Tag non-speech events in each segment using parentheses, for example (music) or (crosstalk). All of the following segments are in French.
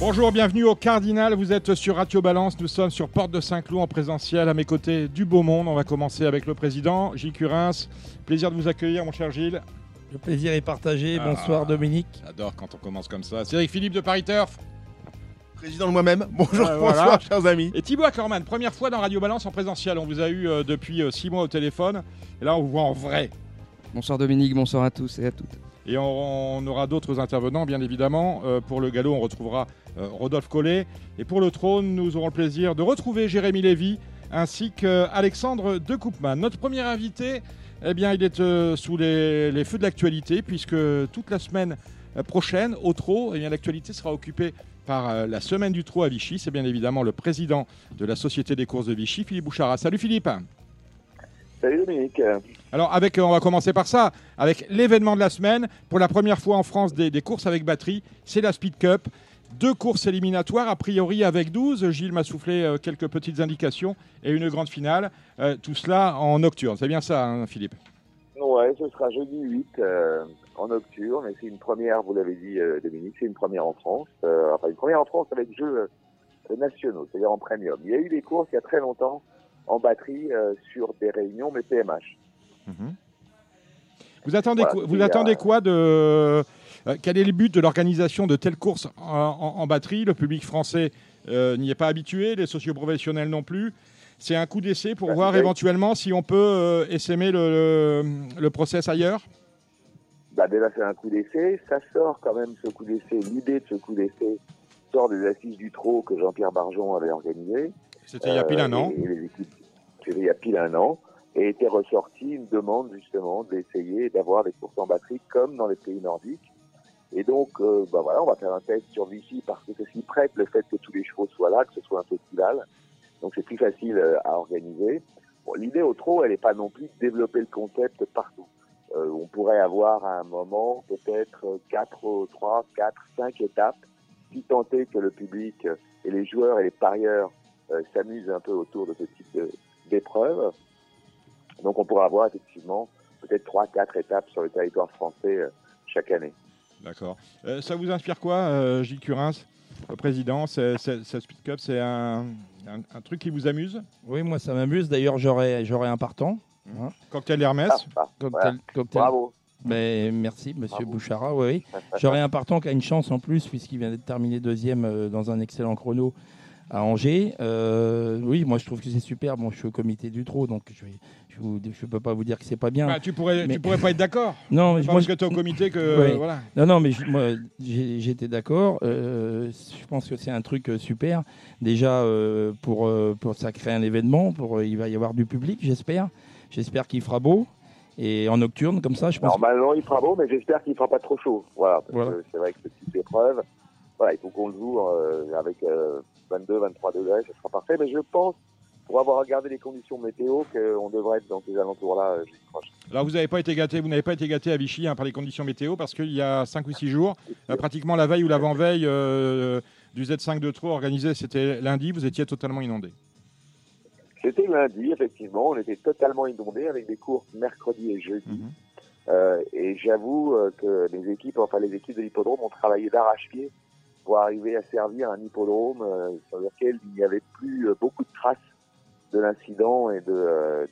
Bonjour, bienvenue au Cardinal. Vous êtes sur Radio Balance. Nous sommes sur Porte de Saint-Cloud en présentiel. À mes côtés, du beau monde. On va commencer avec le président, Gilles Curins. Plaisir de vous accueillir, mon cher Gilles. Le plaisir est partagé. Ah. Bonsoir Dominique. J'adore quand on commence comme ça. Cédric Philippe de Paris Turf. Président de moi-même, bonjour, Ouais, bonsoir, voilà. chers amis. Et Thibaut Ackerman, première fois dans Radio Balance en présentiel. On vous a eu euh, depuis euh, six mois au téléphone. Et là, on vous voit en vrai. Bonsoir Dominique, bonsoir à tous et à toutes. Et on, aura d'autres intervenants, bien évidemment. Euh, pour le galop, on retrouvera euh, Rodolphe Collet. Et pour le trône, nous aurons le plaisir de retrouver Jérémy Lévy ainsi qu'Alexandre de Koopman. Notre premier invité, eh il est euh, sous les, feux de l'actualité, puisque toute la semaine euh, prochaine, au trot, eh l'actualité sera occupée par euh, la semaine du trot à Vichy. C'est bien évidemment le président de la Société des courses de Vichy, Philippe Bouchara. Salut Philippe Salut Dominique. alors, avec, euh, on va commencer par ça, avec l'événement de la semaine. Pour la première fois en France, des, des courses avec batterie, c'est la Speed Cup. Deux courses éliminatoires, a priori avec 12. Gilles m'a soufflé euh, quelques petites indications et une grande finale. Euh, tout cela en nocturne. C'est bien ça, hein, Philippe? Ouais, ce sera jeudi 8 euh, en nocturne, et c'est une première, vous l'avez dit euh, Dominique, c'est une première en France, enfin une première en France avec jeux nationaux, c'est-à-dire en premium. Il y a eu des courses il y a très longtemps en batterie euh, sur des réunions, mais PMH. Vous attendez, Voilà, quoi, vous attendez quoi de. euh, quel est le but de l'organisation de telles courses en, en- en batterie? Le public français euh, n'y est pas habitué, les socioprofessionnels non plus. C'est un coup d'essai pour Bah, voir éventuellement si on peut euh, essaimer le, le, le process ailleurs? Bah, déjà c'est un coup d'essai, ça sort quand même ce coup d'essai, l'idée de ce coup d'essai sort des assises du trot que Jean-Pierre Barjon avait organisé. C'était il y a pile un Euh, an. C'était il y a pile un an. Et était ressortie une demande justement d'essayer d'avoir des courses en batterie comme dans les pays nordiques. Et donc, euh, bah voilà, on va faire un test sur Vichy parce que ceci prête le fait que tous les chevaux soient là, que ce soit un festival. Donc c'est plus facile euh, à organiser. Bon, L'idée au trot, elle n'est pas non plus de développer le concept partout. Euh, on pourrait avoir à un moment peut-être 4, 3, 4, 5 étapes, si tant est que le public et les joueurs et les parieurs s'amusent un peu autour de ce type d'épreuve. Donc on pourra avoir effectivement peut-être 3, 4 étapes sur le territoire français euh, chaque année. D'accord. Euh, ça vous inspire quoi, euh, Gilles Curins, le président? Cette Speed Cup, c'est un, un- un truc qui vous amuse? Oui, moi ça m'amuse. D'ailleurs, j'aurai j'aurai un partant. Cocktail Hermès? Ah, ah, Cocktail, voilà. cocktail. Bravo. Mais merci, monsieur Bravo. Bouchara. Oui, oui. J'aurai un partant qui a une chance en plus, puisqu'il vient d'être terminé deuxième euh, dans un excellent chrono à Angers. Euh, oui, moi je trouve que c'est super. Bon, je suis au comité du trot, donc je ne peux pas vous dire que c'est pas bien. Bah, tu, pourrais, Mais- tu pourrais pas être d'accord (laughs) non, mais C'est moi, parce que tu es au comité que. (laughs) Voilà. Non, non, mais je- j'étais d'accord. Euh, je pense que c'est un truc euh, super. Déjà, euh, pour, pour ça crée un événement. Pour, il va y avoir du public, j'espère. J'espère qu'il fera beau. Et en nocturne, comme ça, je pense. Normalement, il fera beau, mais j'espère qu'il fera pas trop chaud. Voilà, parce Voilà. que c'est vrai que ce type d'épreuve, voilà, il faut qu'on le joue euh, avec euh, 22, 23 degrés, ce sera parfait. Mais je pense, pour avoir regardé les conditions météo, qu'on devrait être dans ces alentours-là, euh. Alors vous n'avez pas été gâté, vous n'avez pas été gâté à Vichy hein, par les conditions météo parce qu'il y a 5 ou 6 jours, euh, pratiquement la veille ou l'avant-veille euh, du Z5 de Trot organisé, c'était lundi, vous étiez totalement inondé. C'était lundi, effectivement, on était totalement inondés avec des courses mercredi et jeudi. Mhm. Euh, et j'avoue que les équipes, enfin les équipes de l'hippodrome ont travaillé d'arrache-pied pour arriver à servir un hippodrome euh, sur lequel il n'y avait plus euh, beaucoup de traces de l'incident et de, euh,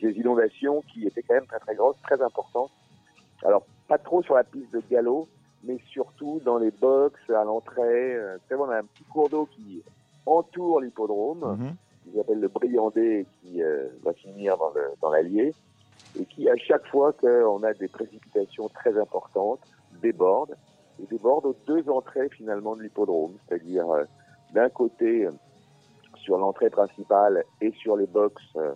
ces inondations qui étaient quand même très très grosses, très importantes. Alors pas trop sur la piste de galop, mais surtout dans les box à l'entrée. Euh, vous on a un petit cours d'eau qui entoure l'hippodrome Mhm. qui s'appelle le Briandais, qui euh, va finir dans, le- dans l'Allier, et qui, à chaque fois qu'on a des précipitations très importantes, déborde, et déborde aux deux entrées finalement de l'hippodrome, c'est-à-dire euh, d'un côté euh, sur l'entrée principale et sur les box euh,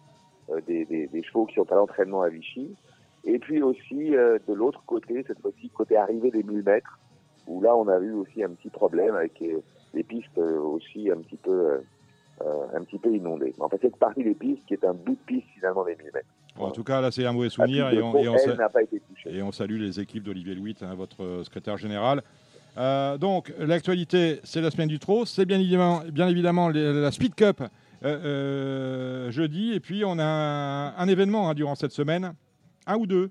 des, chevaux qui sont à l'entraînement à Vichy, et puis aussi de l'autre côté, cette fois-ci côté arrivée des 1000 mètres, où là on a eu aussi un petit problème avec des pistes aussi un petit peu un petit peu inondée. En fait, cette partie des pistes qui est un bout de piste finalement des 1000 mètres. Bon, en tout cas, là, c'est un mauvais souvenir et on, et et salue les équipes d'Olivier Louis, hein, votre euh, secrétaire général. Euh, donc, l'actualité, c'est la semaine du trot. C'est bien évidemment, bien évidemment les- la Speed Cup euh, euh, jeudi. Et puis, on a un, un événement hein, durant cette semaine. Un ou deux.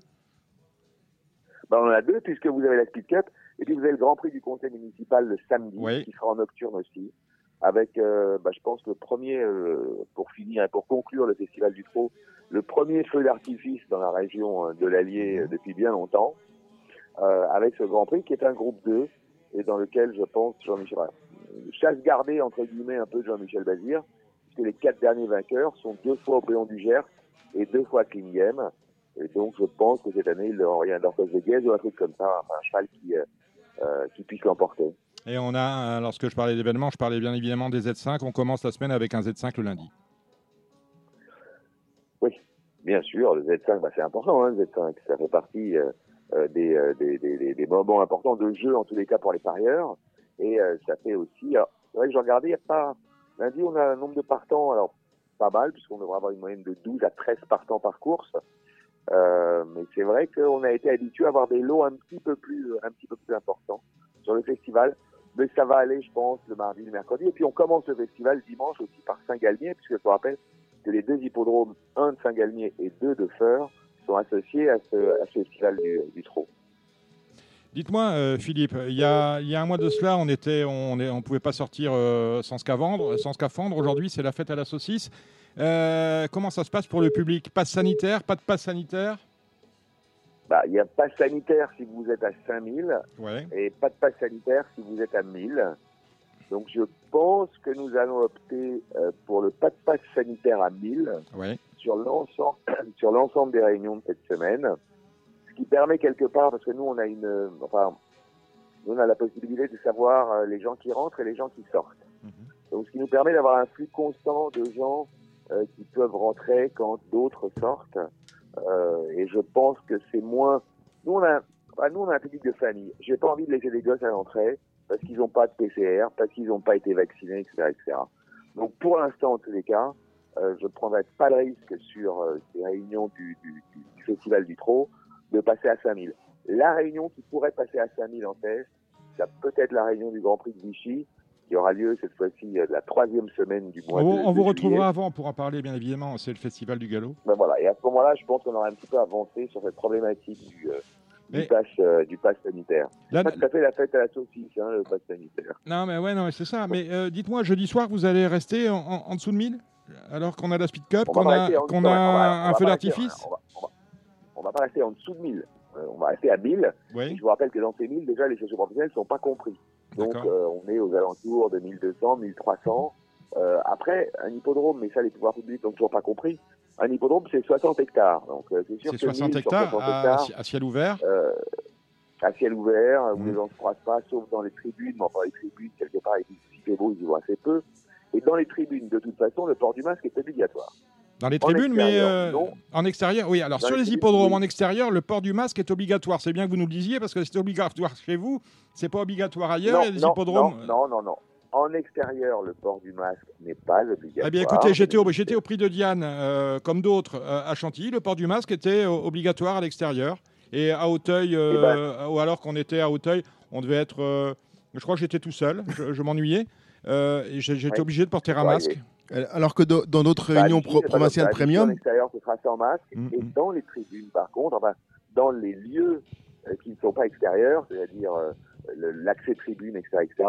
Ben, on en a deux, puisque vous avez la Speed Cup, et puis vous avez le Grand Prix du Conseil municipal le samedi, Oui. qui sera en nocturne aussi, avec, euh, ben, je pense, le premier, euh, pour finir et pour conclure le Festival du Trot, le premier feu d'artifice dans la région euh, de l'Allier euh, depuis bien longtemps, euh, avec ce Grand Prix qui est un groupe 2, et dans lequel, je pense, Jean-Michel, chasse gardée, entre guillemets, un peu de Jean-Michel Bazir, puisque les quatre derniers vainqueurs sont deux fois au Péon du Gers et deux fois à. Et donc, je pense que cette année, il leur rien d'Orcos de Guez ou un truc comme ça, enfin, un cheval qui, euh, qui puisse l'emporter. Et on a, euh, lorsque je parlais d'événements, je parlais bien évidemment des Z5. On commence la semaine avec un Z5 le lundi. Bien sûr, le Z5, bah, c'est important, hein, le Z5. Ça fait partie euh, euh, des, des, des, moments importants de jeu, en tous les cas pour les parieurs. Et ça fait aussi... C'est vrai que je regardais, il n'y a pas... Lundi, on a un nombre de partants, alors pas mal, puisqu'on devrait avoir une moyenne de 12 à 13 partants par course. Mais c'est vrai qu'on a été habitué à avoir des lots un petit peu plus, un petit peu plus importants sur le festival. Mais ça va aller, je pense, le mardi, le mercredi. Et puis on commence le festival dimanche aussi par Saint-Galmier, puisque je vous rappelle que les deux hippodromes, un de Saint-Galmier et deux de Feur, sont associés à ce, festival du, du trot. Dites-moi, euh, Philippe, il y, a, un mois de cela, on ne on pouvait pas sortir euh, sans scaphandre. Sans scaphandre. Aujourd'hui, c'est la fête à la saucisse. Euh, comment ça se passe pour le public? Passe sanitaire? Pas de passe sanitaire? Bah, il n'y a pas sanitaire si vous êtes à 5000 Ouais. et pas de passe sanitaire si vous êtes à 1000. Donc je pense que nous allons opter euh, pour le pas de passe sanitaire à 1000 Ouais. sur l'ensemble (clears throat) sur l'ensemble des réunions de cette semaine, ce qui permet quelque part parce que nous on a une enfin nous on a la possibilité de savoir euh, les gens qui rentrent et les gens qui sortent. Mhm. Donc ce qui nous permet d'avoir un flux constant de gens euh, qui peuvent rentrer quand d'autres sortent. Euh, et je pense que c'est moins. Nous on a bah, nous on a un public de famille. J'ai pas envie de laisser des gosses à l'entrée parce qu'ils n'ont pas de PCR, parce qu'ils n'ont pas été vaccinés, etc., etc. Donc pour l'instant, en tous les cas, euh, je ne prendrai pas le risque sur euh, ces réunions du, du, du- Festival du Trot de passer à 5000. La réunion qui pourrait passer à 5000 en test, c'est peut-être la réunion du Grand Prix de Vichy, qui aura lieu cette fois-ci euh, la troisième semaine du mois On, de vous- on de vous juillet. retrouvera avant pour en parler, bien évidemment. C'est le Festival du Galop. Ben voilà. Et à ce moment-là, je pense qu'on aura un petit peu avancé sur cette problématique du, euh, Mais- du, pass, euh, du pass sanitaire. À fait la fête à la saucisse, hein, le pass sanitaire. non, mais ouais, non, c'est ça. Mais euh, dites-moi, jeudi soir, vous allez rester en, en- en dessous de 1000 alors qu'on a la Speed Cup, qu'on a, un feu d'artifice On on, on va pas rester en dessous de 1000. Euh, on va rester à 1000. Oui. Je vous rappelle que dans ces 1000, déjà, les chaussures professionnelles ne sont pas compris. Donc, euh, on est aux alentours de 1200, 1300. Euh, après, un hippodrome, mais ça, les pouvoirs publics n'ont toujours pas compris. Un hippodrome, c'est 60 hectares. Donc, c'est sûr C'est que 60 1000 sur hectares 60 à, hectares, à ciel ouvert. à ciel ouvert, où Mhm. les gens ne se croisent pas, sauf dans les tribunes. Mais enfin, les tribunes, quelque part, ils- s'il fait beau, ils y vont assez peu. Et dans les tribunes, de toute façon, le port du masque est obligatoire. Dans les tribunes, mais euh, en extérieur, oui. Alors Dans sur les hippodromes oui. en extérieur, le port du masque est obligatoire. C'est bien que vous nous le disiez parce que c'est obligatoire chez vous. C'est pas obligatoire ailleurs. non, non, hippodromes. non, non, non, non. En extérieur, le port du masque n'est pas obligatoire. Eh bien, écoutez, j'étais au, prix de Diane, euh, comme d'autres, euh, à Chantilly. Le port du masque était euh, obligatoire à l'extérieur. Et à Auteuil, euh, Eh ben. ou alors qu'on était à Auteuil, on devait être. je crois que j'étais tout seul. Je, je m'ennuyais. J'étais Ouais. obligé de porter un Ouais, masque. Alors que dans d'autres Bah, réunions pro- provinciales premium, extérieur, ce sera sans masque. Mm, Et mm. dans les tribunes, par contre, enfin, dans les lieux euh, qui ne sont pas extérieurs, c'est-à-dire euh, l'accès tribune, etc., etc.,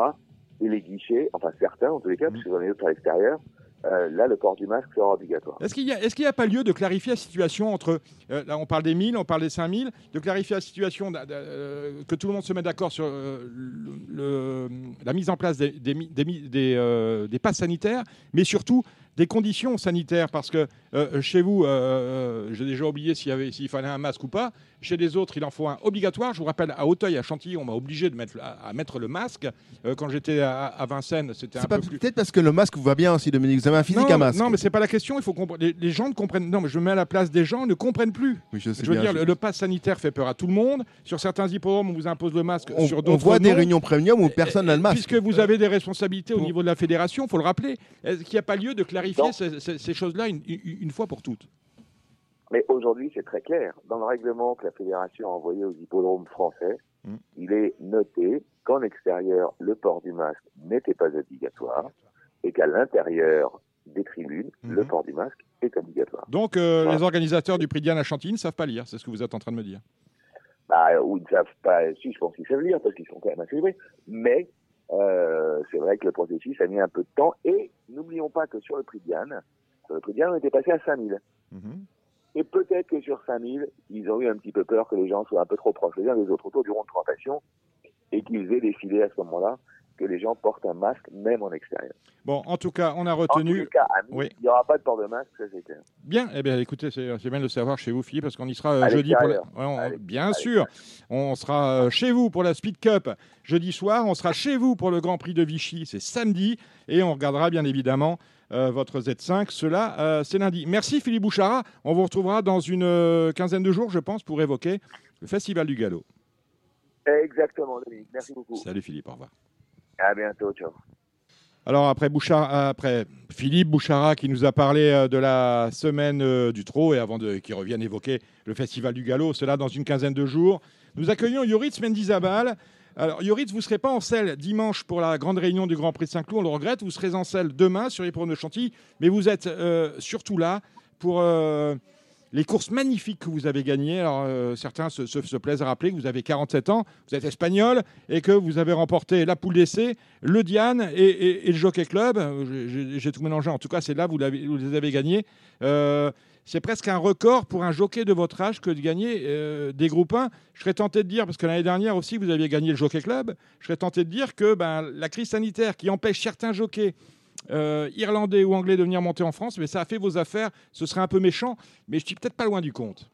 et les guichets, enfin certains en tous les cas, Mm. parce que j'en ai d'autres à l'extérieur, euh, là, le port du masque sera obligatoire. Est-ce qu'il n'y a, y a pas lieu de clarifier la situation entre, euh, là on parle des 1000, on parle des 5000, de clarifier la situation, euh, que tout le monde se mette d'accord sur le- la mise en place des passes sanitaires, mais surtout des conditions sanitaires Parce que euh, chez vous, euh, j'ai déjà oublié s'il y avait- s'il fallait un masque ou pas. Chez les autres, il en faut un obligatoire. Je vous rappelle, à Auteuil, à Chantilly, on m'a obligé de mettre, à, à mettre le masque. Euh, quand j'étais à, à Vincennes, c'était un pas peu plus. peut-être parce que le masque vous va bien aussi, Dominique. Vous avez un physique non, à masque. non, mais c'est pas la question. Il faut compre- les, les gens ne comprennent. Non, mais je me mets à la place des gens, ne comprennent plus. Oui, je sais Je veux bien, dire, je- le, le pass sanitaire fait peur à tout le monde. Sur certains hippodromes, on vous impose le masque. on, sur on d'autres, voit des réunions premium où personne n'a le masque. Puisque vous avez des responsabilités au Bon. niveau de la fédération, faut le rappeler. Est-ce qu'il n'y a pas lieu de clarifier Ces, choses-là une, fois pour toutes Mais aujourd'hui, c'est très clair. Dans le règlement que la fédération a envoyé aux hippodromes français, Mm. il est noté qu'en extérieur, le port du masque n'était pas obligatoire et qu'à l'intérieur des tribunes, Mhm. le port du masque est obligatoire. Donc, euh, Voilà. les organisateurs du prix Diane à Chantilly ne savent pas lire. C'est ce que vous êtes en train de me dire. Bah, ou ils ne savent pas, si je pense qu'ils savent lire parce qu'ils sont quand même assez. Mais euh, c'est vrai que le processus a mis un peu de temps. Et n'oublions pas que sur le prix Diane, sur le prix Diane, on était passé à 5000. Mhm. Et peut-être que sur 5000, ils ont eu un petit peu peur que les gens soient un peu trop proches les uns des autres autour du rond de tentation et qu'ils aient décidé à ce moment-là que les gens portent un masque même en extérieur. Bon, en tout cas, on a En retenu. tout cas, à Oui. il n'y aura pas de port de masque, ça c'est clair. Bien, eh bien, écoutez, c'est c'est bien de le savoir chez vous, Philippe, parce qu'on y sera euh, À jeudi pour la... on- À. Bien sûr, on sera euh, chez vous pour la Speed Cup jeudi soir, on sera chez vous pour le Grand Prix de Vichy, c'est samedi, et on regardera bien évidemment euh, votre Z5, cela euh, c'est lundi. Merci Philippe Bouchara, on vous retrouvera dans une euh, quinzaine de jours, je pense, pour évoquer le Festival du Galop. Exactement, Dominique. Merci beaucoup. Salut Philippe, au revoir. À bientôt. Ciao. Alors après, Philippe Bouchara qui nous a parlé euh, de la semaine euh, du trot et avant qu'il revienne évoquer le festival du galop, cela dans une quinzaine de jours, nous accueillons Yoritz Mendizabal. Alors Yoritz, vous ne serez pas en selle dimanche pour la grande réunion du Grand Prix de Saint-Cloud, on le regrette, vous serez en selle demain sur les de Chantilly, mais vous êtes euh, surtout là pour les courses magnifiques que vous avez gagnées. Alors euh, certains se, se- se plaisent à rappeler que vous avez 47 ans, vous êtes espagnol et que vous avez remporté la poule d'essai, le Diane et, le Jockey Club. Euh, j'ai- tout mélangé. En tout cas, c'est là vous, les avez gagnés. Euh, c'est presque un record pour un jockey de votre âge que de gagner des groupes 1. Je serais tenté de dire, parce que l'année dernière aussi, vous aviez gagné le Jockey Club, je serais tenté de dire que ben, la crise sanitaire qui empêche certains jockeys euh, irlandais ou anglais de venir monter en France, mais ça a fait vos affaires. Ce serait un peu méchant, mais je suis peut-être pas loin du compte.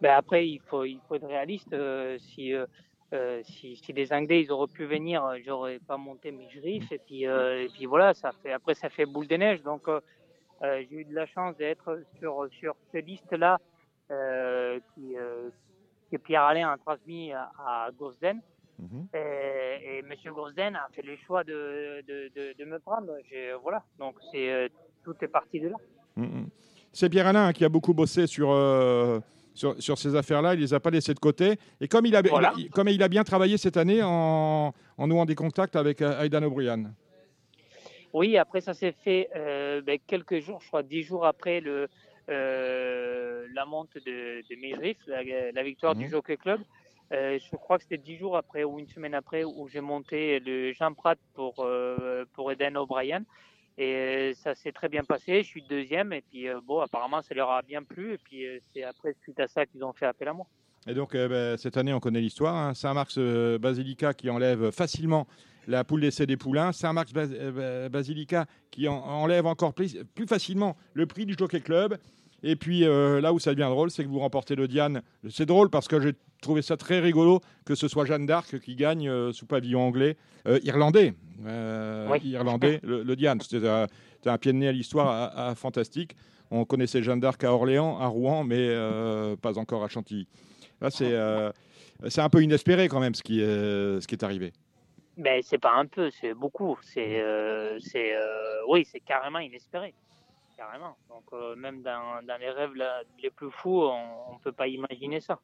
Ben après, il faut, il faut être réaliste. euh, si, euh, si, si les Anglais ils auraient pu venir, j'aurais pas monté mes griffes. Et puis, et puis voilà, ça fait, après, ça fait boule de neige. Donc, j'ai eu de la chance d'être sur, sur cette liste-là qui, que Pierre Alain a transmis à, à Gorsden. Et, et Monsieur Gorsden a fait le choix de, de, de, de me prendre. J'ai- Voilà, donc c'est euh, tout est parti de là. Mhm. C'est Pierre Alain qui a beaucoup bossé sur, euh, sur, sur ces affaires-là. Il les a pas laissées de côté. Et comme il a, Voilà. il comme il a bien travaillé cette année en, en nouant des contacts avec euh, Aidan O'Brien. Oui, après ça s'est fait euh, ben, quelques jours, je crois dix jours après le, euh, la monte de, de Mejrif, la, la victoire Mhm. du Jockey Club. Euh, je crois que c'était dix jours après ou une semaine après où j'ai monté le Jean Prat pour, euh, pour Eden O'Brien. Et euh, ça s'est très bien passé, je suis deuxième et puis bon, apparemment ça leur a bien plu et puis c'est après suite à ça qu'ils ont fait appel à moi. Et donc, ben, cette année, on connaît l'histoire. hein. Saint-Marx Basilica qui enlève facilement la poule d'essai des poulains. Saint-Marx Bas- Basilica qui en- enlève encore plus, plus facilement le prix du Jockey Club. Et puis, euh, là où ça devient drôle, c'est que vous remportez le Diane. C'est drôle parce que j'ai trouvé ça très rigolo que ce soit Jeanne d'Arc qui gagne euh, sous pavillon anglais, euh, irlandais. Oui. Irlandais, (laughs) le, le Diane. C'était un, pied de nez à l'histoire fantastique. On connaissait Jeanne d'Arc à Orléans, à Rouen, mais pas encore à Chantilly. Là, c'est un peu inespéré quand même ce qui est, ce qui est arrivé. Ben, c'est pas un peu, c'est beaucoup. C'est, euh, c'est, euh, oui, c'est carrément inespéré. Carrément. Donc, euh, même dans, les rêves les plus fous, on ne peut pas imaginer ça.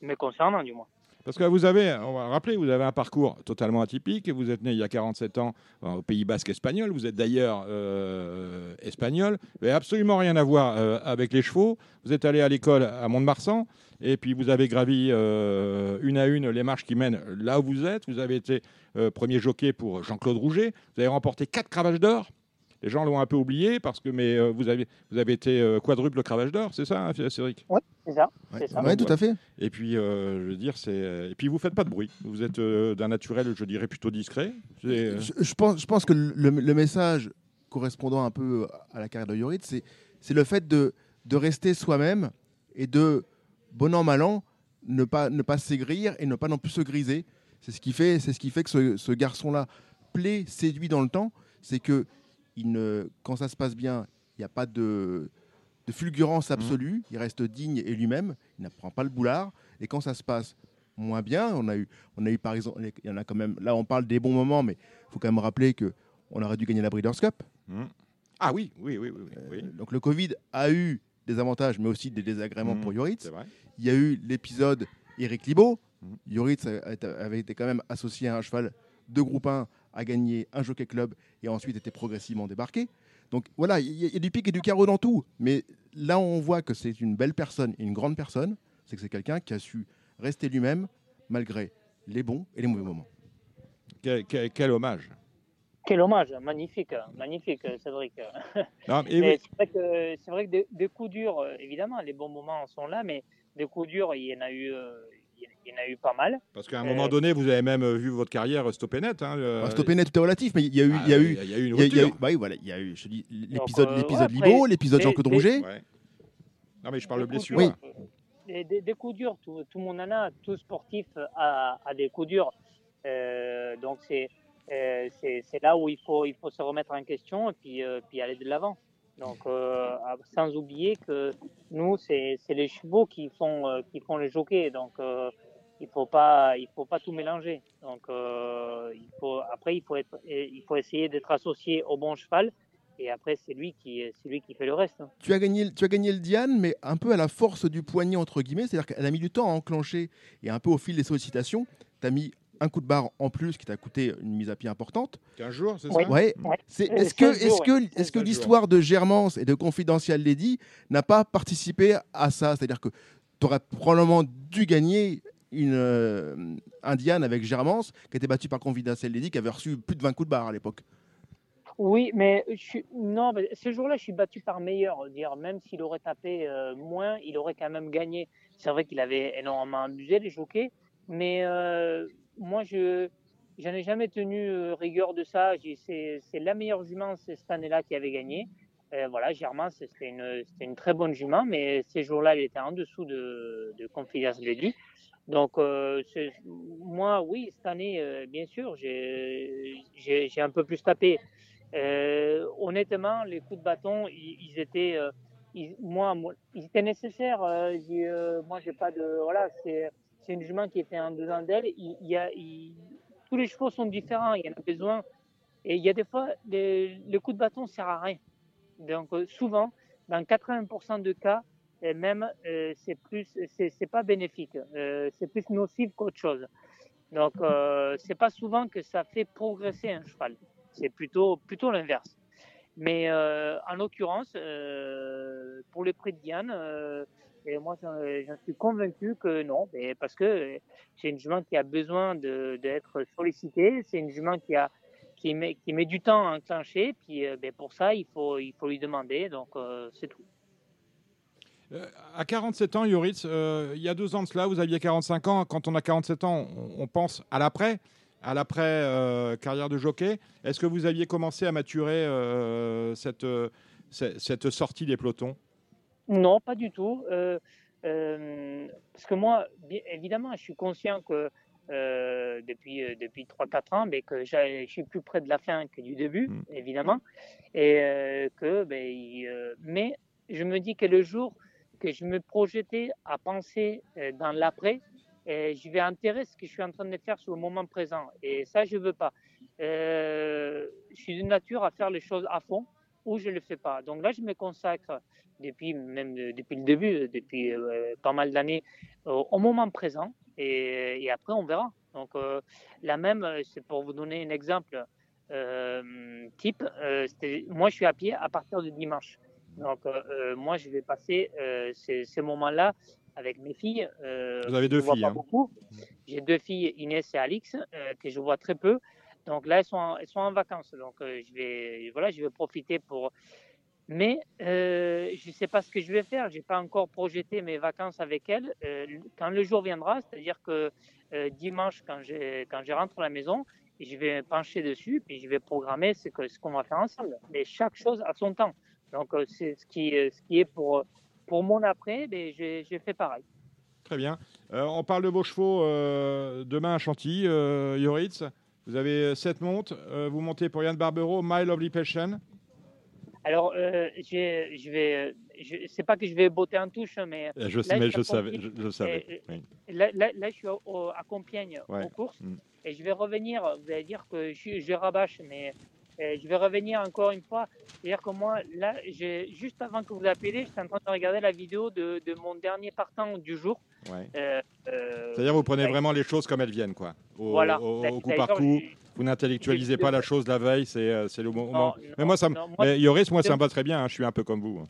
Mais concernant, du moins. Parce que vous avez, on va le rappeler, vous avez un parcours totalement atypique. Vous êtes né il y a 47 ans au Pays Basque espagnol. Vous êtes d'ailleurs euh, espagnol. N'avez absolument rien à voir euh, avec les chevaux. Vous êtes allé à l'école à Mont-de-Marsan. Et puis vous avez gravi euh, une à une les marches qui mènent là où vous êtes. Vous avez été premier jockey pour Jean-Claude Rouget. Vous avez remporté quatre cravages d'or. Les gens l'ont un peu oublié parce que mais euh, vous avez vous avez été euh, quadruple cravage d'or, c'est ça, hein, Cédric? C'est ça. Ouais, C'est ça. Ouais, tout à fait. Et puis, euh, je veux dire, c'est. Et puis, vous faites pas de bruit. Vous êtes euh, d'un naturel, je dirais, plutôt discret. Euh, Je, je pense, je pense que le, le message correspondant un peu à la carrière de Yorit, c'est c'est le fait de, de rester soi-même et de, bon an, mal an, ne pas, ne pas s'aigrir et ne pas non plus se griser. C'est ce qui fait, c'est ce qui fait que ce, ce garçon-là plaît, séduit dans le temps. C'est que il ne, quand ça se passe bien, il n'y a pas de, de fulgurance absolue. Il reste digne et lui-même. Il n'apprend pas le boulard. Et quand ça se passe moins bien, on a eu, on a eu par exemple, il y en a quand même. Là, on parle des bons moments, mais il faut quand même rappeler que on aurait dû gagner la Breeders' Cup. Ah oui, oui, oui, oui. Euh, donc le Covid a eu des avantages, mais aussi des désagréments Mhm, pour Yoritz. Il y a eu l'épisode Eric Libaud. Mhm. Yoritz avait été quand même associé à un cheval de groupe 1, a gagné un jockey club et a ensuite été progressivement débarqué. Donc voilà, il y, a- il y a du pic et du carreau dans tout. Mais là, on voit que c'est une belle personne et une grande personne. C'est que c'est quelqu'un qui a su rester lui-même malgré les bons et les mauvais moments. Quel, quel- quel hommage. Quel hommage, magnifique, magnifique, Cédric. (laughs) Oui, c'est vrai que, c'est vrai que des, des coups durs, euh, évidemment, les bons moments sont là, mais des coups durs, il y en a eu, euh, il y en a eu pas mal. parce qu'à un euh, moment donné, vous avez même euh, vu votre carrière stopper net. Hein, euh, Alors, stopper net, tout est relatif, mais il y a eu, ah, il y a eu, il y a eu une il y a- il y a eu- rupture. bah oui, voilà, il y a eu, je te dis, l'épisode, euh, l'épisode ouais, après, Libaud, l'épisode Jean-Claude Rouget. Ouais. Non, mais je parle de blessure. durs, Des, des- des coups durs, tout, tout le monde en a, tout sportif a, a des coups durs. Euh, donc c'est euh, c'est c'est là où il faut, il faut se remettre en question et puis, euh, puis aller de l'avant. Donc euh, sans oublier que nous, c'est les chevaux qui font, euh, qui font les jockeys. Donc euh, il faut pas, faut pas tout mélanger. Donc euh, il faut, après, il faut, être, il faut essayer d'être associé au bon cheval. Et après, c'est lui qui, lui qui fait le reste. tu as gagné, tu as gagné le Diane, mais un peu à la force du poignet, entre guillemets. C'est-à-dire qu'elle a mis du temps à enclencher et un peu au fil des sollicitations. Tu as mis un coup de barre en plus qui t'a coûté une mise à pied importante. 15 jours, c'est Oui. ça Ouais. Euh, Est-ce que, 16 jours, est-ce que, est-ce que 16 l'histoire de Germance et de Confidential Lady n'a pas participé à ça? C'est-à-dire que tu aurais probablement dû gagner une, euh, un Diane avec Germance qui était battu par Confidential Lady qui avait reçu plus de 20 coups de barre à l'époque. Oui, mais je suis... non, mais ce jour-là, je suis battu par meilleur. Dire, même s'il aurait tapé euh, moins, il aurait quand même gagné. C'est vrai qu'il avait énormément abusé les jockeys, mais euh, moi, je j'en ai jamais tenu euh, rigueur de ça. C'est la meilleure jument cette année-là qui avait gagné. Euh, voilà, Germain, c'était une, une très bonne jument, mais ces jours-là, elle était en dessous de, de Confidence Lady. Donc, euh, moi, oui, cette année, bien sûr, j'ai un peu plus tapé. Honnêtement, les coups de bâton, ils, étaient, ils- moi, moi, ils étaient nécessaires. Moi, j'ai pas de, voilà, c'est, c'est une jument qui était en dedans d'elle. Il, y a, tous les chevaux sont différents. Il y en a besoin. Et il y a des fois, les, le coup de bâton sert à rien. Donc, euh, souvent, dans 80% de cas, et même, euh, c'est c'est, pas bénéfique. Euh, c'est plus nocif qu'autre chose. Donc, euh, c'est pas souvent que ça fait progresser un cheval. C'est plutôt, plutôt l'inverse. Mais euh, en l'occurrence, pour le prix de Diane, et moi j'en j'en suis convaincu que non, parce que c'est une jument qui a besoin d'être sollicitée, c'est une jument qui, a, qui, met, qui met du temps à enclencher, puis euh, ben, pour ça il faut, il faut lui demander, donc euh, c'est tout. Euh, à 47 ans, Yoritz, euh, il y a deux ans de cela, vous aviez 45 ans. Quand on a 47 ans, on, pense à l'après, à l'après euh, carrière de jockey. Est-ce que vous aviez commencé à maturer euh, euh, cette, cette sortie des pelotons? Non, pas du tout. Euh, euh, parce que moi, bien évidemment, je suis conscient que euh, depuis, depuis 3-4 ans, mais que je suis plus près de la fin que du début, Mm. évidemment. Et que, ben, mais je me dis que le jour que je me projetais à penser dans l'après, je vais enterrer ce que je suis en train de faire sur le moment présent. Et ça, je veux pas. Je suis de nature à faire les choses à fond ou je le fais pas. Donc là, je me consacre depuis même euh, depuis le début, euh, depuis euh, pas mal d'années, au, au moment présent. Et, et après, on verra. Donc euh, la même, c'est pour vous donner un exemple type. moi, je suis à pied à partir de dimanche. Donc moi, je vais passer ces, ces moments-là avec mes filles. Vous avez deux je vois filles, pas hein. beaucoup. J'ai deux filles, Inès et Alix, que je vois très peu. Donc là, elles sont en, elles sont en vacances. Donc je vais, voilà, je vais profiter pour. Mais euh, je ne sais pas ce que je vais faire. J'ai pas encore projeté mes vacances avec elles. Euh, quand le jour viendra, c'est-à-dire que euh, dimanche, quand je, quand je rentre à la maison, je vais pencher dessus, puis je vais programmer ce qu'on ce qu'on va faire ensemble. Mais chaque chose a son temps. Donc, c'est ce qui, ce qui est pour, pour mon après, ben, j'ai fait pareil. Très bien. On parle de vos chevaux demain à Chantilly, Yoritz. Vous avez sept montes. Vous montez pour Yann Barbero, My Lovely Passion. Alors, euh, je vais, je, c'est pas que je vais botter en touche, mais Euh, Je, Là, mais je savais. Je, savais. Oui. là, là, là, je suis au- au- à Compiègne Ouais. aux courses Mm. et je vais revenir. Vous allez dire que je, je rabâche, mais euh, je vais revenir encore une fois. C'est-à-dire que moi, là, juste avant que vous appeliez, j'étais en train de regarder la vidéo de, de mon dernier partant du jour. Ouais. Euh, euh, C'est-à-dire vous prenez vraiment les choses comme elles viennent, quoi. Au, Voilà. au- au coup par coup. Vous n'intellectualisez pas la chose la veille, c'est euh, le moment. Non, mais moi, ça me. non, moi, mais Yoris, moi, ça me va très bien. hein, Je suis un peu comme vous. Moi,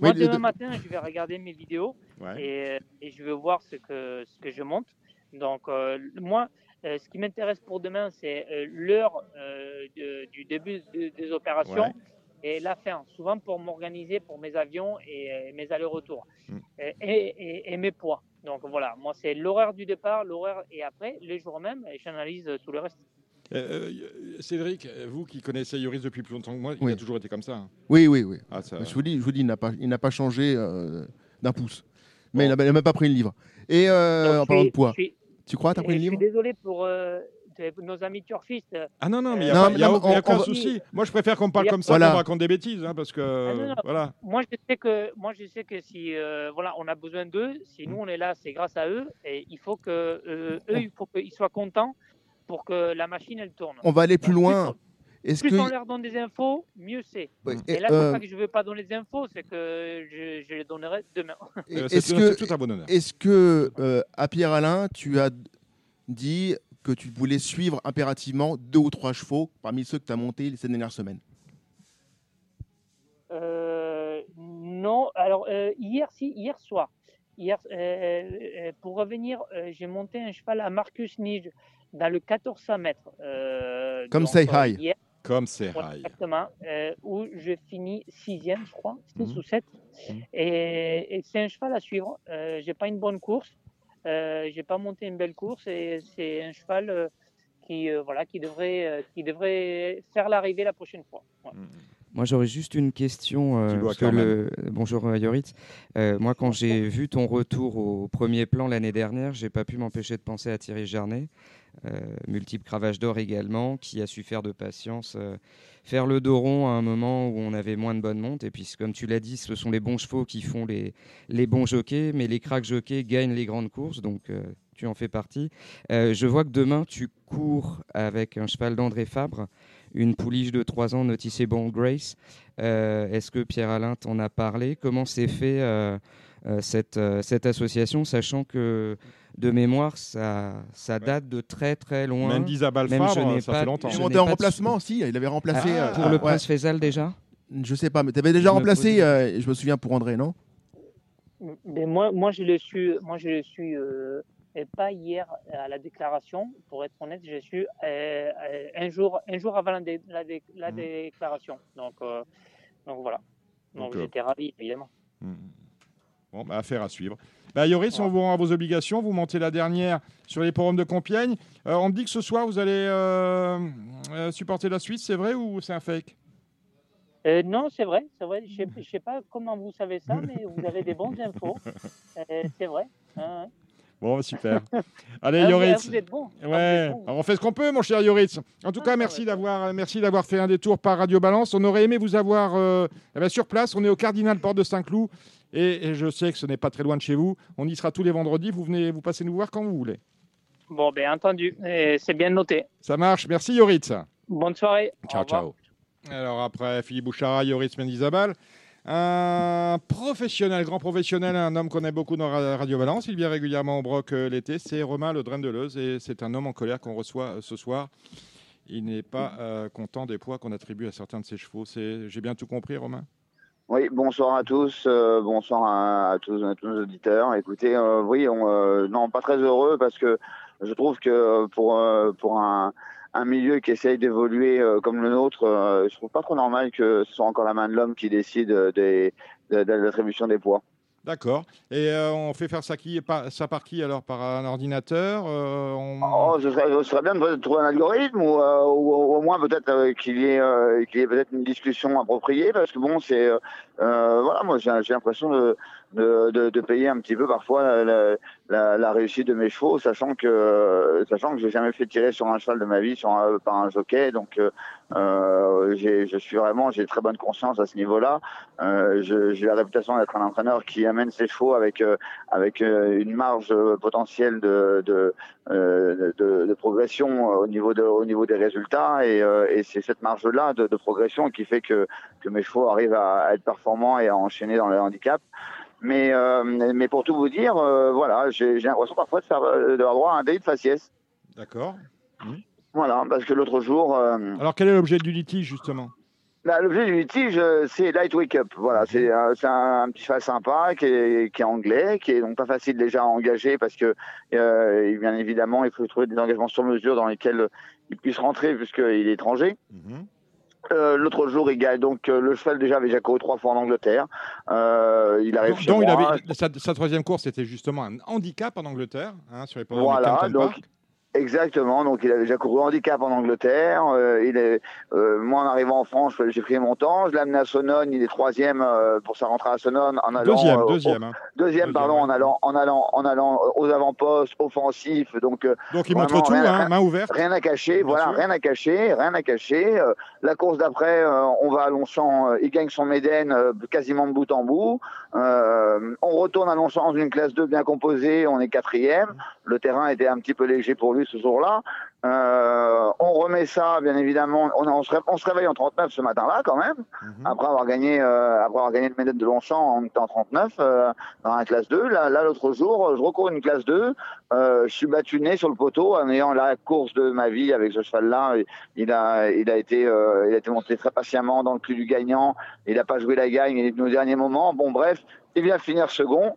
Oui, de- demain de- matin, je vais regarder mes vidéos Ouais. et, et je vais voir ce que, ce que je monte. Donc, euh, moi, euh, ce qui m'intéresse pour demain, c'est euh, l'heure euh, de- du début de- des opérations Ouais. et la fin. Souvent pour m'organiser pour mes avions et mes allers-retours Mm. et, et- et- et mes poids. Donc voilà, moi, c'est l'horaire du départ, l'horaire et après, les jours même, et j'analyse tout le reste. Euh, euh, Cédric, vous qui connaissez Yoris depuis plus longtemps que moi, il a toujours été comme ça. hein. Oui, oui, oui. Ah, ça- Je vous dis, je vous dis il n'a pas, il n'a pas changé euh, d'un pouce. Mais Bon. il n'a même pas pris le livre. Et euh, en parlant de poids, suis- tu crois, t'as pris le je suis livre? désolé pour euh, nos amis turfistes. Ah non, non, mais il n'y a, Non, pas- mais y a on- y a aucun on souci. Moi, je préfère qu'on parle a- comme ça Voilà. qu'on raconte des bêtises, hein, parce que Ah, non, non. voilà. Moi, je sais que, moi, je sais que si euh, voilà, on a besoin d'eux, si Mm. nous on est là, c'est grâce à eux. Et il faut que euh, eux, il faut qu'ils soient contents pour que la machine elle tourne. On va aller plus loin. Est-ce Plus, que on leur donne des infos, mieux c'est. Ouais, Et, et, là, c'est euh, pas que je veux pas donner des infos, c'est que je, je les donnerai demain. Euh, est-ce c'est que c'est tout un bon honneur. Est-ce que euh, à Pierre Alain, tu as dit que tu voulais suivre impérativement deux ou trois chevaux parmi ceux que tu as montés ces dernières semaines Euh, non, alors euh, hier, si, hier soir. Hier, euh, pour revenir, euh, j'ai monté un cheval à Marcus Nige dans le 1400 mètres. euh, Comme donc, Say Hi. hier, Comme c'est rail. Exactement, euh, où je finis sixième, je crois, six Mhm. ou sept. Mhm. Et, et c'est un cheval à suivre. Euh, j'ai pas une bonne course, euh, j'ai pas monté une belle course, et c'est un cheval euh, qui, euh, voilà, qui devrait, euh, qui devrait faire l'arrivée la prochaine fois. Ouais. Moi, j'aurais juste une question. euh, parce que le... Bonjour. Euh, moi, quand j'ai vu ton retour au premier plan l'année dernière, j'ai pas pu m'empêcher de penser à Thierry Jarnet, multiple cravache d'or également, qui a su faire de patience, euh, faire le dos rond à un moment où on avait moins de bonnes montes. Et puis, comme tu l'as dit, ce sont les bons chevaux qui font les, les bons jockeys, mais les cracks jockeys gagnent les grandes courses. Donc, euh, tu en fais partie. Euh, je vois que demain, tu cours avec un cheval d'André Fabre une pouliche de 3 ans, Noticeable Grace. Euh, Est-ce que Pierre-Alain t'en a parlé? Comment s'est fait euh, euh, cette, euh, cette association, sachant que de mémoire, ça, ça date de très très loin. Mendy Zabal Même je Fabre, n'ai ça pas- fait longtemps. Il je n'ai en pas de remplacement aussi. Il avait remplacé. Ah, euh, Pour le ouais. Prince Faisal déjà Je sais pas, mais tu avais déjà Je me remplacé, pose- euh, je me souviens, pour André, non? Mais moi, moi, je l'ai su, moi, je l'ai su euh, et pas hier à la déclaration. Pour être honnête, j'ai su euh, euh, un jour, un jour avant la, dé- la, dé- la Mhm. déclaration. Donc, euh, donc voilà. Donc, Donc, euh, j'étais ravi, évidemment. Mm. Bon, bah, affaire à suivre. Bah, Yoris, on vous rend à vos obligations. Vous montez la dernière sur les forums de Compiègne. Euh, on me dit que ce soir, vous allez euh, euh, supporter la Suisse, c'est vrai ou c'est un fake? Non, c'est vrai, c'est vrai. Je ne sais pas comment vous savez ça, mais vous avez des bonnes infos. C'est vrai. hein. Bon, super. (laughs) Allez, Ah, vous- êtes bon. Ah, Ouais, êtes bon. alors on fait ce qu'on peut, mon cher Yoritz. En tout Ah, cas, merci ouais. d'avoir, merci d'avoir fait un détour par Radio Balance. On aurait aimé vous avoir euh, eh ben, sur place. On est au Cardinal Porte de Saint-Cloud et, et je sais que ce n'est pas très loin de chez vous. On y sera tous les vendredis. Vous venez, vous passez nous voir quand vous voulez. Bon, ben entendu. C'est bien noté. Ça marche. Merci Yoritz. Bonne soirée. Ciao, ciao. Alors après Philippe Bouchara, Yoritz Mendizabal, un professionnel, grand professionnel, un homme qu'on aime beaucoup dans Ra- Radio Balance. Il vient régulièrement au Broc euh, l'été. C'est Romain Le Drain de Leuze et c'est un homme en colère qu'on reçoit euh, ce soir. Il n'est pas euh, content des poids qu'on attribue à certains de ses chevaux. C'est, j'ai bien tout compris, Romain? Oui, bonsoir à tous, euh, bonsoir à, tous, à tous nos auditeurs. Écoutez, euh, oui, on, euh, non, pas très heureux parce que je trouve que euh, pour euh, pour un, un milieu qui essaye d'évoluer euh, comme le nôtre, je trouve pas trop normal que ce soit encore la main de l'homme qui décide des, de, de l'attribution des poids. D'accord. Et euh, on fait faire ça, qui, par, ça par qui alors? Par un ordinateur euh, Oh, ce, serait, bien de trouver un algorithme ou, euh, au moins peut-être qu'il y ait, ait peut-être une discussion appropriée parce que bon, c'est voilà, moi j'ai l'impression de, de, payer un petit peu parfois la, réussite de mes chevaux, sachant que sachant que j'ai jamais fait tirer sur un cheval de ma vie sur par un jockey, donc euh, euh, je suis vraiment j'ai très bonne conscience à ce niveau-là. Euh, j'ai la réputation d'être un entraîneur qui amène ses chevaux avec euh, avec une marge potentielle de, de progression au niveau de, au niveau des résultats. Et, c'est cette marge là de, progression qui fait que, que mes chevaux arrivent à être performants et à enchaîner dans le handicap mais euh, mais pour tout vous dire euh, voilà j'ai l'impression parfois de faire euh, d'avoir droit à un délit de faciès D'accord. voilà parce que l'autre jour euh, Alors quel est l'objet du litige justement? Bah, L'objet du litige, c'est Light Wake Up. Voilà, c'est euh, c'est un, un petit cheval sympa qui est, qui est anglais, qui est donc pas facile déjà à engager parce que bien évidemment il faut trouver des engagements sur mesure dans lesquels il puisse rentrer puisqu'il est étranger. Euh, L'autre jour, il gagne. Donc, euh, le cheval déjà avait déjà couru trois fois en Angleterre. Euh, il arrive Donc, chez donc, il moi. avait, sa, sa troisième course, c'était justement un handicap en Angleterre, hein, sur les Voilà, donc Park. Exactement. Donc il avait déjà couru handicap en Angleterre. Euh, il est, euh, moi en arrivant en France, j'ai pris mon temps. Je l'ai amené à Sonone. Il est troisième euh, pour sa rentrée à Sonone en allant. Deuxième, euh, deuxième. hein. deuxième, pardon, en allant, en allant, en allant aux avant-postes, offensifs. Donc Donc il montre tout, rien- hein, main ouverte. Rien à cacher, Bien voilà, sûr. rien à cacher, rien à cacher. La course d'après, on va à Longchamp, il gagne son Méden quasiment de bout en bout. On retourne à Longchamp dans une classe 2 bien composée, on est quatrième. Le terrain était un petit peu léger pour lui ce jour-là. Euh, on remet ça, bien évidemment. On, on, se, on se réveille en 39 ce matin-là, quand même, après avoir gagné, euh, après avoir gagné le Méden de Longchamp en étant en 39 euh, dans la classe 2. Là, l'autre jour, je recours une classe 2. Euh, je suis battu nez sur le poteau en ayant la course de ma vie avec ce cheval-là. Il a, il a été, il a été monté très patiemment dans le cul du gagnant. Il n'a pas joué la gagne. Il est venu au dernier moment. Bon, bref, il vient finir second.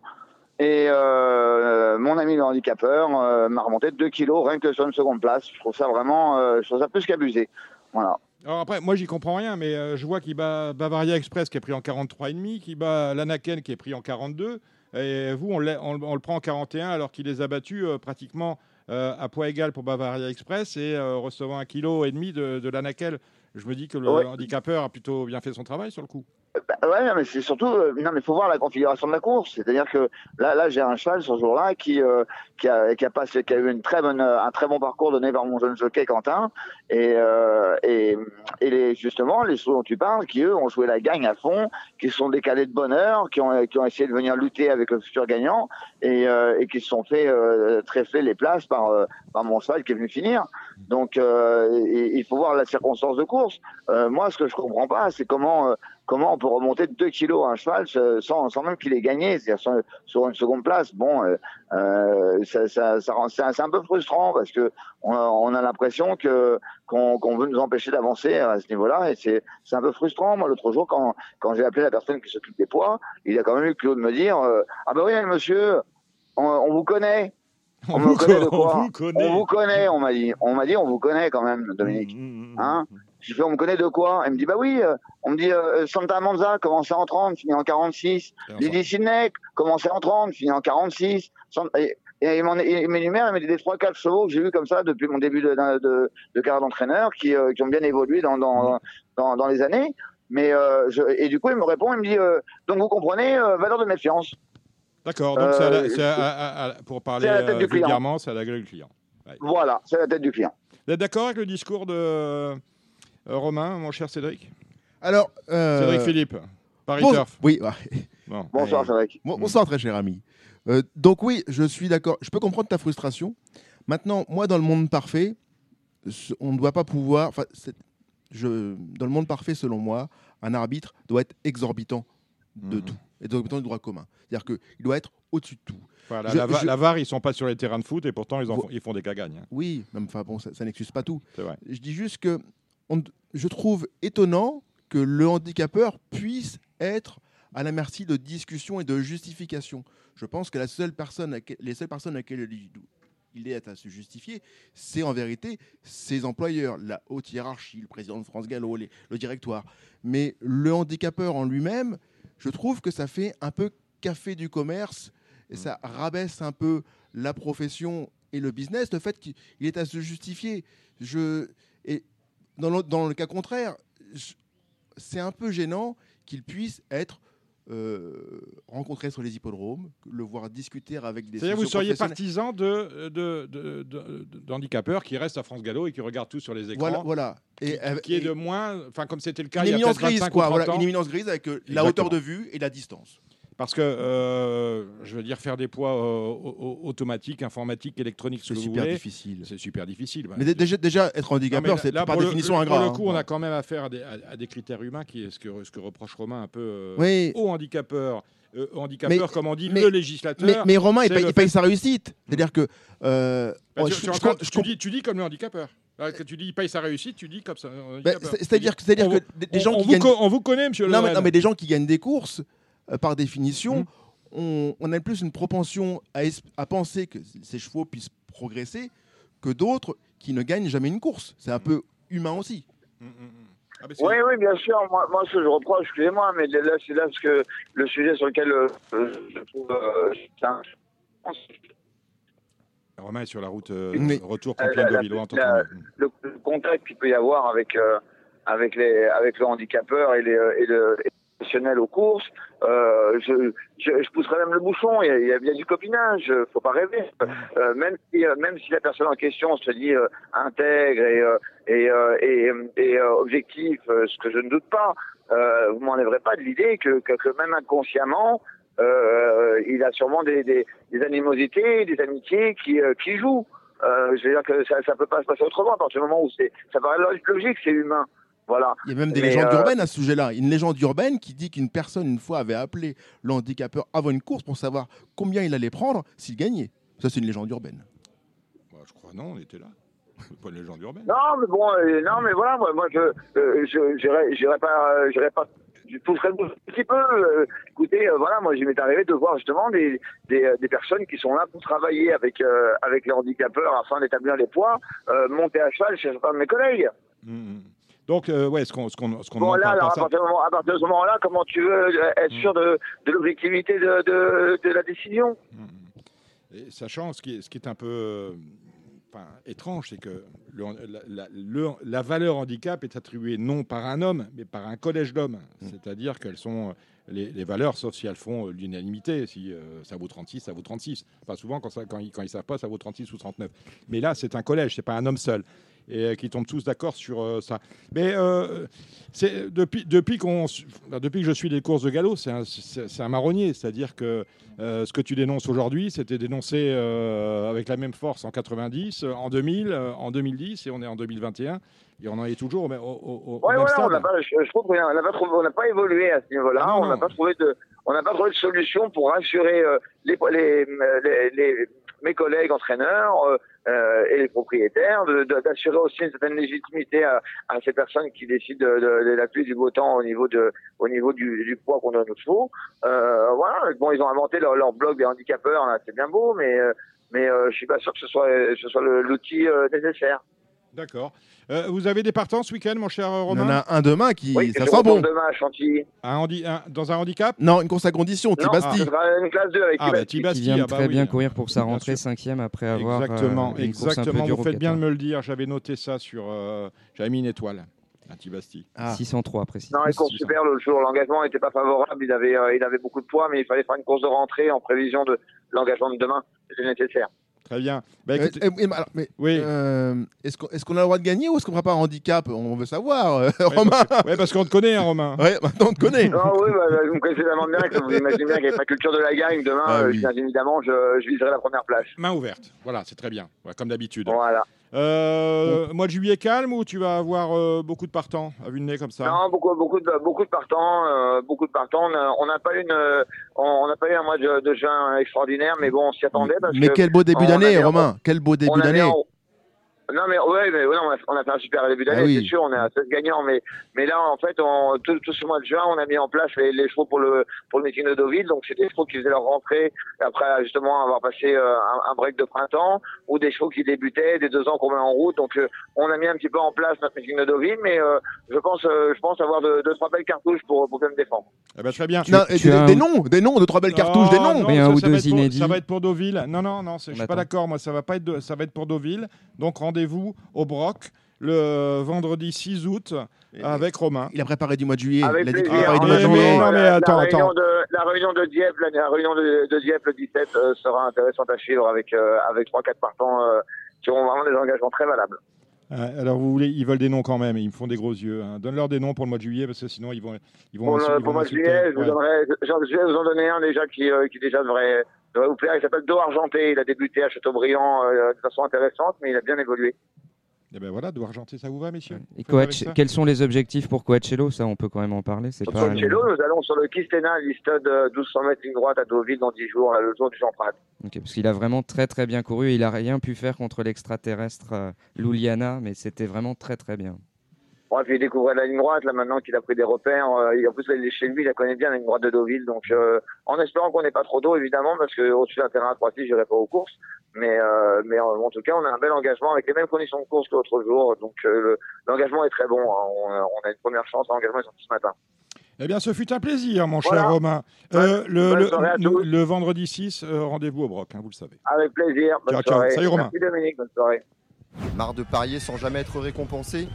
Et euh, mon ami le handicapeur euh, m'a remonté 2 kilos rien que sur une seconde place. Je trouve ça vraiment, euh, je trouve ça plus qu'abusé. Voilà. Alors après, moi j'y comprends rien, mais je vois qu'il bat Bavaria Express qui est pris en 43,5, qui bat Lanaken qui est pris en 42, et vous on, le- on le prend en 41 alors qu'il les a battus pratiquement à poids égal pour Bavaria Express et recevant un kilo et demi de, de Lanaken. Je me dis que le Ouais. handicapeur a plutôt bien fait son travail sur le coup. Bah, ouais, mais c'est surtout, euh, non, mais faut voir la configuration de la course. C'est-à-dire que là, là, j'ai un cheval ce jour-là qui, euh, qui a, qui a passé, qui a eu une très bonne, euh, un très bon parcours donné par mon jeune jockey Quentin. Et, euh, et, et les, justement, les chevaux dont tu parles, qui eux ont joué la gagne à fond, qui sont décalés de bonne heure, qui ont, qui ont essayé de venir lutter avec le futur gagnant et, euh, et qui se sont fait euh, trèfler les places par, euh, par mon cheval qui est venu finir. Donc, euh, il faut voir la circonstance de course. Euh, moi, ce que je comprends pas, c'est comment, euh, comment on peut remonter de 2 kilos à un cheval euh, sans, sans même qu'il ait gagné, c'est-à-dire sur, sur une seconde place. Bon, euh, euh, ça, ça, c'est un, peu frustrant parce que on a, on a l'impression que qu'on veut nous empêcher d'avancer à ce niveau-là et c'est c'est un peu frustrant. Moi, l'autre jour, quand quand j'ai appelé la personne qui s'occupe des poids, il a quand même eu le culot de me dire euh, ah ben oui, monsieur, on, on vous connaît. On, vous connaît de co- quoi on vous connaît. On vous connaît, on m'a dit. On m'a dit, on vous connaît quand même, Dominique. Mmh, Hein J'ai fait, on me connaît de quoi Elle me dit, bah oui. euh, On me dit, euh, Santa Monza, commencé en 30, fini en 46. Lydie Sidney, commencé en 30, fini en 46. Sant- Et, et il m'énumère, il me dit des 3-4 chevaux que j'ai vus comme ça depuis mon début de, de, de carrière d'entraîneur, qui, euh, qui ont bien évolué dans, dans, dans, dans les années. Mais euh, je, et du coup, il me répond, il me dit, donc vous comprenez, valeur de méfiance. D'accord, donc c'est pour parler c'est à la tête du client. vulgairement, c'est à la gueule du client. Ouais. Voilà, c'est la tête du client. Vous êtes d'accord avec le discours de Romain, mon cher Cédric Alors, euh, Cédric Philippe, Paris bon- Turf. Oui. Bon. Bonsoir. Cédric. Bon- bonsoir, très cher ami. Euh, donc oui, je suis d'accord. Je peux comprendre ta frustration. Maintenant, moi, dans le monde parfait, on ne doit pas pouvoir. enfin, c'est- je, dans le monde parfait, selon moi, un arbitre doit être exorbitant de Mhm. tout, exorbitant du droit commun. C'est-à-dire qu'il doit être au-dessus de tout. Voilà, Je- la, va- je- la VAR, ils sont pas sur les terrains de foot et pourtant ils, en font, ils font des cagagnes. hein. Oui, même, enfin bon, ça, ça n'excuse pas tout. C'est vrai. Je dis juste que on- je trouve étonnant que le handicapeur puisse être à la merci de discussions et de justifications. Je pense que la seule personne, à que- les seules personnes à laquelle il- est à se justifier, c'est en vérité ses employeurs, la haute hiérarchie, le président de France Gallo, les- le directoire. Mais le handicapeur en lui-même, je trouve que ça fait un peu café du commerce et ça rabaisse un peu la profession et le business. Le fait qu'il est à se justifier. Je, et dans le, dans le cas contraire, c'est un peu gênant qu'il puisse être euh, rencontré sur les hippodromes, le voir discuter avec des C'est-à-dire vous seriez partisan de, de, de- de- de- d'handicapeurs qui restent à France Gallo et qui regardent tout sur les écrans. Voilà, voilà. Et, qui est et- de moins, enfin comme c'était le cas une il y a peut-être grise, 25 quoi. ou 30 Voilà, ans. une éminence grise avec euh, la hauteur de vue et la distance. Parce que, euh, je veux dire, faire des poids euh, au- au- automatiques, informatiques, électroniques, ce C'est que vous super voulez, difficile. c'est super difficile. bah. Mais dé- déjà, déjà être handicapeur, c'est là, par pour le- définition le- ingrat. Pour le coup, hein. on a quand même affaire à des, à- à des critères humains, qui est ce que, ce que reproche Romain un peu euh, Oui. aux handicapeurs. Mais- comme on dit, mais- le législateur. Mais, mais Romain, il paye, le il paye fait- sa réussite. C'est-à-dire que. Bah, tu, je- je dis, tu dis comme le handicapeur. Que tu dis il paye sa réussite, tu dis comme ça. bah, C'est-à-dire que, c'est-à-dire On que des, on- gens on qui vous gagnent. on vous connaît, monsieur non, mais, Lorraine. non, mais des gens qui gagnent des courses, par définition, Mmh. on, on a plus une propension à, penser que ces chevaux puissent progresser que d'autres qui ne gagnent jamais une course. C'est un peu humain aussi. Hum. Ah, Oui, oui, bien sûr. Moi, moi ce que je reproche, excusez-moi, mais là, c'est là ce que le sujet sur lequel euh, je trouve. euh, un- Romain est sur la route euh, Mais- retour Euh, Compiègne la- de Villois, la- le, le contact qu'il peut y avoir avec euh, avec les avec le handicapeur et les euh, et le et le professionnel aux courses, euh, je, je je pousserais même le bouchon. Il y a, il y a bien du copinage. Faut pas rêver. Euh, même si euh, même si la personne en question se dit euh, intègre et euh, et euh, et, et, euh, objectif, ce que je ne doute pas, euh, vous m'enlèverez pas de l'idée que, que que même inconsciemment. Il a sûrement des, des, des animosités, des amitiés qui, qui jouent. Je veux dire que ça, ça peut pas se passer autrement à partir du moment où c'est, ça paraît lo- logique, c'est humain. Voilà. Il y a même des Mais, légendes euh, urbaines à ce sujet-là. Une légende urbaine qui dit qu'une personne, une fois, avait appelé le handicapeur avant une course pour savoir combien il allait prendre s'il gagnait. Ça, c'est une légende urbaine. Bah, je crois non, on était là. C'est pas une légende urbaine. Non, mais bon, euh, non, mais voilà, moi, moi je, euh, j'irai, pas, euh, pas. Je pousserai un petit peu. euh, écoutez, euh, voilà, moi, il m'est arrivé de voir justement des, des, des personnes qui sont là pour travailler avec, euh, avec les handicapeurs afin d'établir les poids, euh, monter à cheval chez certains de mes collègues. Hum, hum. Donc, euh, ouais, ce qu'on ce qu'on ce qu'on Bon, là, alors, à partir, du moment, à partir de ce moment-là, comment tu veux euh, être sûr de, de l'objectivité de, de, de la décision? Et sachant ce qui est, ce qui est un peu euh, enfin, étrange, c'est que le, la, la- le- la valeur handicap est attribuée non par un homme, mais par un collège d'hommes. C'est-à-dire qu'elles sont les, les valeurs, sauf si elles font l'unanimité. Si euh, ça vaut 36, ça vaut 36. Pas souvent, quand, ça, quand, ils, quand ils savent pas, ça vaut 36 ou 39. Mais là, c'est un collège, c'est pas un homme seul. Et euh, qui tombent tous d'accord sur euh, ça. Mais euh, c'est depuis, depuis, qu'on, depuis que je suis des courses de galop, c'est un, c'est- c'est un marronnier. C'est-à-dire que ce que tu dénonces aujourd'hui, c'était dénoncé avec la même force en 90, euh, en 2000, euh, en 2010, et on est en 2021, et on en est toujours au, au- au- au Ouais, même voilà, stade. pas, je, je trouve qu'on n'a pas, évolué à ce niveau-là. Ah non, on n'a pas trouvé de, on n'a pas trouvé de solution pour rassurer euh, les, les, les, les- mes collègues entraîneurs euh, euh, et les propriétaires, d'assurer aussi une certaine légitimité à, à ces personnes qui décident de, de, de la pluie du beau temps au niveau de, au niveau du, du poids qu'on donne aux chevaux. Euh, voilà. Bon, ils ont inventé leur, leur blog des handicapeurs, c'est bien beau, mais euh, mais euh, je suis pas sûr que ce soit, ce soit l'outil nécessaire. D'accord. Euh, vous avez des partants ce week-end, mon cher euh, On Romain en a un demain qui. Oui, ça je sent bon. demain à Chantilly. Un handi- un- Dans un handicap? Non, une course à condition, Non, Tibasti. ce sera une classe 2 avec Ah, bah, Tibasti. Tibasti, qui vient ah bah très oui. bien courir pour sa Bien rentrée cinquième après avoir Exactement, euh, une course un peu exactement. dure Vous au faites bien de me le dire. J'avais noté ça sur. euh, J'avais mis une étoile à Tibasti. Ah. 603 précisément. Non, il court Si, super l'autre jour. L'engagement n'était pas favorable. Il avait, euh, il avait beaucoup de poids, mais il fallait faire une course de rentrée en prévision de l'engagement de demain. C'était nécessaire. Très bien. Bah, Euh, euh, mais, alors, mais, oui. euh, est-ce qu'on est-ce qu'on a le droit de gagner ou est-ce qu'on ne fera pas un handicap? On veut savoir, euh, Ouais, Romain. parce ouais, parce qu'on te connaît, hein, Romain. Ouais, maintenant on te connaît. Non, oui, bah, vous me connaissez tellement bien vous imaginez bien qu'avec ma culture de la gagne, demain, Ah euh, oui. bien évidemment, je, je viserai la première place. Main ouverte. Voilà, c'est très bien. Ouais, comme d'habitude. Voilà. Euh, Mois de juillet calme ou tu vas avoir euh, beaucoup de partants à vue de nez comme ça? Non, beaucoup, beaucoup de, beaucoup de partants, euh, beaucoup de partants. On a- On n'a pas eu une, euh, on n'a pas eu un mois de, de juin extraordinaire, mais bon, on s'y attendait parce Mais que quel beau début d'année, Romain. Quel beau début d'année. Non, mais ouais, mais ouais, on, a, on a fait un super début d'année, Ah oui. c'est sûr, on est à 16 gagnants, mais, mais là, en fait, on, tout, tout ce mois de juin, on a mis en place les, les chevaux pour le, pour le meeting de Deauville, donc c'est des chevaux qui faisaient leur rentrée après justement avoir passé euh, un, un break de printemps, ou des chevaux qui débutaient, des deux ans qu'on met en route, donc euh, on a mis un petit peu en place notre meeting de Deauville, mais euh, je pense, euh, je pense avoir de, deux, trois belles cartouches pour, pour bien me défendre. Eh ben, très bien. Non, tu des, as des un- noms, des noms, de trois belles cartouches, des noms. Non, Oui, ça, un ou ça va deux être pour- inédits. Ça va être pour Deauville. Non, non, non, je suis pas d'accord. Moi, ça va pas être. de- ça va être pour Deauville. Donc rendez-vous au Broc le vendredi 6 août avec Romain. Il a préparé du mois de juillet. Avec il a dit qu'il plaisir. préparait du Ah, mois de mais juillet. non, mais la, attends, la réunion attends. De, la réunion de Dieppe, la, la réunion de, de Dieppe le 17 euh, sera intéressante à suivre avec euh, avec trois quatre partants euh, qui auront vraiment des engagements très valables. Alors vous voulez, ils veulent des noms quand même. Ils me font des gros yeux. hein. Donne-leur des noms pour le mois de juillet parce que sinon ils vont, ils vont. Pour le, ils pour vont le mois de juillet, je, vous Ouais. donnerai, je, je vais vous en donner un déjà qui, euh, qui déjà devrait, devrait vous plaire. Il s'appelle Do Argenté. Il a débuté à Châteaubriand euh, de façon intéressante, mais il a bien évolué. Eh ben voilà, doit argenter, ça vous va, messieurs Et Coach, ça quels sont les objectifs pour Coachello Ça, on peut quand même en parler. C'est pas. Coachello, nous allons sur le Kistena, Listed, euh, 1200 mètres ligne droite à Deauville dans 10 jours, là, le jour du Jean Prat. Parce qu'il a vraiment très très bien couru. Il a rien pu faire contre l'extraterrestre euh, Luliana, mais c'était vraiment très très bien. Ouais, puis il découvrait la ligne droite, là, maintenant qu'il a pris des repères. euh, et en plus, là, il est chez lui, il la connaît bien, la ligne droite de Deauville. Donc, euh, en espérant qu'on n'ait pas trop d'eau, évidemment, parce que au-dessus d'un terrain à 3 je n'irai pas aux courses. Mais, euh, mais en, en tout cas, on a un bel engagement avec les mêmes conditions de course que l'autre jour. Donc, euh, le- l'engagement est très bon. hein. On, a- on a une première chance. L'engagement est sorti ce matin. Eh bien, ce fut un plaisir, mon Voilà. cher Romain. Euh, le, vendredi 6, euh, rendez-vous au Broc, hein, vous le savez. Avec plaisir. Bonne Ciao, ciao. soirée. Salut, Romain. Merci Dominique. Bonne soirée. Marre de parier sans jamais être récompensé?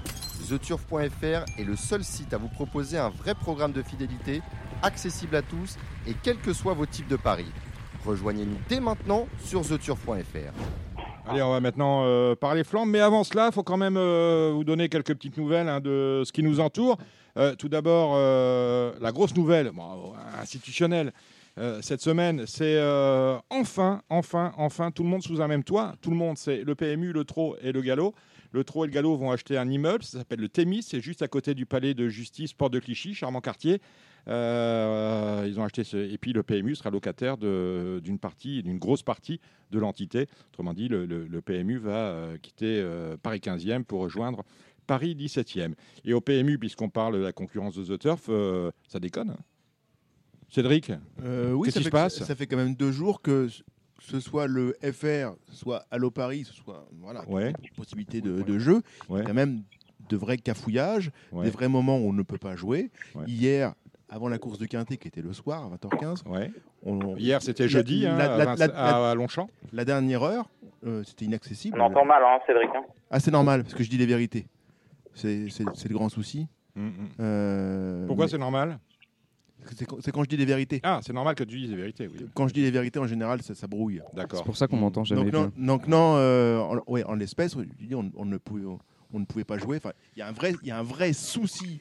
TheTurf.fr est le seul site à vous proposer un vrai programme de fidélité, accessible à tous et quels que soient vos types de paris. Rejoignez-nous dès maintenant sur TheTurf.fr. Allez, on va maintenant euh, parler flammes, mais avant cela, il faut quand même euh, vous donner quelques petites nouvelles hein, de ce qui nous entoure. Euh, tout d'abord, la grosse nouvelle institutionnelle cette semaine, c'est enfin, enfin, enfin, tout le monde sous un même toit. Tout le monde, c'est le PMU, le TRO et le Gallo. Le TRO et le Gallo vont acheter un immeuble, ça s'appelle le Témis, c'est juste à côté du palais de justice Porte de Clichy, charmant quartier. Euh, ils ont acheté ce... et puis le PMU sera locataire d'une partie, d'une grosse partie de l'entité. Autrement dit, le, le- le PMU va euh, quitter euh, Paris 15e pour rejoindre Paris 17e. Et au PMU, puisqu'on parle de la concurrence de The Turf, ça déconne. hein? Cédric, Euh, oui, Qu'est-ce ça qui se passe ça fait quand même deux jours que ce soit le FR, soit Allo Paris, ce soit voilà, Ouais. possibilité de, de jeu, Ouais. quand même de vrais cafouillages, Ouais. des vrais moments où on ne peut pas jouer. Ouais. Hier, avant la course du Quintet, qui était le soir à 20h15, ouais. on- hier c'était jeudi hein, la- à la- Vince- la- la- à, à Longchamp. la dernière heure, euh, c'était inaccessible. On entend mal, hein, Cédric. hein. Ah, c'est normal, parce que je dis les vérités. C'est le grand souci. Mm, mm. Euh, Pourquoi mais c'est normal? C'est quand, je dis les vérités. Ah, c'est normal que tu dises les vérités, oui. Quand je dis les vérités, en général, ça, ça brouille. D'accord. C'est pour ça qu'on m'entend jamais donc, non, bien. donc non, euh, en, ouais, en l'espèce, on, on ne pouvait, on, ne pouvait pas jouer. Enfin, il y a un vrai, il y a un vrai souci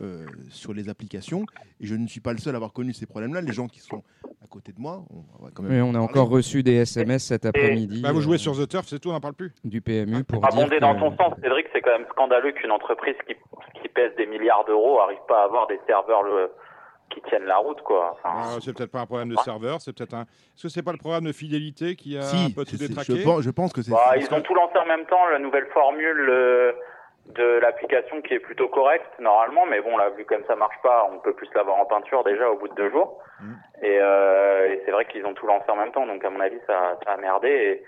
euh, sur les applications, et je ne suis pas le seul à avoir connu ces problèmes-là. Les gens qui sont à côté de moi, on va quand même. Oui, on a parler. encore reçu des SMS cet après-midi Bah, vous jouez euh, sur The Turf, c'est tout, on n'en parle plus. du PMU pour abonder que- dans ton sens, Cédric, c'est quand même scandaleux qu'une entreprise qui, qui pèse des milliards d'euros arrive pas à avoir des serveurs le- qui tiennent la route, quoi. Enfin, Ah, c'est peut-être pas un problème de serveur, c'est peut-être un. Est-ce que c'est pas le programme de fidélité qui a un Si, peu tout détraqué je, pense, je pense que c'est. bah, ils ont tout lancé en même temps, la nouvelle formule euh, de l'application qui est plutôt correcte normalement, mais bon là vu comme ça marche pas, on peut plus l'avoir en peinture déjà au bout de deux jours. Mm. Et, euh, et c'est vrai qu'ils ont tout lancé en même temps, donc à mon avis ça, ça a merdé. Et,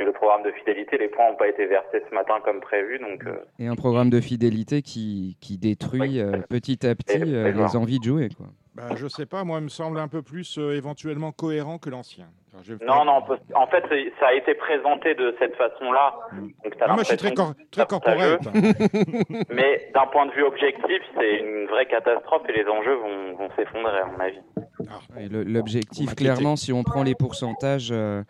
et le programme de fidélité, les points n'ont pas été versés ce matin comme prévu, donc euh, Et un programme de fidélité qui, qui détruit Oui. euh, petit à petit euh, les envies de jouer. Quoi. Bah, Je sais pas, moi, il me semble un peu plus euh, éventuellement cohérent que l'ancien. Non, non, en fait, ça a été présenté de cette façon-là. Donc, t'as Ah, moi, je suis très, l'impression cor- très corporate. (laughs) (laughs) Mais d'un point de vue objectif, c'est une vraie catastrophe et les enjeux vont, vont s'effondrer, à mon avis. Le- L'objectif, Vous clairement, si on prend les pourcentages euh,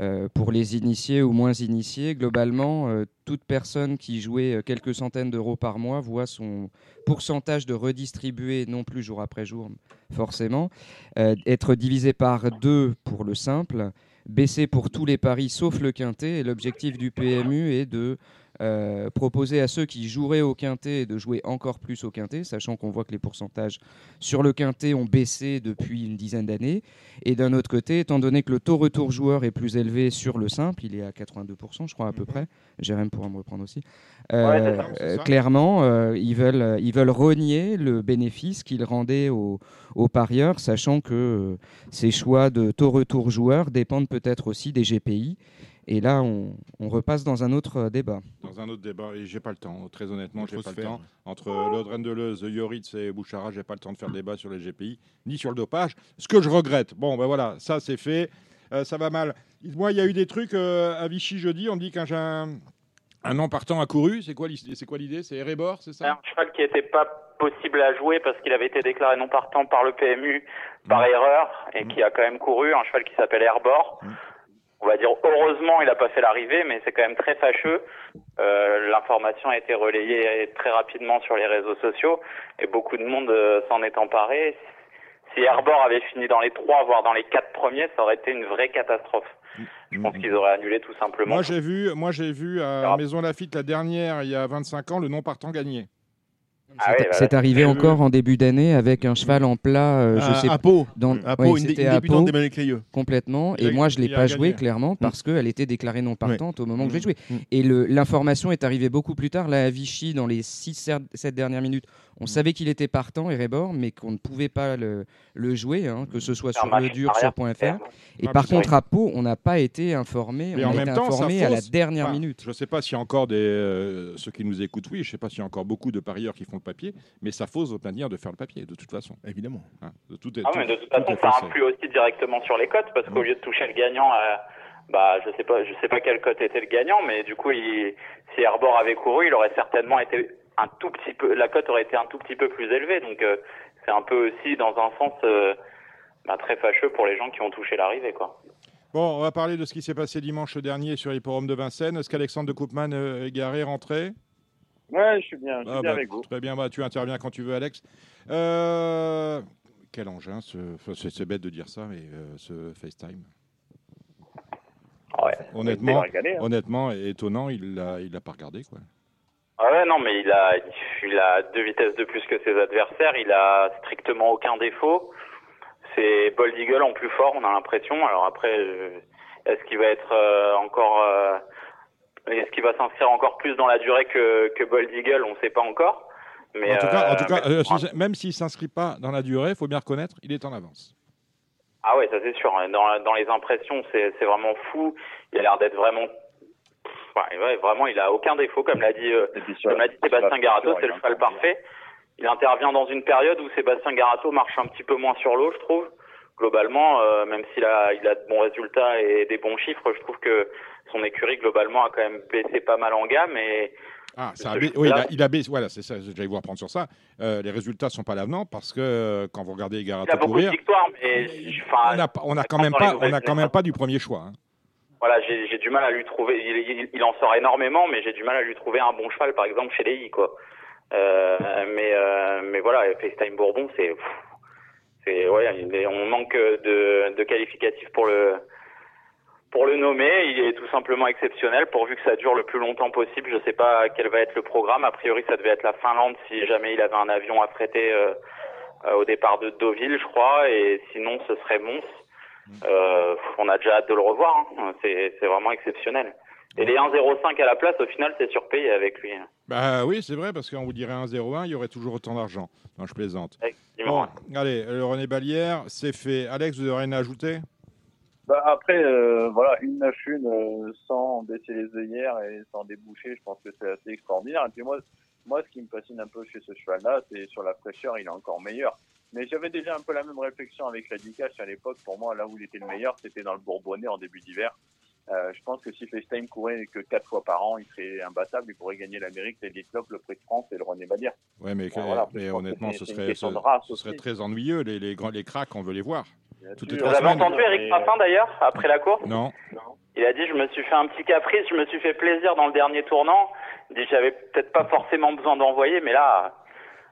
euh, pour les initiés ou moins initiés, globalement, euh, toute personne qui jouait euh, quelques centaines d'euros par mois voit son pourcentage de redistribué, non plus jour après jour, forcément, être divisé par deux pour le simple, baisser pour tous les paris sauf le quintet. Et l'objectif du PMU est de euh, proposer à ceux qui joueraient au quintet de jouer encore plus au quintet, sachant qu'on voit que les pourcentages sur le quintet ont baissé depuis une dizaine d'années. Et d'un autre côté, étant donné que le taux retour joueur est plus élevé sur le simple, il est à 82%, je crois à peu près. Jérém pourra me reprendre aussi. Euh, Ouais, ça, euh, clairement, ils, veulent, ils veulent renier le bénéfice qu'ils rendaient aux, aux parieurs, sachant que ces choix de taux retour joueur dépendent peut-être aussi des GPI. Et là, on, on repasse dans un autre euh, débat. Dans un autre débat, et j'ai pas le temps, très honnêtement, j'ai pas le faire, temps. Entre Lodren Deleuze, Yoritz et Bouchara, j'ai pas le temps de faire débat sur les GPI, ni sur le dopage. Ce que je regrette. Bon, ben voilà, ça c'est fait. Euh, ça va mal. Moi, il y a eu des trucs euh, à Vichy jeudi. On me dit qu'un un, un non partant a couru. C'est quoi l'idée C'est quoi l'idée? C'est Erebor, c'est ça? Un cheval qui n'était pas possible à jouer parce qu'il avait été déclaré non partant par le PMU par erreur et qui a quand même couru. Un cheval qui s'appelle Airbor. On va dire heureusement il n'a pas fait l'arrivée, mais c'est quand même très fâcheux. Euh, L'information a été relayée très rapidement sur les réseaux sociaux et beaucoup de monde euh, s'en est emparé. Si Airbor avait fini dans les trois, voire dans les quatre premiers, ça aurait été une vraie catastrophe. Je pense qu'ils auraient annulé tout simplement. Moi, j'ai vu, moi, j'ai vu à Maison Lafitte la dernière, il y a 25 ans, le non partant gagner. Ah C'est- C'est arrivé encore en début d'année avec un cheval en plat, euh, je À- sais à Pau. dans, À Pau, ouais, une une à Pau. Complètement. Et moi, je l'ai il a pas joué clairement parce qu'elle était déclarée non partante au moment où je l'ai joué. Mm. Et l'information est arrivée beaucoup plus tard. Là, à Vichy, dans les 6-7 dernières minutes, on savait qu'il était partant, Erebor, mais qu'on ne pouvait pas le, le jouer, hein, que ce soit sur le dur, sur .fr. Et Ah, par contre, à Pau, on n'a pas été informé. On en a même été temps, informé à la dernière minute. Je ne sais pas s'il y a encore des, euh, ceux qui nous écoutent, oui, je ne sais pas s'il y a encore beaucoup de parieurs qui font le papier, mais ça fausse votre manière de faire le papier, de toute façon. Évidemment. de tout est, Ah, tout- mais de toute tout façon, est ça influe aussi directement sur les cotes parce qu'au lieu de toucher le gagnant, euh, bah, je sais pas, je sais pas quelle cote était le gagnant, mais du coup, il, si Herbor avait couru, il aurait certainement été un tout petit peu, la cote aurait été un tout petit peu plus élevée. Donc, euh, c'est un peu aussi dans un sens euh, bah, très fâcheux pour les gens qui ont touché l'arrivée, quoi. Bon, on va parler de ce qui s'est passé dimanche dernier sur l'hipporome de Vincennes. Est-ce qu'Alexandre de Koopman euh, est garé, rentré? Ouais, je suis bien, je suis Ah, bien bah, avec vous. Très bien, bah, tu interviens quand tu veux, Alex. Euh, Quel engin, ce... enfin, c'est bête de dire ça, mais euh, ce FaceTime? Honnêtement, régalé, hein. honnêtement, étonnant, il l'a, il l'a pas regardé, quoi. Ah ouais, non, mais il a, il a deux vitesses de plus que ses adversaires. Il a strictement aucun défaut. C'est Bold Eagle en plus fort, on a l'impression. Alors après, est-ce qu'il va être euh, encore, est-ce qu'il va s'inscrire encore plus dans la durée que, que Bold Eagle On ne sait pas encore. Mais en tout cas, en tout euh, cas mais- euh, si- même s'il s'inscrit pas dans la durée, il faut bien reconnaître, il est en avance. Ah ouais, ça c'est sûr. Dans, dans les impressions, c'est c'est vraiment fou. Il a l'air d'être vraiment. Pff, Ouais, ouais, vraiment, il a aucun défaut, comme l'a dit, euh, comme l'a dit Sébastien Garato, c'est le cheval parfait. Il intervient dans une période où Sébastien Garato marche un petit peu moins sur l'eau, je trouve. Globalement, euh, même s'il a, il a de bons résultats et des bons chiffres, je trouve que son écurie globalement a quand même baissé pas mal en gamme et Ah, ça a Ce baissé- oui, il a, il a baissé. Voilà, c'est ça. J'allais vous reprendre sur ça. Euh, les résultats sont pas l'avenant parce que euh, quand vous regardez il a beaucoup de courir, victoires, mais on n'a on a quand même pas, on a quand même pas du premier choix. hein. Voilà, j'ai du mal à lui trouver. Il, il- il en sort énormément, mais j'ai du mal à lui trouver un bon cheval, par exemple chez les I, quoi. Euh, mais mais voilà, FaceTime Bourbon, c'est c'est ouais, on manque de, de qualificatifs pour le pour le nommer. Il est tout simplement exceptionnel, pourvu que ça dure le plus longtemps possible. Je sais pas quel va être le programme. A priori, ça devait être la Finlande si jamais il avait un avion affrété euh, euh, au départ de Deauville, je crois, et sinon ce serait Mons. Euh, on a déjà hâte de le revoir. hein. C'est vraiment exceptionnel. Et les 1,05 à la place, au final, c'est surpayé avec lui. hein. Bah oui, c'est vrai, parce qu'on vous dirait 1-0-1, il y aurait toujours autant d'argent. Non, je plaisante. Bon, allez, le René Balière, c'est fait. Alex, vous avez rien à ajouter? Bah, après, euh, voilà, une 9 une euh, sans baisser les œillères et sans déboucher, je pense que c'est assez extraordinaire. Et puis moi, moi, ce qui me fascine un peu chez ce cheval-là, c'est sur la fraîcheur, il est encore meilleur. Mais j'avais déjà un peu la même réflexion avec la Ducasse à l'époque. Pour moi, là où il était le meilleur, c'était dans le Bourbonnais en début d'hiver. Euh, je pense que si FaceTime courait que quatre fois par an, il serait imbattable. Il pourrait gagner l'Amérique, l'Elite Club, le Prix de France et le René Balière. Ouais, mais, voilà, honnêtement, ce serait, ce, ce très ennuyeux. Les, les, grands, les cracks, on veut les voir. Toutes les Vous trois avez semaines. entendu Eric Papin d'ailleurs, après la course Non. Il a dit Je me suis fait un petit caprice, je me suis fait plaisir dans le dernier tournant. Il dit J'avais peut-être pas forcément besoin d'envoyer, mais là,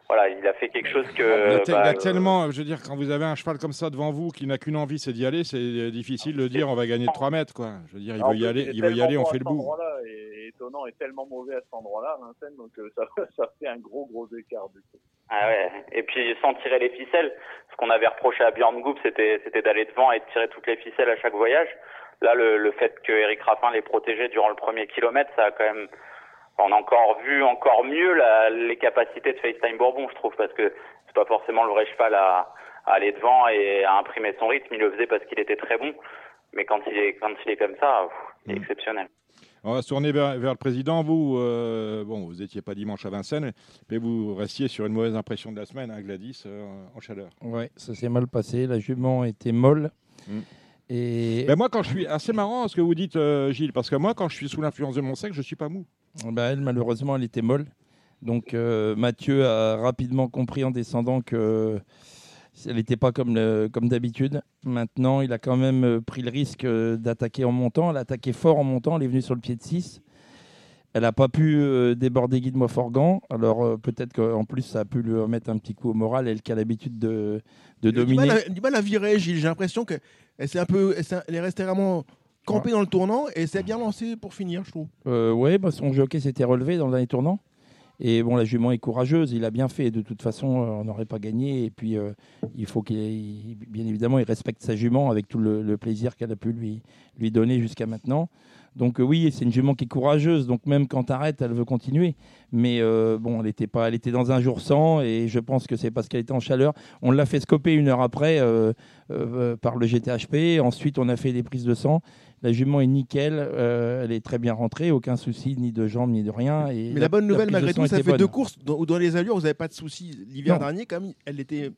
voilà, il a fait quelque chose que. Il a, bah, a tellement, je veux dire, quand vous avez un cheval comme ça devant vous qui n'a qu'une envie, c'est d'y aller, c'est difficile de dire on va gagner de 3 mètres, quoi. Je veux dire, il veut y aller, il veut y aller, on fait le bout. Et étonnant et tellement mauvais à cet endroit-là, Vincennes, donc euh, (laughs) ça, ça fait un gros gros écart du coup. Ah ouais. Et puis sans tirer les ficelles, ce qu'on avait reproché à Björn Goop, c'était c'était d'aller devant et de tirer toutes les ficelles à chaque voyage. Là, le, le fait que Eric Raffin les protégeait durant le premier kilomètre, ça a quand même. On a encore vu encore mieux la, les capacités de FaceTime Bourbon, je trouve, parce que c'est pas forcément le vrai cheval à, à aller devant et à imprimer son rythme. Il le faisait parce qu'il était très bon, mais quand il est quand il est comme ça, pff, il est exceptionnel. On va se tourner vers, vers le président. Vous, euh, bon, vous n'étiez pas dimanche à Vincennes, mais vous restiez sur une mauvaise impression de la semaine, hein, Gladys, euh, en chaleur. Ouais, ça s'est mal passé. La jument était molle. Mm. Et Ben moi, quand je suis assez marrant ce que vous dites, euh, Gilles, parce que moi, quand je suis sous l'influence de mon sexe, je suis pas mou. Bah, elle, malheureusement, elle était molle. Donc euh, Mathieu a rapidement compris en descendant que elle n'était pas comme, le- comme d'habitude. Maintenant, il a quand même euh, pris le risque euh, d'attaquer en montant. Elle a attaqué fort en montant. Elle est venue sur le pied de 6. Elle n'a pas pu euh, déborder Guy de Moforgan. Alors euh, peut-être qu'en plus, ça a pu lui remettre un petit coup au moral. Elle qui a l'habitude de, de a du dominer. mal à- du mal à virer, Gilles. J'ai l'impression qu'elle s'est un peu, elle est restée vraiment campée dans le tournant et s'est bien lancée pour finir, je trouve. Euh, ouais, bah, son jockey s'était relevé dans le dernier tournant. Et bon, la jument est courageuse, il a bien fait. De toute façon, euh, on n'aurait pas gagné. Et puis, euh, il faut qu'il, il- bien évidemment, il respecte sa jument avec tout le, plaisir qu'elle a pu lui, lui donner jusqu'à maintenant. Donc euh, oui, c'est une jument qui est courageuse. Donc même quand t'arrêtes, elle veut continuer. Mais bon, elle était pas, elle était dans un jour sans, et je pense que c'est parce qu'elle était en chaleur. On l'a fait scoper une heure après euh, par le GTHP. Ensuite, on a fait des prises de sang. La jument est nickel, euh, elle est très bien rentrée, aucun souci ni de jambes ni de rien. Et Mais la, bonne nouvelle, malgré tout, ça fait bonne. deux courses dans- où dans les allures, vous n'avez pas de soucis. L'hiver dernier, quand même, elle était.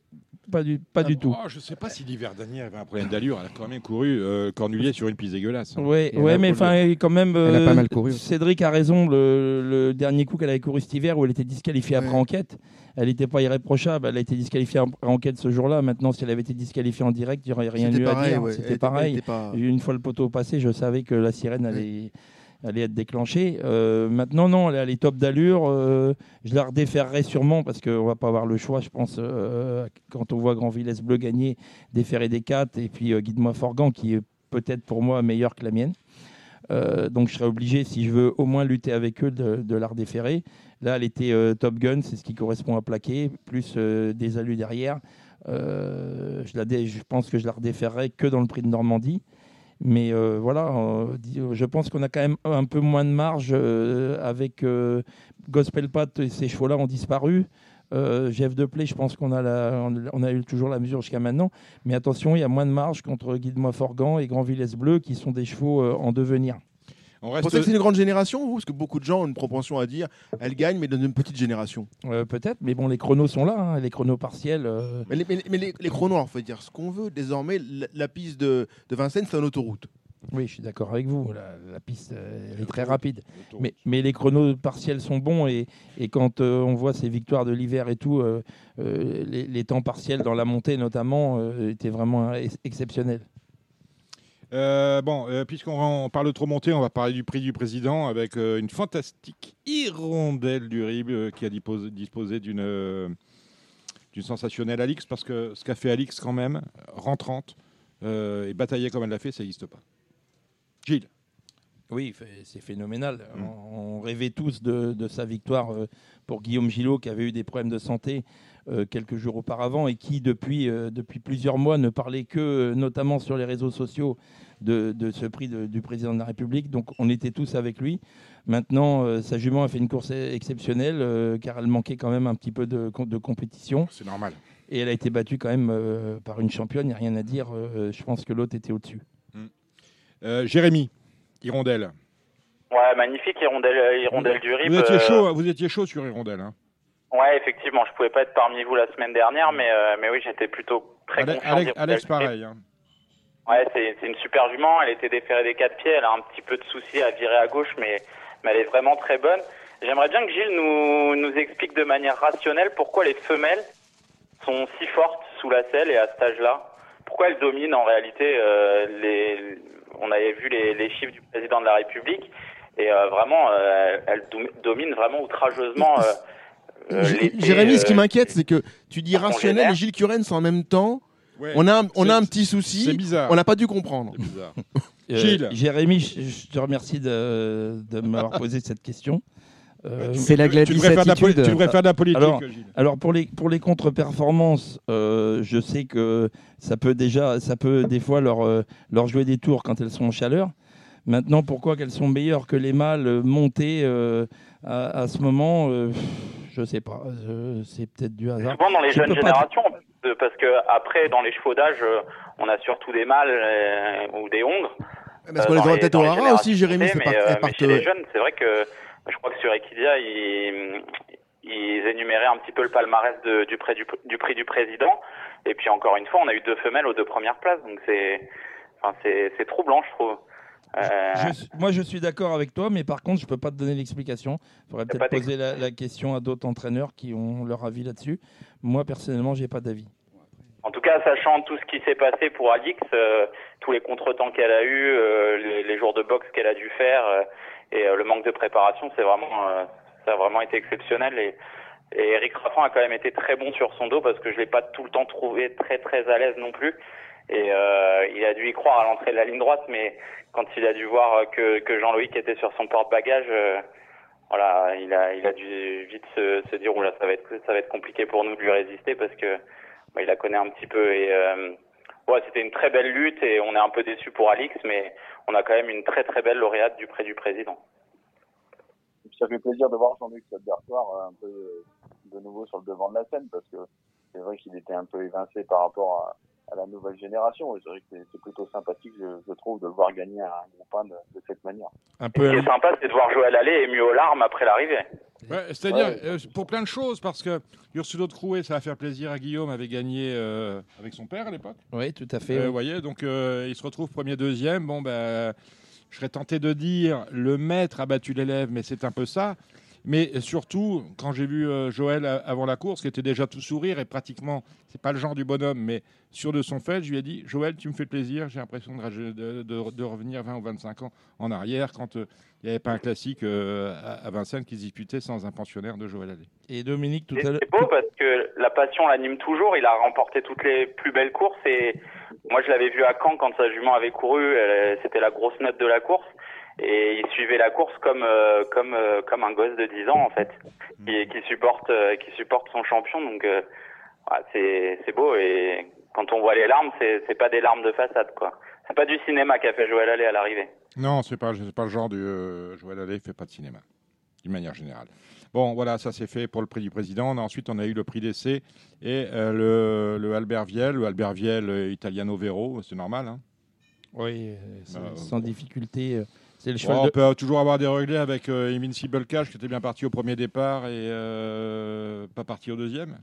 Pas du, pas du tout. Oh, je sais pas si l'hiver dernier avait un problème d'allure. Elle a quand même couru euh, Cornulier sur une piste dégueulasse. hein. Ouais a mais pas enfin, quand même. Elle a euh, pas mal couru aussi. Cédric a raison. Le, le dernier coup qu'elle avait couru cet hiver, où elle était disqualifiée après enquête, elle n'était pas irréprochable. Elle a été disqualifiée après enquête ce jour-là. Maintenant, si elle avait été disqualifiée en direct, il n'y aurait rien eu à dire. ouais. C'était était- pareil. pas- Une fois le poteau passé, je savais que la sirène allait. allait être déclenchée. Euh, maintenant, non, elle est top d'allure. Euh, je la redéferrerai sûrement parce qu'on va pas avoir le choix, je pense, euh, quand on voit Grand Villesse Bleu gagner, déferrer des 4 et puis Guide-moi Forgan qui est peut-être pour moi meilleure que la mienne. Donc je serais obligé, si je veux au moins lutter avec eux, de, de la redéferrer. Là, elle était euh, Top Gun, c'est ce qui correspond à plaquer, plus euh, des alus derrière. Euh, je, pense que je la redéferrerai que dans le prix de Normandie. Mais voilà, je pense qu'on a quand même un peu moins de marge avec Gospel Pat et ces chevaux-là ont disparu. Euh, GF de Play, je pense qu'on a, eu toujours la mesure jusqu'à maintenant. Mais attention, il y a moins de marge contre Guide-moi Forgan et Grand Villesse Bleu qui sont des chevaux en devenir. On Vous pensez que c'est une grande génération, vous Parce que beaucoup de gens ont une propension à dire elle gagne, mais dans une petite génération. Euh, Peut-être, mais bon, les chronos sont là, hein, les chronos partiels. euh, Mais les, mais les- mais les- les chronos, on peut dire ce qu'on veut. Désormais, la, la piste de, de Vincennes, c'est une autoroute. Oui, je suis d'accord avec vous. La, la piste euh, elle est très rapide. Mais, mais les chronos partiels sont bons et, et quand euh, on voit ces victoires de l'hiver et tout, euh, euh, les, les temps partiels dans la montée notamment euh, étaient vraiment ex- exceptionnels. Euh, bon, euh, puisqu'on on parle de trop monté, on va parler du prix du président avec euh, une fantastique hirondelle du RIB qui a disposé, disposé d'une d'une sensationnelle Alix parce que ce qu'a fait Alix quand même, rentrante et bataillée comme elle l'a fait, ça n'existe pas. Gilles. Oui, c'est phénoménal. On, on rêvait tous de, de sa victoire pour Guillaume Gillot, qui avait eu des problèmes de santé quelques jours auparavant et qui, depuis, euh, depuis plusieurs mois, ne parlait que, euh, notamment sur les réseaux sociaux, de, de ce prix de- du président de la République. Donc, on était tous avec lui. Maintenant, euh, sa jument a fait une course exceptionnelle, euh, car elle manquait quand même un petit peu de, de compétition. C'est normal. Et elle a été battue quand même euh, par une championne, il n'y a rien à dire. Euh, je pense que l'autre était au-dessus. Euh, Jérémy, hirondelle. Ouais, magnifique hirondelle, hirondelle du RIB. Vous étiez euh, chaud, vous étiez chaud sur hirondelle. Hein. Ouais, effectivement, je pouvais pas être parmi vous la semaine dernière, mais euh, mais oui, j'étais plutôt très confiant. Alex, Alex, RIB. pareil. hein. Ouais, c'est une super jument. Elle était déférée des quatre pieds. Elle a un petit peu de soucis à virer à gauche, mais, mais elle est vraiment très bonne. J'aimerais bien que Gilles nous, nous explique de manière rationnelle pourquoi les femelles sont si fortes sous la selle et à cet âge-là. Pourquoi elles dominent en réalité euh, les. On avait vu les, les chiffres du président de la République et euh, vraiment, euh, elles dom- dominent vraiment outrageusement. (laughs) euh, Euh, Jérémy, ce qui m'inquiète, c'est que tu dis rationnel et Gilles Curren sont en même temps. on a, un, on a un petit souci. C'est bizarre. On n'a pas dû comprendre. (laughs) Gilles. Jérémy, je, te remercie de, de m'avoir posé cette question. c'est la tu devrais, faire de la, tu devrais faire de la politique. Alors, Gilles. alors pour les pour les contre-performances, euh, je sais que ça peut déjà, ça peut des fois leur leur jouer des tours quand elles sont en chaleur. Maintenant, pourquoi qu'elles sont meilleures que les mâles montés euh, à, à, ce moment euh, Je sais pas. Euh, c'est peut-être du hasard. Souvent dans les Je jeunes pas- générations, parce que après dans les chevaux d'âge, euh, on a surtout des mâles euh, ou des hongres. Parce qu'on les aura peut-être dans au les haras aussi, Jérémy. mais, par- euh, elles mais partent- chez les jeunes, c'est vrai que je crois que sur Equidia, ils, ils énuméraient un petit peu le palmarès de- du, prix du, du prix du président. Et puis encore une fois, on a eu deux femelles aux deux premières places, donc c'est, enfin c'est, c'est troublant, je trouve. Euh, Je- moi, je suis d'accord avec toi, mais par contre, je peux pas te donner l'explication. Il faudrait peut-être poser la, la question à d'autres entraîneurs qui ont leur avis là-dessus. Moi, personnellement, j'ai pas d'avis. En tout cas, sachant tout ce qui s'est passé pour Alix, euh, tous les contretemps qu'elle a eu, euh, les, les jours de boxe qu'elle a dû faire euh, et le manque de préparation, c'est vraiment, ça a vraiment été exceptionnel. Et, et Eric Raffin a quand même été très bon sur son dos parce que je l'ai pas tout le temps trouvé très très à l'aise non plus. Et euh, il a dû y croire à l'entrée de la ligne droite, mais quand il a dû voir que, que Jean-Loïc était sur son porte-bagages, euh, voilà, il a, dû vite se, dire ça va être, ça va être compliqué pour nous de lui résister parce que bah, il la connaît un petit peu et euh, ouais, c'était une très belle lutte et on est un peu déçu pour Alix, mais on a quand même une très très belle lauréate du prix du président. Ça fait plaisir de voir Jean-Luc Sodersoir euh, un peu de nouveau sur le devant de la scène parce que c'est vrai qu'il était un peu évincé par rapport à, la nouvelle génération. Et c'est vrai que c'est- c'est plutôt sympathique, je, je trouve, de le voir gagner un groupe 1 de, de cette manière. Un Ce qui est sympa, c'est de voir Joël Allais ému aux larmes après l'arrivée. Ouais, C'est-à-dire, Ouais. euh, pour plein de choses, parce que Ursulo de Crouet, ça va faire plaisir à Guillaume, avait gagné euh, avec son père à l'époque. Oui, tout à fait. Euh, oui. Vous voyez, donc euh, il se retrouve premier, deuxième. Bon, ben, je serais tenté de dire le maître a battu l'élève, mais c'est un peu ça. Mais surtout, quand j'ai vu euh, Joël a- avant la course, qui était déjà tout sourire et pratiquement, c'est pas le genre du bonhomme, mais sûr de son fait, je lui ai dit Joël, tu me fais plaisir, j'ai l'impression de, rage- de- de- de revenir 20 ou 25 ans en arrière quand euh, il n'y avait pas un classique euh, à, à Vincennes qui se disputait sans un pensionnaire de Joël Allais. Et Dominique, tout Et à l'heure. C'est beau parce que la passion l'anime toujours. Il a remporté toutes les plus belles courses et moi je l'avais vu à Caen quand sa jument avait couru. C'était la grosse note de la course et il suivait la course comme euh, comme euh, comme un gosse de 10 ans en fait, qui, qui supporte euh, qui supporte son champion. Donc euh, ouais, c'est c'est beau et quand on voit les larmes, c'est c'est pas des larmes de façade quoi. C'est pas du cinéma qu'a fait Joël Allais à l'arrivée. Non, c'est pas, c'est pas le genre de euh, Joël Allais fait pas de cinéma, d'une manière générale. Bon, voilà, ça c'est fait pour le prix du président. Ensuite, on a eu le prix d'essai et euh, le, le Albert Viel, le Albert Viel Italiano Vero, c'est normal. Hein? Oui, sans, sans difficulté. C'est le Bon, cheval on de... peut toujours avoir des regrets avec euh, Invincible Cash qui était bien parti au premier départ et euh, pas parti au deuxième.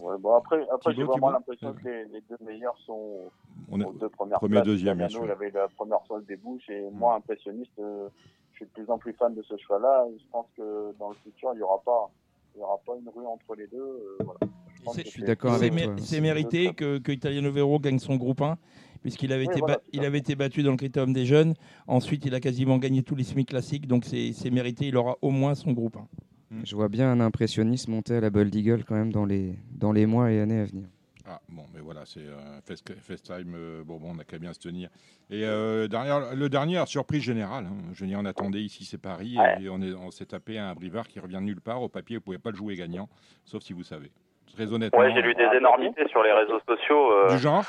Ouais, bon après, après j'ai vraiment l'impression que les, les deux meilleurs sont On est aux deux premières premier, places. deuxième, bien sûr. il avait la première sol des bouches et moi, impressionniste, euh, je suis de plus en plus fan de ce cheval-là. Je pense que dans le futur, il n'y aura pas, il y aura pas une rue entre les deux. euh, voilà. Je pense suis d'accord avec mé- toi. c'est mérité que, que Italiano Vero gagne son groupe 1, puisqu'il avait, Oui, été voilà, il avait été battu dans le critérium des jeunes. Ensuite, il a quasiment gagné tous les semi classiques, donc c'est mérité. Il aura au moins son groupe 1. Je vois bien un impressionniste monter à la Bold Eagle quand même dans les, dans les mois et années à venir. Ah, bon, mais voilà, c'est euh, FaceTime. euh, bon, bon, on n'a qu'à bien se tenir. Et euh, dernière- le dernier, surprise générale. hein, je dire, on attendait ici, c'est Paris. Ouais. Et on est- on s'est tapé un brivard qui revient de nulle part. Au papier, vous ne pouvez pas le jouer gagnant, sauf si vous savez. Très honnêtement. Ouais, j'ai lu des énormités sur les réseaux sociaux. euh, Du genre?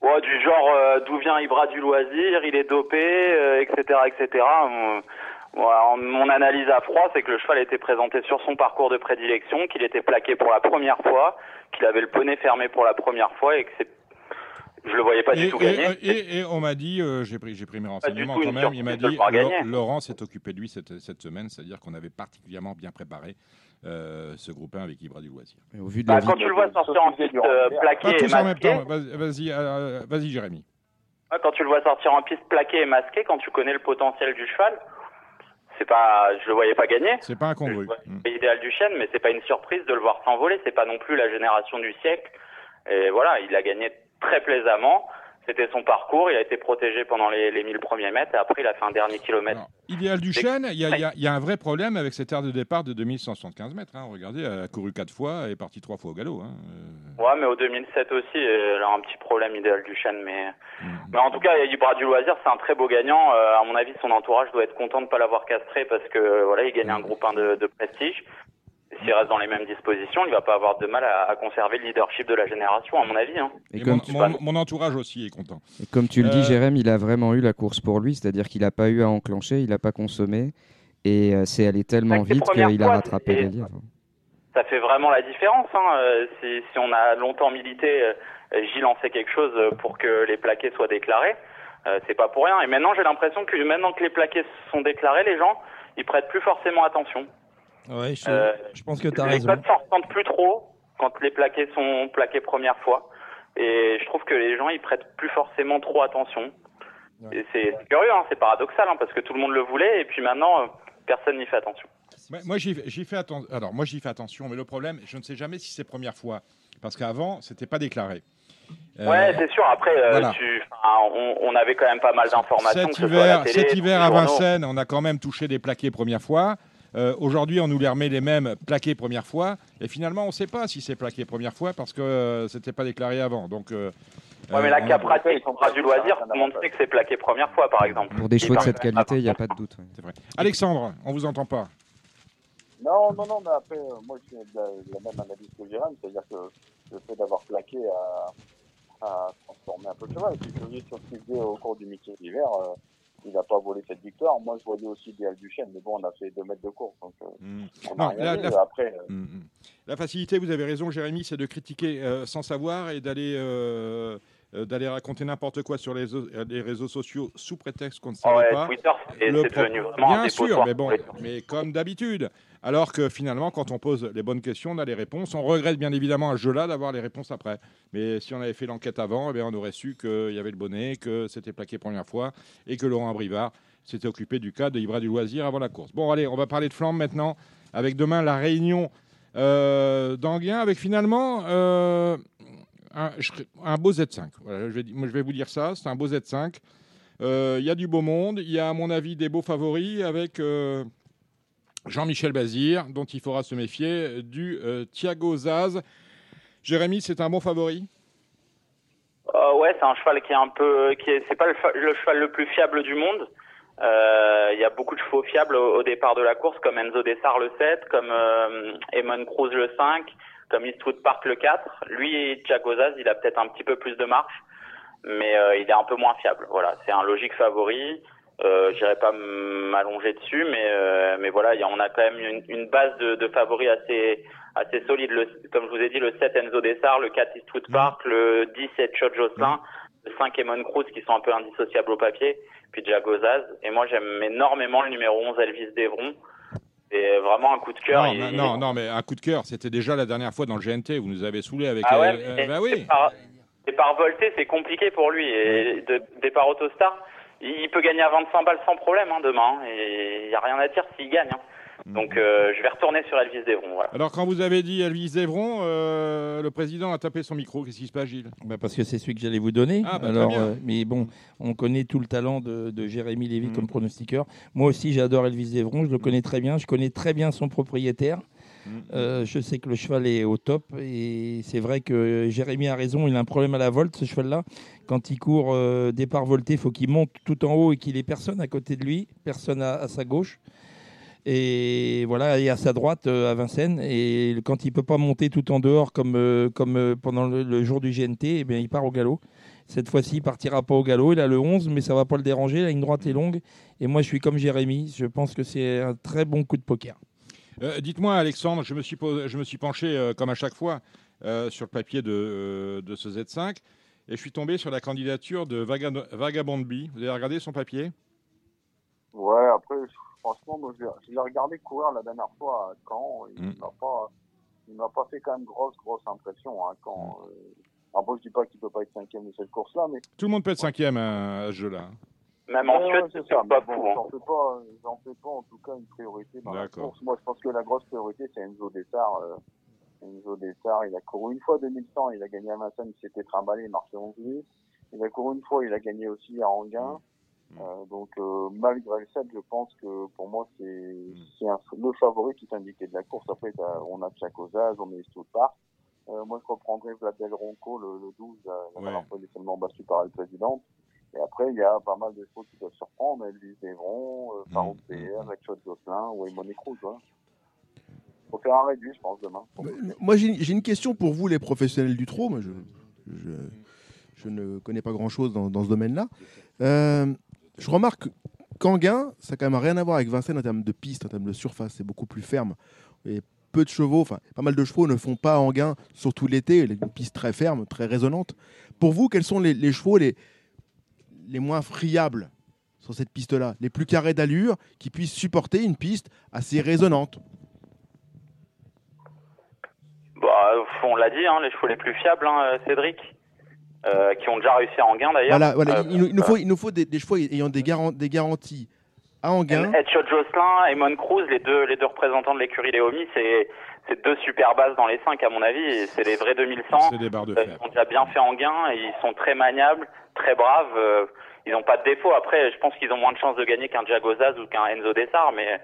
Ouais, du genre euh, d'où vient Ibra du loisir, il est dopé, euh, etc., etc. Mon, voilà, mon analyse à froid, c'est que le cheval était présenté sur son parcours de prédilection, qu'il était plaqué pour la première fois, qu'il avait le poney fermé pour la première fois et que c'est, je le voyais pas et, du tout et- gagner. et- et on m'a dit, euh, j'ai pris, mes renseignements tout quand même, il m'a dit. Laurent s'est occupé de lui cette, cette semaine, c'est-à-dire qu'on avait particulièrement bien préparé euh, ce groupe 1 avec Ibra du Loisir. Et au vu de Bah, la quand vie- tu le vois sortir en piste euh, plaqué Pas et masqué, vas- vas-y, euh, vas-y Jérémy. Quand tu le vois sortir en piste plaqué et masqué, quand tu connais le potentiel du cheval, c'est pas, je le voyais pas gagner. C'est pas incongru. Mm. C'est idéal du chêne, mais c'est pas une surprise de le voir s'envoler. C'est pas non plus la génération du siècle. Et voilà, il a gagné très plaisamment. C'était son parcours. Il a été protégé pendant les, les 1000 premiers mètres. Et après, il a fait un dernier kilomètre. Idéal du Chêne, il y, a- il y a- il y a un vrai problème avec cette aire de départ de 2175 mètres. hein. Regardez, elle a couru quatre fois, elle est partie trois fois au galop. hein. Ouais, mais au 2007 aussi, euh, elle a un petit problème idéal du chêne. Mais, mais en tout cas, Ibra du loisir, c'est un très beau gagnant. Euh, à mon avis, son entourage doit être content de ne pas l'avoir castré parce que euh, voilà, il gagne un groupe 1 de, de prestige. S'il reste dans les mêmes dispositions, il va pas avoir de mal à, à conserver le leadership de la génération, à mon avis. Hein. Et comme mon, tu- mon- mon entourage aussi est content. Et comme tu le dis, Euh, Jérém, il a vraiment eu la course pour lui, c'est-à-dire qu'il n'a pas eu à enclencher, il n'a pas consommé, et euh, c'est allé tellement vite qu'il a rattrapé les livres. ça fait vraiment la différence. Hein. Euh, Si, si on a longtemps milité, euh, Gilles en fait quelque chose pour que les plaqués soient déclarés. Euh, c'est pas pour rien. Et maintenant, j'ai l'impression que maintenant que les plaqués sont déclarés, les gens, ils prêtent plus forcément attention. Ouais, je, Euh, je pense que tu as les raison. codes s'en ressentent plus trop quand les plaqués sont plaqués première fois. Et je trouve que les gens, ils prêtent plus forcément trop attention. Et c'est curieux, hein, c'est paradoxal, hein, parce que tout le monde le voulait, et puis maintenant, euh, personne n'y fait attention. Moi, j'y j'y fais attention. Alors, moi, j'y fais attention, mais le problème, je ne sais jamais si c'est première fois, parce qu'avant, c'était pas déclaré. Euh, Ouais, c'est sûr. Après, euh, voilà. tu, enfin, on, on avait quand même pas mal d'informations. Cet hiver, télé, cet hiver les à. Vincennes, on a quand même touché des plaqués première fois. Euh, Aujourd'hui, on nous les remet les mêmes plaqués première fois. Et finalement, on ne sait pas si c'est plaqué première fois parce que euh, c'était pas déclaré avant. Donc, euh, Ouais, mais euh, là, on a- cas pratique, fera du loisir, tout le monde sait que c'est plaqué première fois, par exemple. Pour des Et chevaux de cette qualité, il n'y a pas de doute. ouais. Vrai. Alexandre, on vous entend pas. Non, non, non, mais après, euh, moi, je suis de la, de la même analyse que Jérôme, c'est-à-dire que le fait d'avoir plaqué a, a transformé un peu le cheval. Je suis curieux sur ce qu'il au cours du métier d'hiver. euh, il n'a pas volé cette victoire. Moi, je voyais aussi Déal Duchesne, mais bon, on a fait deux mètres de course, donc euh, on n'a Non, la- Après, euh, Mm, mm. La facilité, vous avez raison, Jérémy, c'est de critiquer euh, sans savoir et d'aller euh, euh, d'aller raconter n'importe quoi sur les, réseaux- euh, les réseaux sociaux sous prétexte qu'on ne savait ouais, pas. Twitter, c'est devenu vraiment Bien sûr, mais bon, mais comme d'habitude. Alors que finalement, quand on pose les bonnes questions, on a les réponses. On regrette bien évidemment à ce jeu-là d'avoir les réponses après. Mais si on avait fait l'enquête avant, eh bien, on aurait su qu'il y avait le bonnet, que c'était plaqué première fois et que Laurent Brivard s'était occupé du cas de Ibra du Loisir avant la course. Bon, allez, on va parler de flamme maintenant, avec demain la réunion euh, d'Anguien, avec finalement euh, un, beau Z5. Voilà, je vais, vous dire ça, c'est un beau Z5. Euh, Il y a du beau monde, il y a à mon avis des beaux favoris avec euh, Jean-Michel Bazir, dont il faudra se méfier, du euh, Thiago Zaz. Jérémy, c'est un bon favori? Ouais, c'est un cheval qui est un peu, qui est, c'est pas le, cheval le plus fiable du monde. Il y a beaucoup de chevaux fiables au, au départ de la course, comme Enzo Dessart le 7, comme Eamon Cruz le 5, comme Eastwood Park le 4. Lui, Thiago Zaz, il a peut-être un petit peu plus de marche, mais euh, il est un peu moins fiable. Voilà, c'est un logique favori. Euh, J'irai pas m'allonger dessus, mais euh, mais voilà, il y a- on a quand même une, une base de, de favoris assez assez solide. Le, comme je vous ai dit, le 7 Enzo Dessart, le 4 Eastwood Park, le 17 Chod Jocelyn, le 5 Emon Cruz qui sont un peu indissociables au papier, puis Jago Zaz. Et moi j'aime énormément le numéro 11 Elvis Devron. C'est vraiment un coup de cœur. non, Il- non, non, mais un coup de cœur, c'était déjà la dernière fois dans le GNT, vous nous avez saoulé avec... Ah ouais, euh, euh, bah c'est oui, par, par volté, c'est compliqué pour lui. Et de, départ Autostar, il peut gagner à 25 balles sans problème hein, demain. hein, et il n'y a rien à dire s'il gagne. hein. Donc euh, je vais retourner sur Elvis Devron. Voilà. Alors quand vous avez dit Elvis Zevron, euh, le président a tapé son micro. Qu'est-ce qui se passe, Gilles? Bah, parce que c'est celui que j'allais vous donner. Ah, bah, Alors, euh, mais bon, on connaît tout le talent de, de Jérémy Lévy comme pronostiqueur. Moi aussi, j'adore Elvis Devron. Je le connais très bien. Je connais très bien son propriétaire. Euh, je sais que le cheval est au top et c'est vrai que Jérémy a raison. Il a un problème à la volte, ce cheval-là. Quand il court euh, départ volté, il faut qu'il monte tout en haut et qu'il ait personne à côté de lui, personne à, à sa gauche. Et voilà, et à sa droite euh, à Vincennes. Et quand il peut pas monter tout en dehors comme, euh, comme euh, pendant le, le jour du GNT, eh bien, il part au galop. Cette fois-ci, il partira pas au galop. Il a le 11, mais ça va pas le déranger. La ligne droite est longue. Et moi, je suis comme Jérémy. Je pense que c'est un très bon coup de poker. Euh, Dites-moi, Alexandre, je me suis, posé- je me suis penché, euh, comme à chaque fois, euh, sur le papier de, euh, de ce Z5 et je suis tombé sur la candidature de Vaga- Vagabond Bee. Vous avez regardé son papier? Ouais, après, franchement, moi, je l'ai- je l'ai regardé courir la dernière fois à Caen. Il Mm. m'a pas, il m'a pas fait quand même grosse, grosse impression à Mm. Caen. Euh, après, je dis pas qu'il peut pas être cinquième de cette course-là, mais Tout le monde peut être cinquième à, à ce jeu-là. Même en Ouais, c'est ça. pas bon, hein. J'en fais pas, j'en fais pas en tout cas une priorité dans la D'accord. course. Moi, je pense que la grosse priorité, c'est Enzo Dessart. Euh, Enzo Dessart, il a couru une fois 2100, il a gagné à Vincennes, il s'était trimballé, il marchait 11 minutes. Il a couru une fois, il a gagné aussi à Anguin. Euh, donc euh, malgré le 7, je pense que pour moi c'est c'est un- le favori qui t'indiquait de la course. Après on a Tchakosaz, on met Stuttgart. Euh, moi je reprendrai Vladel Ronco le, le 12, euh, alors qu'il est seulement battu par la présidente. Et après il y a pas mal de choses qui peuvent surprendre, Elvis Devron, euh, Farouk PR, Rexot Gosselin ou Emoni Cruz. Voilà. Faut faire un réduit je pense demain. Moi, j'ai une question pour vous, les professionnels du trot. Moi, je, je, je ne connais pas grand-chose dans, dans ce domaine-là. Euh, je remarque qu'Anguin, ça n'a quand même rien à voir avec Vincennes en termes de piste, en termes de surface. C'est beaucoup plus ferme. Et peu de chevaux, enfin, pas mal de chevaux ne font pas Anguin, surtout l'été. Une piste très ferme, très résonante. Pour vous, quels sont les, chevaux les, les moins friables sur cette piste-là? Les plus carrés d'allure, qui puissent supporter une piste assez résonante? Bah, on l'a dit, hein, les chevaux les plus fiables, hein, Cédric, euh, qui ont déjà réussi à Anguin d'ailleurs. Voilà, voilà. Euh, il, nous, il nous faut, il nous faut des, des chevaux ayant des, garan- des garanties à Anguin. Headshot Jocelyn et Mon Cruz, les deux, les deux représentants de l'écurie Léomi, c'est, c'est deux super bases dans les cinq à mon avis. C'est les vrais 2100. C'est des barres de Euh, fer. Ils ont déjà bien fait en gain, et ils sont très maniables, très braves. euh, ils n'ont pas de défaut. Après, je pense qu'ils ont moins de chances de gagner qu'un Jagozaz ou qu'un Enzo Dessart, mais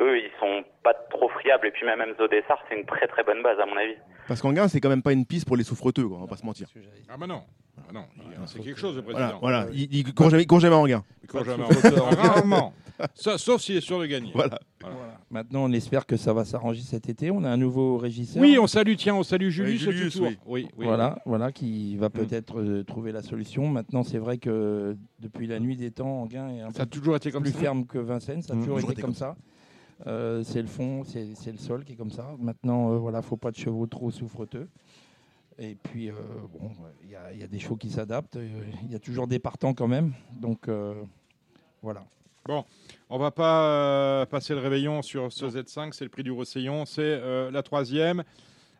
eux, ils sont pas trop friables. Et puis même Enzo Dessart, c'est une très très bonne base à mon avis. Parce qu'Anguin, c'est quand même pas une piste pour les souffreteux, quoi, on va pas se mentir. Ah bah non. Ah non, il- c'est quelque chose, le Voilà, président. voilà. Il, il court jamais, il court jamais Anguin. Il court jamais en- (laughs) Rarement. Ça, sauf s'il est sûr de gagner. Voilà. Maintenant, on espère que ça va s'arranger cet été. On a un nouveau régisseur. Oui, on salue, tiens, on salue Julius, Oui, Julius, oui. Oui, oui. voilà, voilà, qui va peut-être euh, trouver la solution. Maintenant, c'est vrai que depuis la nuit des temps, Anguin est un Ça a peu toujours été comme plus ça ferme que Vincennes. Ça a Mmh. toujours Toujours été comme ça. Euh, c'est le fond, c'est le sol qui est comme ça. Maintenant, euh, voilà, faut pas de chevaux trop souffreteux. Et puis, euh, bon, il y, a- il y a des chevaux qui s'adaptent. euh, Il y a toujours des partants quand même. Donc, euh, voilà. Bon, on va pas euh, passer le réveillon sur ce Z5, c'est le prix du Rossellon, c'est euh, la troisième.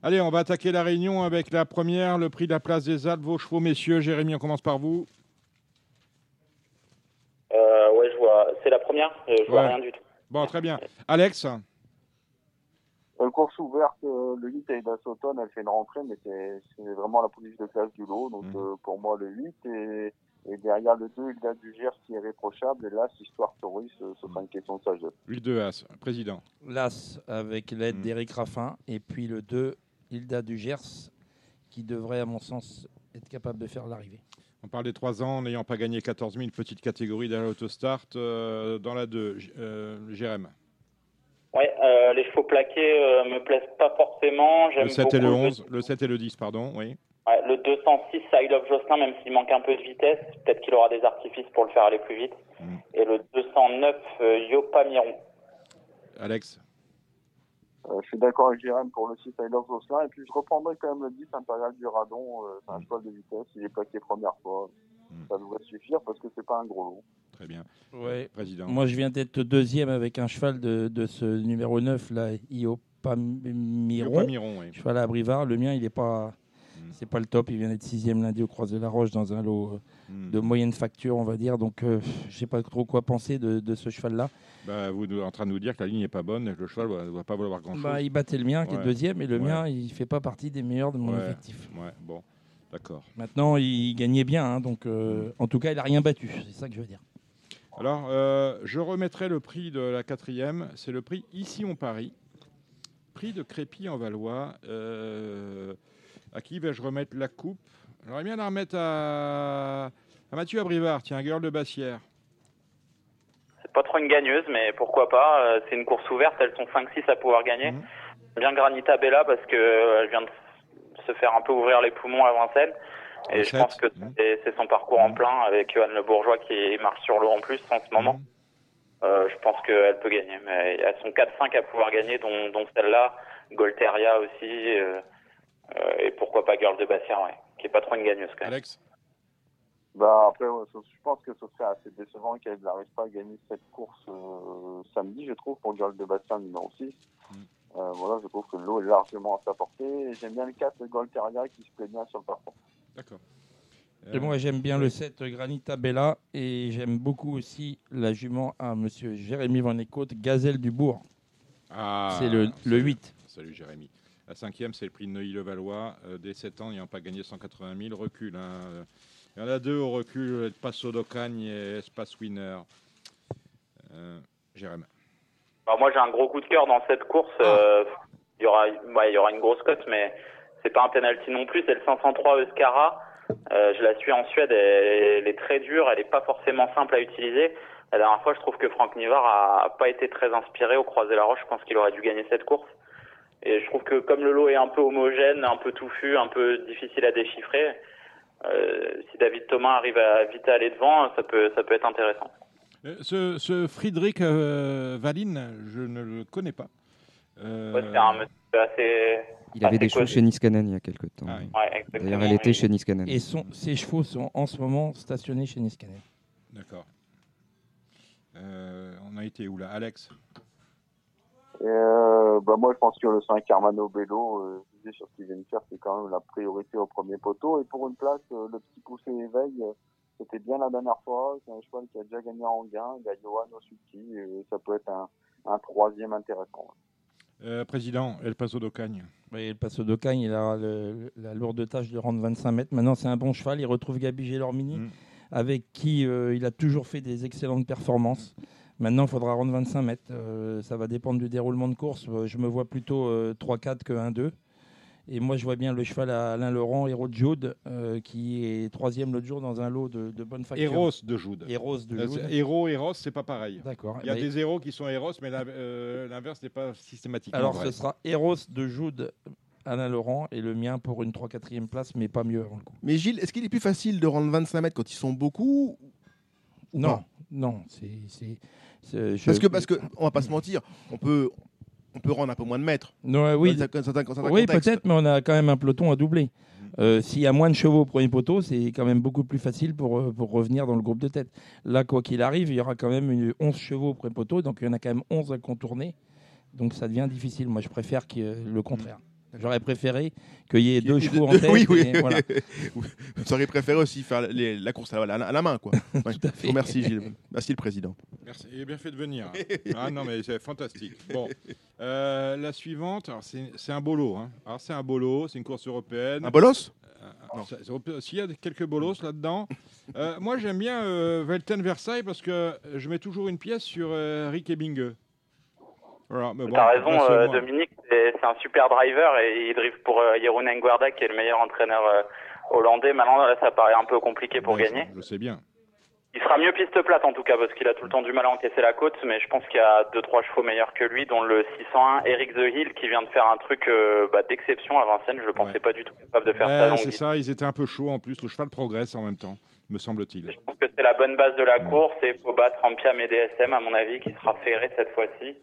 Allez, on va attaquer la réunion avec la première, le prix de la place des Alpes, vos chevaux, messieurs. Jérémy, on commence par vous. Euh, ouais, je vois. C'est la première. Je vois Ouais. rien du tout. Bon, très bien. Alex Euh, course ouverte, euh, le 8 Aida Sauton, elle fait une rentrée, mais c'est vraiment la police de classe du lot. Donc euh, pour moi, le 8 et, et derrière le 2, Hilda du Gers qui est irréprochable. Et là, c'est Histoire Touriste, euh, ce sera une question de sagesse. 8 de As, président. L'As avec l'aide d'Éric Raffin. Et puis le 2, Hilda du Gers, qui devrait, à mon sens, être capable de faire l'arrivée. On parle des 3 ans, n'ayant pas gagné 14 000, petite catégorie dans l'autostart. euh, dans la 2, J- euh, Jérém. Ouais, euh, les chevaux plaqués euh, me plaisent pas forcément. Le 7 et le beaucoup 11, le 7 et le 10, pardon, oui. Ouais, le 206 Side of Jocelyn, même s'il manque un peu de vitesse, peut-être qu'il aura des artifices pour le faire aller plus vite. Mm. Et le 209 euh, Yopa Miron. Alex? Euh, je suis d'accord avec Jérém pour le 6 I Love Jocelyn. Et puis je reprendrai quand même le 10 Impérial du Radon. Euh, c'est un cheval de vitesse. Il est plaqué première fois. Ça devrait suffire parce que c'est pas un gros lot. Très bien. Ouais. Président. Moi, je viens d'être deuxième avec un cheval de, de ce numéro 9, là, Iopa Miron. Iopa Miron, oui. Cheval à Brivard. Le mien, il n'est pas, c'est pas le top. Il vient d'être sixième lundi au Croix de la Roche dans un lot euh, de moyenne facture, on va dire. Donc, euh, je sais pas trop quoi penser de, de ce cheval-là. Bah, vous êtes en train de nous dire que la ligne n'est pas bonne et que le cheval ne va, pas valoir grand-chose. Bah, il battait le mien, qui est deuxième, et le Ouais. mien, il fait pas partie des meilleurs de mon Ouais. effectif. Ouais, bon, d'accord. Maintenant, il gagnait bien, hein, donc euh, en tout cas, il a rien battu. C'est ça que je veux dire. Alors, euh, je remettrai le prix de la quatrième. C'est le prix Ici on Paris. Prix de Crépy en Valois. Euh, à qui vais-je remettre la coupe? J'aimerais bien la remettre à, à Mathieu Abrivard, tiens, Girl de Bassière. C'est pas trop une gagneuse, mais pourquoi pas. euh, c'est une course ouverte, elles sont 5-6 à pouvoir gagner. Mhm. Bien Granita Bella parce que euh, vient de se faire un peu ouvrir les poumons à Vincennes. Et je pense que c'est c'est son parcours en plein avec Johan Le Bourgeois qui marche sur l'eau en plus en ce moment. Euh, je pense qu'elle peut gagner. Mais elles sont 4-5 à pouvoir gagner, dont, dont celle-là, Golteria aussi, euh, et pourquoi pas Girl de ouais, qui est pas trop une gagneuse quand même. Alex? Bah après, ouais, je pense que ce serait assez décevant qu'elle n'arrive pas à gagner cette course euh, samedi, je trouve, pour Girl de Bastien numéro 6. Euh, voilà, je trouve que l'eau est largement à sa portée. Et j'aime bien le 4 de Golteria qui se plaît bien sur le parcours. D'accord. Et moi, j'aime bien le 7 Granita Bella et j'aime beaucoup aussi la jument à monsieur Jérémy Van Eekhout, Gazelle du Bourg. Ah, C'est le, le salut. 8. Salut Jérémy. La cinquième, c'est le prix de Neuilly-le-Valois. Euh, dès 7 ans, n'ayant pas gagné 180 000, recule. hein. Il y en a deux au recul, Passo d'Ocagne et Espace Winner. Euh, Jérém. Alors moi j'ai un gros coup de cœur dans cette course. Euh, il y aura, ouais, il y aura une grosse cote, mais c'est pas un penalty non plus. C'est le 503 Euskara. Euh, je la suis en Suède. Elle, elle est très dure. Elle est pas forcément simple à utiliser. La dernière fois, je trouve que Franck Nivard a pas été très inspiré au croisé la roche. Je pense qu'il aurait dû gagner cette course. Et je trouve que comme le lot est un peu homogène, un peu touffu, un peu difficile à déchiffrer, euh, si David Thomas arrive à vite aller devant, ça peut, ça peut être intéressant. Euh, Ce, ce Friedrich euh, Valine, je ne le connais pas. Euh, Ouais, c'est un monsieur assez. Il avait des chevaux chez Niskanen il y a quelques temps. Ouais, exactement. D'ailleurs, elle était chez Niskanen. Et son, ses chevaux sont en ce moment stationnés chez Niskanen. D'accord. Euh, on a été où là? Alex? Et, euh, bah moi, je pense que le 5 Armano Bello, euh, je disais sur ce qu'il vient de faire, c'est quand même la priorité au premier poteau. Et pour une place, euh, le petit poussé éveil, euh, c'était bien la dernière fois. C'est un cheval qui a déjà gagné en gain. Il y a Johan Osuki. Et ça peut être un, un troisième intéressant. Euh, Président, El Paso d'Ocagne. Oui, le Passo d'Ocagne, il a le- la lourde tâche de rendre 25 mètres. Maintenant, c'est un bon cheval. Il retrouve Gabi Gélormini, Mm. avec qui euh, il a toujours fait des excellentes performances. Maintenant, il faudra rendre 25 mètres. Euh, ça va dépendre du déroulement de course. Euh, Je me vois plutôt euh, 3-4 que 1-2. Et moi, je vois bien le cheval à Alain Laurent, Héros de Jude, euh, qui est troisième l'autre jour dans un lot de, de bonne facture. Héros de Jude. Héros de Euh, Jude. c'est- Héros, Héros, c'est pas pareil. D'accord. Il y a Bah, des héros qui sont héros, mais l'in- euh, l'inverse n'est pas systématiquement Alors, vrai. ce sera Héros de Jude, Alain Laurent, et le mien pour une 3-4e place, mais pas mieux avant le coup. Mais Gilles, est-ce qu'il est plus facile de rendre 25 mètres quand ils sont beaucoup ou Non, pas? Non, c'est. Je- Parce que, parce que, on va pas se mentir, on peut, on peut rendre un peu moins de mètres. Non, oui, certains- certains- oui peut-être, mais on a quand même un peloton à doubler. Euh, S'il y a moins de chevaux au premier poteau, c'est quand même beaucoup plus facile pour, euh, pour revenir dans le groupe de tête. Là, quoi qu'il arrive, il y aura quand même une 11 chevaux au premier poteau, donc il y en a quand même 11 à contourner. Donc ça devient difficile. Moi, je préfère ait le contraire. J'aurais préféré qu'il y ait deux chevaux en (laughs) tête. oui, oui. voilà. (laughs) Vous auriez préféré aussi faire les- la course à la, à la main, quoi. (laughs) Ouais. Tout à fait. Merci Gilles. Merci le président. Merci, il est bien fait de venir. ah non, mais c'est fantastique. Bon, Euh, la suivante, alors c'est un bolo. Hein. Alors c'est un bolo, c'est une course européenne. Un bolos? Euh, S'il y a quelques bolos là-dedans. Euh, moi, j'aime bien euh, Velten Versailles parce que je mets toujours une pièce sur euh, Rick Ebingue. Voilà, mais bon, T'as raison, euh. Dominique, c'est c'est un super driver et il drive pour euh, Jeroen Nguarda qui est le meilleur entraîneur euh, hollandais. Maintenant, là, ça paraît un peu compliqué pour Ouais, gagner. Je sais bien. Il sera mieux piste plate en tout cas parce qu'il a tout le temps du mal à encaisser la côte, mais je pense qu'il y a deux trois chevaux meilleurs que lui, dont le 601 Eric The Hill qui vient de faire un truc euh, bah, d'exception à Vincennes. Je le pensais Ouais. pas du tout capable de faire Ouais, ça. Donc, c'est ça, ils étaient un peu chauds en plus. Le cheval progresse en même temps, me semble-t-il. je pense que c'est la bonne base de la course et faut battre Ampiam et DSM à mon avis qui sera ferré cette fois-ci.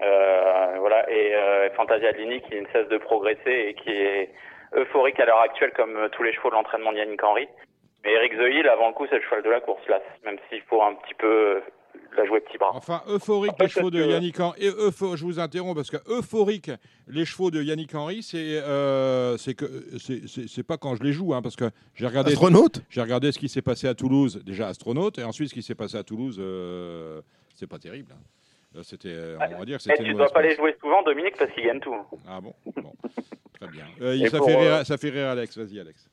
Euh, voilà et euh, Fantasia Lini qui ne cesse de progresser et qui est euphorique à l'heure actuelle comme euh, tous les chevaux de l'entraînement de Yannick Henry. Mais Eric The Hill avant le coup c'est le cheval de la course là, même s'il faut un petit peu la jouer petit bras. Enfin, euphorique, les chevaux de que- Yannick Henry. Et eupho- je vous interromps parce que euphorique, les chevaux de Yannick Henry, c'est euh, c'est que c'est- pas quand je les joue, hein, parce que j'ai regardé. Astronaute? J'ai regardé ce qui s'est passé à Toulouse, déjà astronaute, et ensuite ce qui s'est passé à Toulouse, euh, c'est pas terrible. hein. Là, C'était, euh, on va dire, c'était tu une dois pas les jouer souvent Dominique parce qu'ils gagnent tout. Ah bon, bon. très bien. Euh, ça, fait rire, euh, ça fait rire Alex. Vas-y, Alex.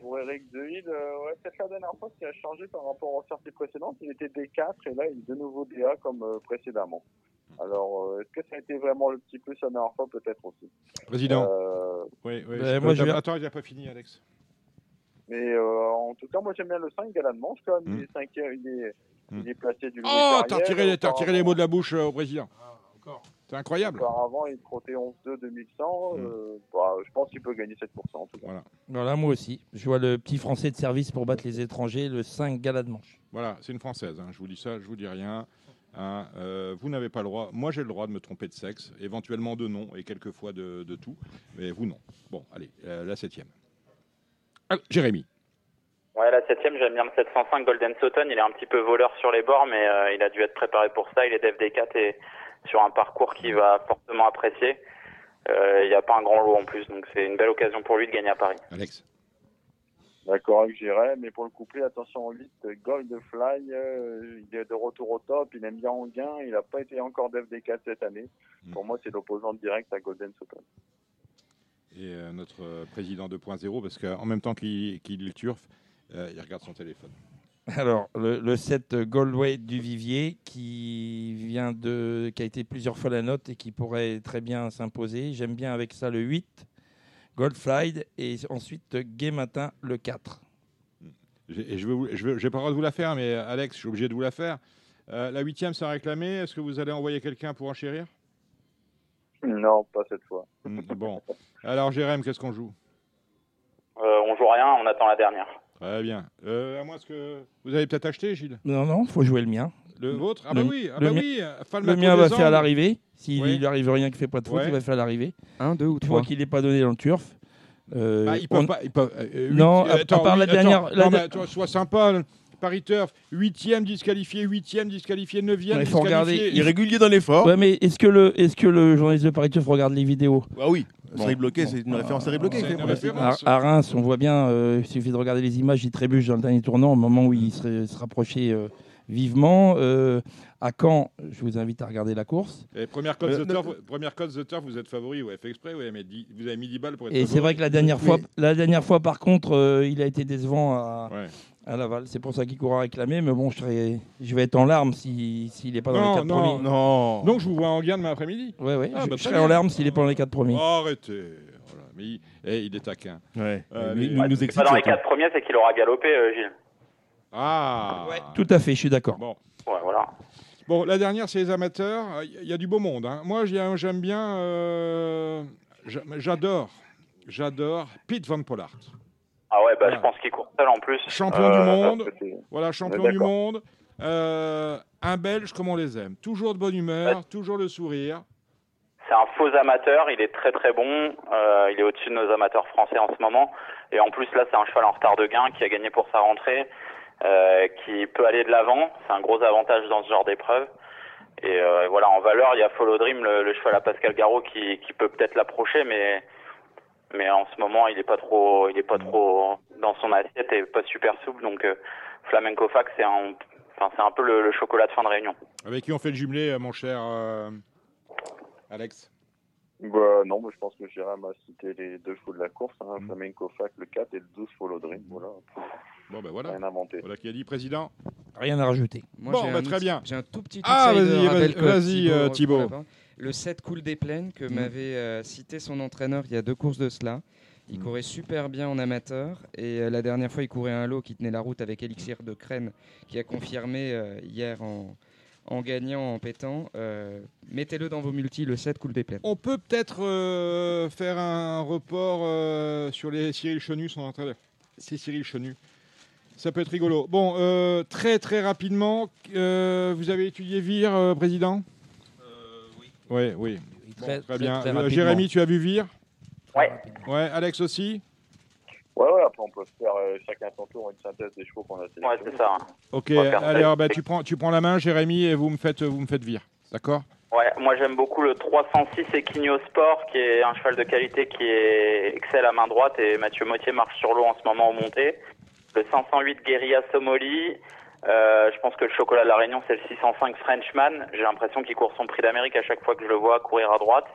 Pour Eric Dehil, euh, ouais, peut-être la dernière fois, ce qui a changé par rapport aux sorties précédentes, il était D4 et là, il est de nouveau DA comme euh, précédemment. Alors, euh, est-ce que ça a été vraiment le petit plus la dernière fois Peut-être aussi? Président. Euh, Oui, oui. Ben, je- moi, je viens- Attends, il n'a pas fini, Alex. mais euh, en tout cas, moi, j'aime bien le 5 Galan Manche, quand même. Hmm. Il est cinquième, il est, Il est placé du Oh, t'as retiré, t'as retiré les mots de la bouche euh, au président. C'est incroyable. Auparavant, il trottait 11-2 2100. Euh, bah, je pense qu'il peut gagner cette course en tout cas. Voilà. Voilà, moi aussi. Je vois le petit français de service pour battre les étrangers, le 5 Gala de Manche. Voilà, c'est une française. hein. Je vous dis ça, je vous dis rien. hein. Euh, vous n'avez pas le droit. Moi, j'ai le droit de me tromper de sexe, éventuellement de nom et quelquefois de, de tout, mais vous non. Bon, allez, euh, la septième. Ah, Jérémy. Ouais, la septième, j'aime bien le 705 Golden Sutton. Il est un petit peu voleur sur les bords, mais euh, il a dû être préparé pour ça. Il est d'FD4 et sur un parcours qu'il va fortement apprécier. Euh, il n'y a pas un grand lot en plus, donc c'est une belle occasion pour lui de gagner à Paris. Alex. D'accord avec J'irai, mais pour le couplet, attention au 8, Goldfly, euh, il est de retour au top, il aime bien en gain, il n'a pas été encore d'FD4 cette année. Mm. Pour moi, c'est l'opposant direct à Golden Sutton. Et euh, notre président 2.0, parce qu'en même temps qu'il qu'il turf, Euh, il regarde son téléphone. (laughs) Alors, le, le 7 Goldway du Vivier qui vient de, qui a été plusieurs fois la note et qui pourrait très bien s'imposer. J'aime bien avec ça le 8 Goldflied et ensuite Gay Matin le 4. J'ai- Et je j'ai pas le droit de vous la faire, mais Alex, je suis obligé de vous la faire. Euh, la huitième, c'est réclamé. Est-ce que vous allez envoyer quelqu'un pour enchérir? Non, pas cette fois. Hmm, Bon. Alors, Jérém, qu'est-ce qu'on joue? Euh, on joue rien, on attend la dernière. Très bien. Euh, à moins que vous avez peut-être acheté, Gilles Non, non, faut jouer le mien. Le vôtre? Ah Le- bah oui, ah le bah oui. Falme Le à mien va faire l'arrivée. S'il Oui. lui arrive rien qui fait pas de faute, Ouais. il va faire l'arrivée. Un, deux ou Je vois trois qu'il n'est pas donné dans le turf. Euh, Bah, ils peuvent on- pas. ils peuvent- euh, huit- Non, à- à attends, part la dernière- attends, la non, mais de- attends, sois sympa. Paris Turf, huitième disqualifié, huitième disqualifié, neuvième Il faut regarder. Irrégulier dans l'effort. Ouais, mais est-ce que le, est-ce que le journaliste de Paris Turf regarde les vidéos? Ah oui. Série bloquée, Bon. c'est une référence série bloquée. À, Reims, on voit bien, euh, il suffit de regarder les images, il trébuche dans le dernier tournant au moment où il se, se rapprochait euh, vivement. Euh, à Caen, je vous invite à regarder la course. Et première cote Euh, The Turf, vous êtes favori, ouais, fait exprès, ouais, mais dix- vous avez mis 10 balles pour être Et c'est vrai que la dernière fois, la dernière fois par contre, euh, il a été décevant à, Ouais. À Laval. C'est pour ça qu'il courra réclamer. Mais bon, je, serais- je vais être en larmes s'il n'est pas dans Non, les quatre non, premiers. Non. Donc je vous vois en gain demain après-midi. Ouais, ouais, Ah, je, bah, je serai en larmes s'il n'est pas dans les quatre premiers. Arrêtez. Voilà. Mais il, eh, il est taquin. Ouais. Euh, Mais il nous excite. pas dans les surtout. quatre premiers, c'est qu'il aura galopé, euh, Gilles. Ah. Tout à fait, je suis d'accord. Bon. Ouais, voilà. Bon, la dernière, c'est les amateurs. Il y a du beau monde. hein. Moi, j'ai- j'aime bien. euh, j'a- J'adore. J'adore Pete Van Pollard. Ah ouais, bah Voilà. je pense qu'il court seul en plus. Champion Euh, du monde. c'est- Voilà, champion du monde. Euh, un Belge comme on les aime? Toujours de bonne humeur, toujours le sourire. C'est un faux amateur, il est très très bon, euh, il est au-dessus de nos amateurs français en ce moment. Et en plus là c'est un cheval en retard de gain qui a gagné pour sa rentrée, euh, qui peut aller de l'avant, c'est un gros avantage dans ce genre d'épreuve. Et euh, voilà, en valeur, il y a Follow Dream, le, le cheval à Pascal Garot qui, qui peut peut-être l'approcher, mais mais en ce moment il est pas trop il est pas trop dans son assiette et pas super souple. Donc euh, Flamenco Fac c'est un enfin c'est un peu le, le chocolat de fin de réunion. Avec qui on fait le jumelé, euh, mon cher euh, Alex? Bah, non, mais je pense que Jérém a cité les deux chevaux de la course, hein, Flamenco Fac, le 4 et le 12 Follow Dream. Voilà, Bon, ben voilà. rien inventé. Voilà qui a dit président. Rien à rajouter. Moi, Bon, bah, un très bien. J'ai un tout petit Ah, vas-y, rappel vas-y, vas-y, euh, Thibaut. Le 7 Cool des Plaines que Mm. m'avait euh, cité son entraîneur il y a deux courses de cela. Il Mm. courait super bien en amateur et euh, la dernière fois il courait un lot qui tenait la route avec Elixir de Crène qui a confirmé euh, hier en, en gagnant, en pétant. Euh, Mettez-le dans vos multis, le 7 Cool des Plaines. On peut peut-être euh, faire un report euh, sur les Cyril Chenu, son entraîneur. C'est Cyril Chenu. Ça peut être rigolo. Bon, euh, très très rapidement, euh, vous avez étudié Vire, euh, président? Oui. Oui, Très- bien. très Euh. Jérémy, tu as vu Vire Ouais. Ouais, Alex aussi? Ouais, ouais, après on peut faire euh, chacun son tour une synthèse des chevaux qu'on a sélectionnés. Ouais, c'est ça. Ok, allez, ça. alors, bah, tu, prends, tu prends la main, Jérémy, et vous me faites, vous me faites Vire. D'accord? Ouais, moi j'aime beaucoup le 306 Equinio Sport, qui est un cheval de qualité qui est excelle à main droite et Mathieu Mottier marche sur l'eau en ce moment au montée. Le 508 Guerilla Somoli, euh, je pense que le chocolat de la Réunion c'est le 605 Frenchman. J'ai l'impression qu'il court son prix d'Amérique à chaque fois que je le vois courir à droite.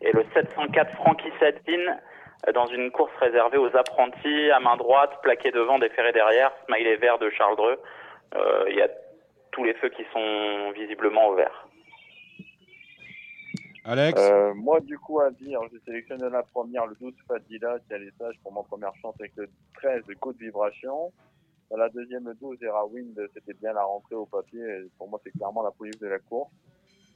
Et le 704 Frankie Satine, euh, dans une course réservée aux apprentis à main droite, plaqué devant, déféré derrière, smiley vert de Charles Dreux. Euh, Il y a tous les feux qui sont visiblement au vert. Alex Euh, moi, du coup, à dire, j'ai sélectionné la première, le 12 Fadila, qui a les sages pour ma première chance avec le 13 Coup de Vibration. La deuxième, le 12 Era Wind, c'était bien la rentrée au papier. pour moi, c'est clairement la police de la course.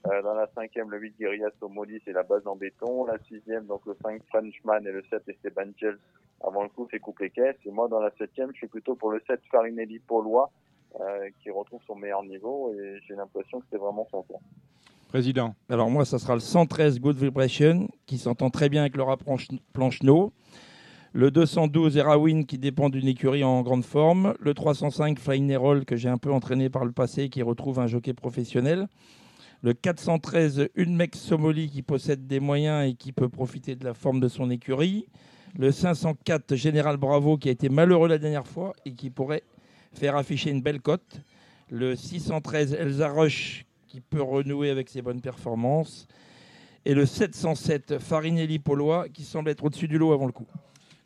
Euh, dans la cinquième, le 8 Guerilla Somoli, c'est la base en béton. La sixième, donc le 5 Frenchman et le 7 Esteban Gels. Avant le coup, c'est coupe les caisses. Et moi, dans la septième, je suis plutôt pour le 7 Farinelli Paulois, euh, qui retrouve son meilleur niveau. Et j'ai l'impression que c'est vraiment son tour. Président. Alors moi, ça sera le 113 Good Vibration, qui s'entend très bien avec le rapproche Plancheneau. Le 212 Erawin, qui dépend d'une écurie en grande forme. Le 305 Flying que j'ai un peu entraîné par le passé, qui retrouve un jockey professionnel. Le 413 Unmex Somoli, qui possède des moyens et qui peut profiter de la forme de son écurie. Le 504 Général Bravo, qui a été malheureux la dernière fois et qui pourrait faire afficher une belle cote. Le 613 Elsa Rush, qui peut renouer avec ses bonnes performances. Et le 707 Farinelli Paulois, qui semble être au-dessus du lot avant le coup.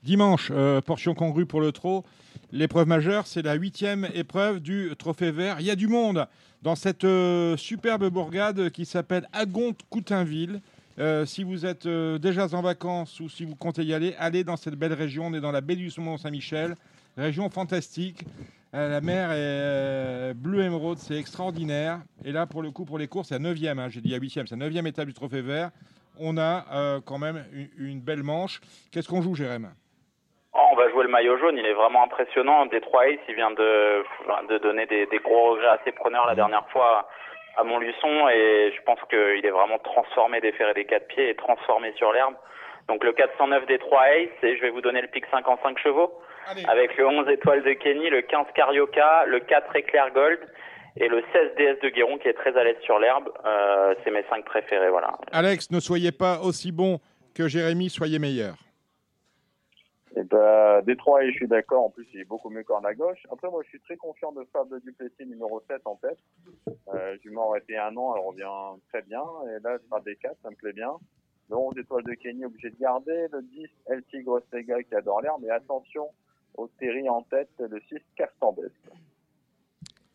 Dimanche, euh, portion congrue pour le trot. L'épreuve majeure, c'est la huitième épreuve du Trophée Vert. Il y a du monde dans cette euh, superbe bourgade qui s'appelle Agonte-Coutainville. Euh, si vous êtes déjà en vacances ou si vous comptez y aller, allez dans cette belle région. On est dans la baie du Mont-Saint-Michel, région fantastique. La mer est bleu émeraude, c'est extraordinaire. Et là, pour le coup, pour les courses, c'est la 9e, hein, j'ai dit la 8e, c'est la 9e étape du Trophée Vert. On a quand même une, une belle manche. Qu'est-ce qu'on joue, Jérém? Oh, on va jouer le maillot jaune, il est vraiment impressionnant. Détroit Ace, il vient de, de donner des, des gros regrets à ses preneurs la dernière fois à Montluçon et je pense qu'il est vraiment transformé des fers et des quatre pieds et transformé sur l'herbe. Donc le 409 Détroit Ace et je vais vous donner le pic 5 en 5 chevaux avec le 11 étoiles de Kenny, le 15 Carioca, le 4 Éclair Gold et le 16 DS de Guéron qui est très à l'aise sur l'herbe. Euh, c'est mes 5 préférés, voilà. Alex, ne soyez pas aussi bon que Jérémy, soyez meilleur. Et ben, Détroit, je suis d'accord. En plus, il est beaucoup mieux qu'en à gauche. Après, moi, je suis très confiant de Fable Duplessis numéro 7 en tête. Euh, je m'en été un an, elle revient très bien. Et là, ce sera des 4, ça me plaît bien. Le 11 étoiles de Kenny, obligé de garder. Le 10, El Tigre Sega qui adore l'air. Mais attention, au Terry en tête, le 6, Castambest.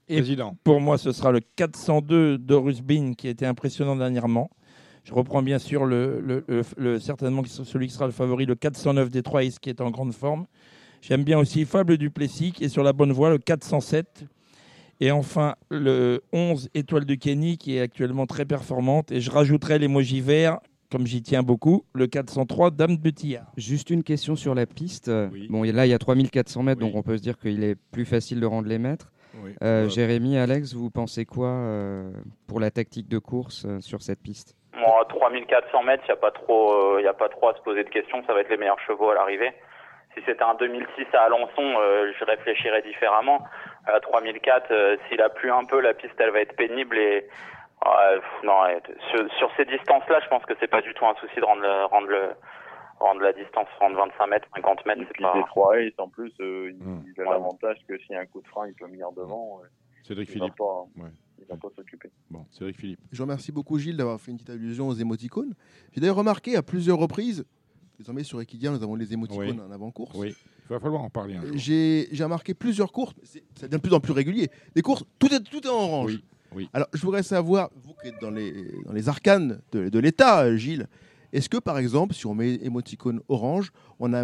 Et pour moi, ce sera le 402 d'Horus Bean qui a été impressionnant dernièrement. Je reprends bien sûr le, le- le- le- certainement celui qui sera le favori, le 409 des 3 qui est en grande forme. J'aime bien aussi Fable Duplessis qui est sur la bonne voie, le 407. Et enfin, le 11 Étoile de Kenny qui est actuellement très performante. Et je rajouterai l'emoji vert, comme j'y tiens beaucoup, le 403 Dame de Tillard. Juste une question sur la piste. Bon, là, il y a 3400 mètres, donc on peut se dire qu'il est plus facile de rendre les mètres. Oui. Euh, Ouais. Jérémy, Alex, vous pensez quoi euh, pour la tactique de course euh, sur cette piste? Bon, à 3400 mètres, il n'y a, pas trop, euh, y a pas trop à se poser de questions. Ça va être les meilleurs chevaux à l'arrivée. Si c'était un 2006 à Alençon, euh, je réfléchirais différemment. À 3004, euh, s'il a plu un peu, la piste, elle va être pénible. Et non, sur, sur ces distances-là, je pense que c'est pas du tout un souci de rendre, le, rendre, le, rendre la distance, rendre 25 mètres, 50 mètres. C'est Puis pas... Détroit Ace, en plus, euh, il, Hmm. il a l'avantage que s'il y a un coup de frein, il peut venir devant. Cédric Philippe. pas, Ouais. Pas s'occuper. Bon, Cédric Philippe. Je remercie beaucoup Gilles d'avoir fait une petite allusion aux émoticônes. J'ai d'ailleurs remarqué à plusieurs reprises, désormais sur Equidia, nous avons les émoticônes Oui. en avant-course. Oui, il va falloir en parler un jour. J'ai j'ai remarqué plusieurs courses, c'est- ça devient de plus en plus régulier. Les courses, tout est, tout est en orange. Oui, oui. Alors, je voudrais savoir, vous qui êtes dans les, dans les arcanes de, de l'État, euh, Gilles, est-ce que par exemple, si on met émoticône orange, on a,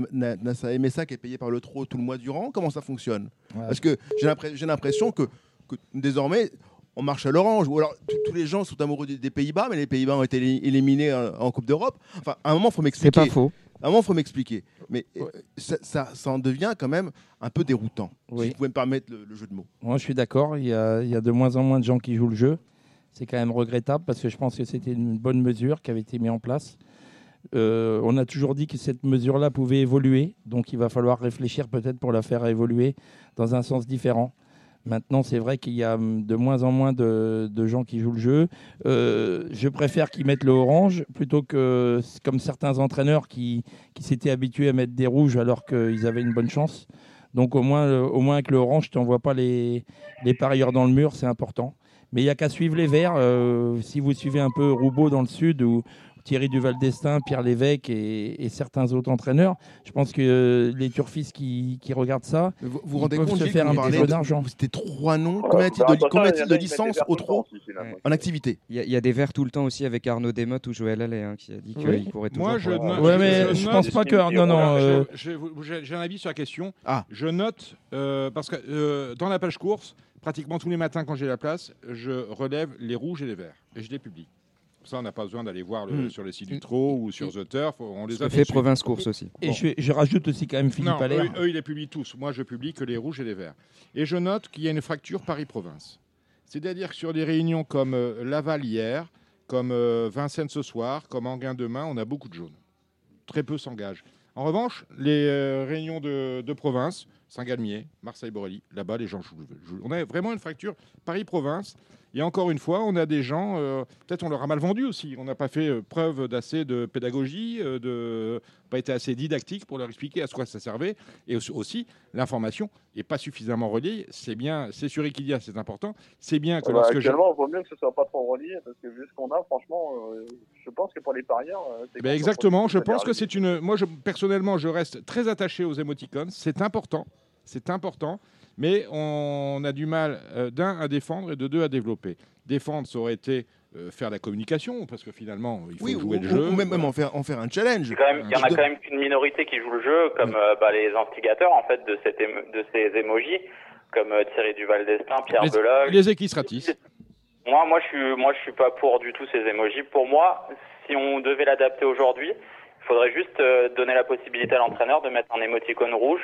ça MSA qui est payé par le trot tout le mois durant Comment ça fonctionne? Ouais. Parce que j'ai l'impression que, que désormais, on marche à l'orange. Ou alors, tous- les gens sont amoureux des, des Pays-Bas, mais les Pays-Bas ont été éli- éliminés en, en Coupe d'Europe. Enfin, à un moment, il faut m'expliquer. pas faux. À un moment, il faut m'expliquer. Mais euh, ça, ça, ça en devient quand même un peu déroutant. Oui. Si vous pouvez me permettre le, le jeu de mots. Moi, je suis d'accord. Il y, a, il y a de moins en moins de gens qui jouent le jeu. C'est quand même regrettable parce que je pense que c'était une bonne mesure qui avait été mise en place. Euh, on a toujours dit que cette mesure-là pouvait évoluer, donc il va falloir réfléchir peut-être pour la faire évoluer dans un sens différent. Maintenant, c'est vrai qu'il y a hum, de moins en moins de, de gens qui jouent le jeu. Euh, je préfère qu'ils mettent le orange plutôt que comme certains entraîneurs qui, qui s'étaient habitués à mettre des rouges alors qu'ils avaient une bonne chance. Donc au moins, le- au moins avec le orange, tu n'envoies pas les, les parieurs dans le mur, c'est important. Mais il n'y a qu'à suivre les verts. euh, si vous suivez un peu Roubaud dans le sud ou Thierry Duval d'Estaing, Pierre Lévesque et, et certains autres entraîneurs, je pense que euh, les turfistes qui, qui regardent ça, Vous vous ils rendez peuvent compte, se faire un petit peu d'argent. C'était trois noms. Combien y a-t-il bah, de, licences au l'impression. en activité Il y, a- il y a des verts tout le temps aussi avec Arnaud Desmottes ou Joël Allais hein, qui a dit qu'il Oui. toujours. Moi, pour je Ouais, mais je pense pas que- non, non, euh, J'ai un avis sur la question. Ah. Je note, euh, parce que dans la page course, pratiquement tous les matins quand j'ai la place, je relève les rouges et les verts. Et je les publie. Ça, on n'a pas besoin d'aller voir le- Mm. sur les sites du trot ou sur The Turf. On les a fait. Province Course aussi. Et Bon. je, je rajoute aussi quand même Philippe Non, Allaire. eux, eux, ils les publient tous. Moi, je publie que les rouges et les verts. Et je note qu'il y a une fracture Paris-Province. C'est-à-dire que sur des réunions comme euh, Laval hier, comme euh, Vincennes ce soir, comme Anguin demain, on a beaucoup de jaunes. Très peu s'engagent. En revanche, les euh, réunions de, de province, Saint-Galmier, Marseille-Borelli, là-bas, les gens jouent, jouent. On a vraiment une fracture Paris-Province. Et encore une fois, on a des gens, euh, peut-être on leur a mal vendu aussi. On n'a pas fait euh, preuve d'assez de pédagogie, euh, de pas été assez didactique pour leur expliquer à quoi ça servait. Et aussi- l'information n'est pas suffisamment reliée. C'est bien, c'est sur Equidia, c'est important. C'est bien que bah, lorsque je- actuellement, il vaut mieux que ce soit pas trop relié parce que vu ce qu'on a, franchement, euh, je pense que pour les parieurs, Ben exactement, je pense que c'est une. Moi, je, personnellement, je reste très attaché aux émoticônes. C'est important, c'est important, mais on a du mal euh, d'un à défendre et de deux à développer. Défendre, ça aurait été euh, faire la communication, parce que finalement, il faut Oui, jouer ou, le ou- jeu. ou même, même en, faire, en faire un challenge. Il y en a quand même qu'une minorité qui joue le jeu, comme euh, bah, les instigateurs en fait de, cette émo- de ces émojis, comme euh, Thierry Duval d'Estaing, Pierre Les, Belog. les équistratis. Moi, moi, je suis, moi, je suis pas pour du tout ces émojis. Pour moi, si on devait l'adapter aujourd'hui, il faudrait juste euh, donner la possibilité à l'entraîneur de mettre un émoticône rouge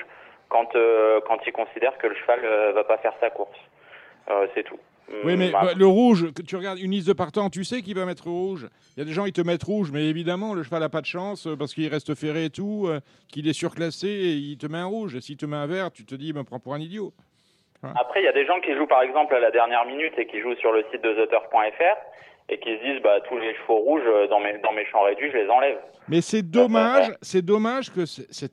quand euh, quand il considère que le cheval euh, va pas faire sa course. Euh, c'est tout. Oui, mais Hum, bah, bah, le rouge, que tu regardes une liste de partants, tu sais qui va mettre rouge. Il y a des gens, ils te mettent rouge, mais évidemment, le cheval n'a pas de chance euh, parce qu'il reste ferré et tout, euh, qu'il est surclassé et il te met un rouge. Et s'il te met un vert, tu te dis, me prend pour un idiot. Après, il y a des gens qui jouent par exemple à la dernière minute et qui jouent sur le site de theturf.fr et qui se disent bah tous les chevaux rouges dans mes dans mes champs réduits, je les enlève. Mais c'est dommage, c'est dommage que cette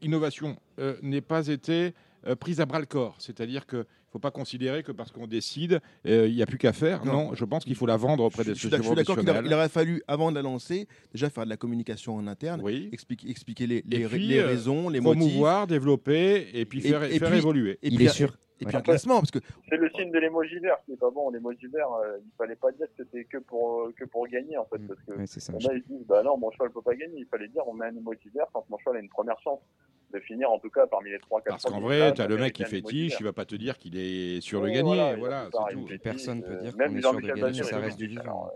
innovation n'ait pas été euh, prise à bras le corps. C'est-à-dire que faut pas considérer que parce qu'on décide, euh, il n'y a plus qu'à faire. Non, je pense qu'il faut la vendre auprès des Je suis sociétés je suis d'accord qu'il aurait, il fallu, avant de la lancer, déjà faire de la communication en interne, expliquer, expliquer les, les, Et puis, les euh, raisons, les motifs. promouvoir, développer et puis faire, faire puis- évoluer. Et puis, Et puis un classement, parce que C'est le signe de l'émoji vert qui est pas bon. L'émoji vert, euh, il fallait pas dire que c'était que pour euh, que pour gagner en fait, parce que Ouais, c'est ça. là ils disent bah non mon cheval peut pas gagner. Il fallait dire on met un emoji vert quand mon cheval a une première chance de finir en tout cas parmi les trois quatre. Parce qu'en vrai, tu as le mec qui fétiche, il va pas te dire qu'il est sûr de Oui, gagner. voilà, c'est tout. Personne peut euh, dire qu'on est sûr de Jean-Michel gagner, ça reste du vivant. alors,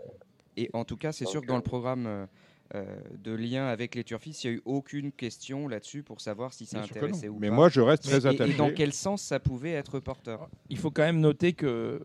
Et en tout cas, c'est sûr que dans le programme euh, euh, de lien avec les turfistes, il n'y a eu aucune question là-dessus pour savoir si ça Bien intéressait ou Mais pas. moi, je reste très Et- et- attaché. Et dans quel sens ça pouvait être porteur? Il faut quand même noter que euh,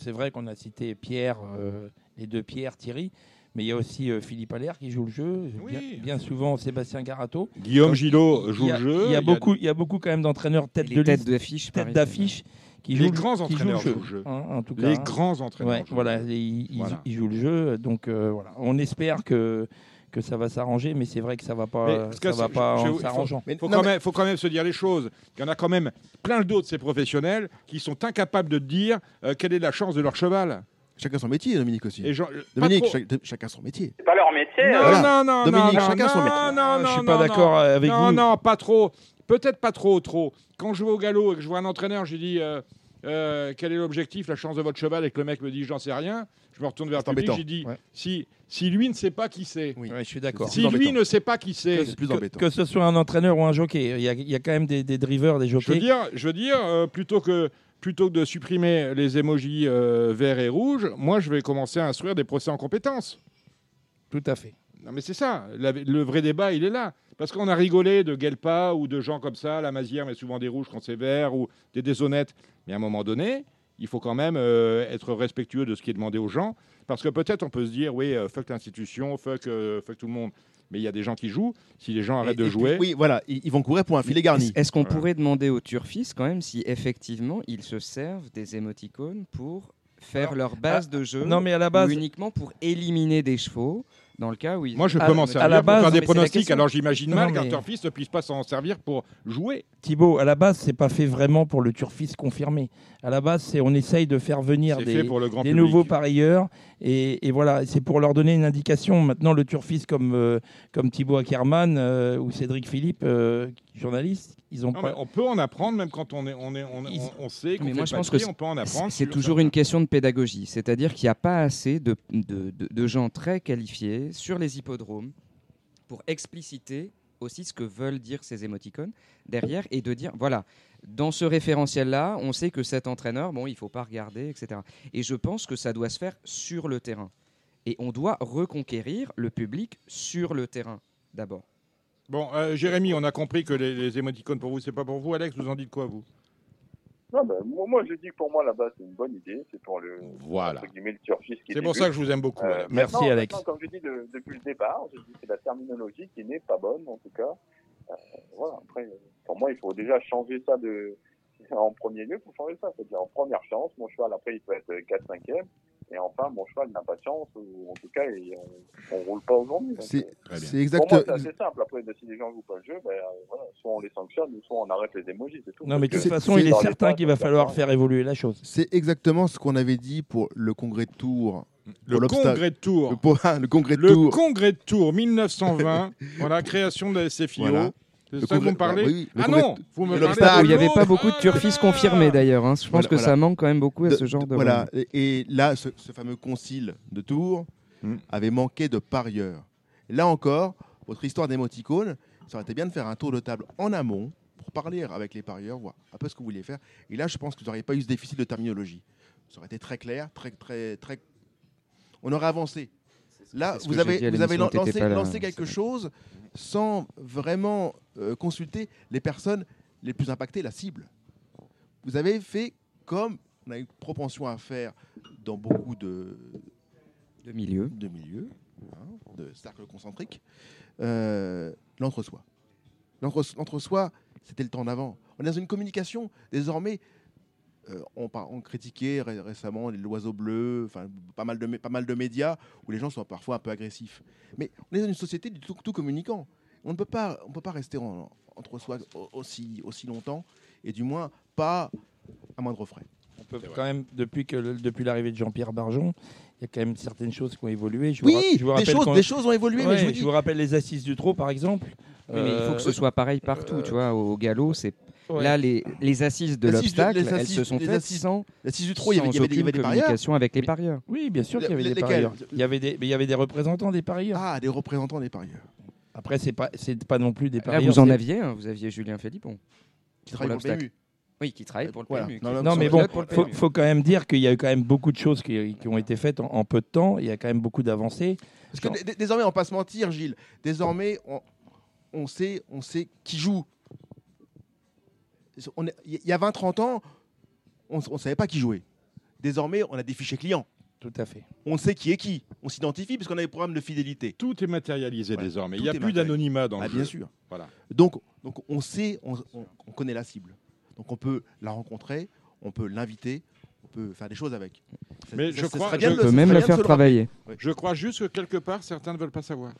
c'est vrai qu'on a cité Pierre, euh, les deux Pierre, Thierry, mais il y a aussi euh, Philippe Allaire qui joue le jeu. Bien, bien souvent Sébastien Garato. Guillaume Gillot il- il joue a- le jeu, Il y a beaucoup, il y a beaucoup quand même d'entraîneurs tête de d'affiche, tête d'affiche qui Les jouent, grands qui entraîneurs jouent jouent le jeu. hein, en tout Les cas, hein. grands entraîneurs Ouais, jouent le voilà, jeu. ils, ils- Voilà. ils jouent le jeu, donc euh, voilà. On espère que que ça va s'arranger, mais c'est vrai que ça va pas, ça va pas je- il faut- s'arrangeant. Il faut, quand même, faut quand même se dire les choses. Il y en a quand même plein d'autres, ces professionnels, qui sont incapables de dire euh, quelle est la chance de leur cheval. Chacun son métier, Dominique aussi. Et genre, Dominique, pas trop- chaque- chacun son métier. C'est pas leur métier. Non, Voilà. non, non, Dominique, non, chacun non, son non, métier. non, Je suis non, pas non, d'accord non. avec non, vous. Non, pas trop. Peut-être pas trop, trop. Quand je vais au galop et que je vois un entraîneur, je lui dis euh, euh, quel est l'objectif, la chance de votre cheval, et que le mec me dit j'en sais rien. Je me retourne vers le public, lui dis Ouais. si, si lui ne sait pas qui c'est, Oui. Ouais, je suis d'accord. si lui ne sait pas qui c'est, C'est plus que, embêtant. que ce soit un entraîneur ou un jockey, il y a, il y a quand même des, des drivers, des Je veux jockeys. dire, je veux dire euh, plutôt, que, plutôt que de supprimer les émojis euh, verts et rouges, moi je vais commencer à instruire des procès en compétences. Tout à fait. Non mais c'est ça, La- le vrai débat il est là. Parce qu'on a rigolé de Guelpa ou de gens comme ça, la Mazière met souvent des rouges quand c'est vert ou des déshonnêtes. Mais à un moment donné, il faut quand même euh, être respectueux de ce qui est demandé aux gens. Parce que peut-être on peut se dire, oui, euh, fuck l'institution, fuck, euh, fuck tout le monde. Mais il y a des gens qui jouent. Si les gens arrêtent et de jouer, Oui, voilà, ils, ils vont courir pour un filet garni. Est-ce qu'on Voilà. pourrait demander aux turfistes quand même si effectivement ils se servent des émoticônes pour faire Alors, leur base de jeu non, mais à la base- ou uniquement pour éliminer des chevaux dans le cas où ils moi je Ah, peux m'en servir à la pour base- faire des pronostics. Alors j'imagine Non, mal mais- qu'un turfiste ne puisse pas s'en servir pour jouer. Thibaut, à la base, c'est pas fait vraiment pour le turfiste confirmé. À la base, c'est on essaye de faire venir C'est des, fait pour le grand des public. nouveaux parieurs et, et voilà, c'est pour leur donner une indication. Maintenant, le turfiste comme euh, comme Thibaut Ackermann euh, ou Cédric Philippe, euh, journalistes, ils ont Non, pas. on peut en apprendre même quand on, est, on, est, on, Ils- on, on sait qu'on Mais fait moi, je pense que on peut en C'est apprendre. c'est sur toujours une question de pédagogie, c'est-à-dire qu'il n'y a pas assez de, de- de- de gens très qualifiés sur les hippodromes pour expliciter aussi ce que veulent dire ces émoticônes derrière et de dire voilà dans ce référentiel-là, on sait que cet entraîneur, bon, il faut pas regarder, etc. Et je pense que ça doit se faire sur le terrain. Et on doit reconquérir le public sur le terrain d'abord. Bon, euh, Jérémy, on a compris que les, les émoticônes pour vous, c'est pas pour vous. Alex, vous en dites quoi, vous? Non, ben, moi, je dis que pour moi, là-bas, c'est une bonne idée. C'est pour le, Voilà. entre guillemets, le turfiste qui C'est pour ça que je vous aime beaucoup. Euh. Merci, Alex. comme je dis de- depuis le départ, je dis que c'est la terminologie qui n'est pas bonne, en tout cas. Euh, voilà, après, pour moi, il faut déjà changer ça de. en premier lieu, faut changer ça. C'est-à-dire, en première chance, mon cheval, après, il peut être 4-5e. Et enfin, mon cheval n'a pas de chance, ou en tout cas, il- on, on roule pas aujourd'hui. C'est euh, c'est exact. Pour moi, c'est assez simple. Après, si les gens jouent pas le jeu, ben, voilà, soit on les sanctionne, ou soit on arrête les émojis, c'est tout. Non, mais de toute façon, il est certain qu'il va falloir faire évoluer la chose. C'est exactement ce qu'on avait dit pour le congrès de Tours. Le pour congrès de Tours. Le, (laughs) pour- le congrès de Le Tours. congrès de Tours 1920, voilà, création de la SFIO. Voilà. C'est ça que vous me parlez bah oui, Ah non, vous me parlez il n'y avait pas beaucoup de turfistes confirmés d'ailleurs. hein. Je pense Voilà, que ça manque quand même beaucoup à De- ce genre de. Voilà. Et, et là, ce, ce fameux concile de Tours Hmm. avait manqué de parieurs. Là encore, votre histoire d'émoticône, ça aurait été bien de faire un tour de table en amont pour parler avec les parieurs, voir un peu ce que vous vouliez faire. Et là, je pense que vous n'auriez pas eu ce déficit de terminologie. Ça aurait été très clair, très, très, très. On aurait avancé. Là, vous avez, vous lancé, là, lancé quelque chose sans vraiment euh, consulter les personnes les plus impactées, la cible. Vous avez fait comme on a une propension à faire dans beaucoup de, De milieu. de milieux, hein, de cercles concentriques, euh, l'entre-soi. L'entre- L'entre-soi, c'était le temps d'avant. On est dans une communication, désormais, euh, on, critiquait ré- récemment l'oiseau bleu, enfin pas mal, de, pas mal de médias où les gens sont parfois un peu agressifs. Mais on est dans une société du tout, tout communicant. On ne peut pas, on peut pas rester en- entre soi au- aussi, aussi longtemps, et du moins pas à moindre frais. On peut quand même, depuis, que le- depuis l'arrivée de Jean-Pierre Barjon, il y a quand même certaines choses qui ont évolué. Je vous Oui, je vous des rappelle choses, des choses ont évolué, mais je vous dis, vous rappelle les assises du trot, par exemple. Oui, mais il faut que ce Euh, soit pareil partout, tu vois. Au galop, c'est ouais. là les, les assises de l'obstacle, les elles assises- se sont les faites assises- sans, l'assise du trot, il y avait, sans il y avait des- il y avait des communication avec les parieurs. Oui, bien sûr qu'il y avait Les- des lesquels parieurs. Il y avait des, mais il y avait des représentants des parieurs. Ah, des représentants des parieurs. Après, c'est pas, c'est pas non plus des Là, parieurs. vous en aviez, un, vous aviez Julien Philippon. Qui travaillent pour le l'obstacle. PMU. Oui, qui travaille pour le Voilà. PMU. Non, mais bon, le faut, quand même dire qu'il y a eu quand même beaucoup de choses qui, qui ont été faites en, en peu de temps. Il y a quand même beaucoup d'avancées. Parce que dé- désormais, on va pas se mentir, Gilles. Désormais, on, on sait, on sait qui joue. Il y a 20-30 ans, on ne savait pas qui jouait. Désormais, on a des fichiers clients. Tout à fait. On sait qui est qui. On s'identifie parce qu'on a des programmes de fidélité. Tout est matérialisé Voilà. désormais. Il n'y a plus d'anonymat dans Ah, le bien jeu. sûr. Voilà. Donc, donc on sait, on, on- on connaît la cible. Donc on peut la rencontrer, on peut l'inviter, on peut faire des choses avec. Mais ça- je ça crois- bien je de même bien de faire travailler. Je crois juste que quelque part, certains ne veulent pas savoir.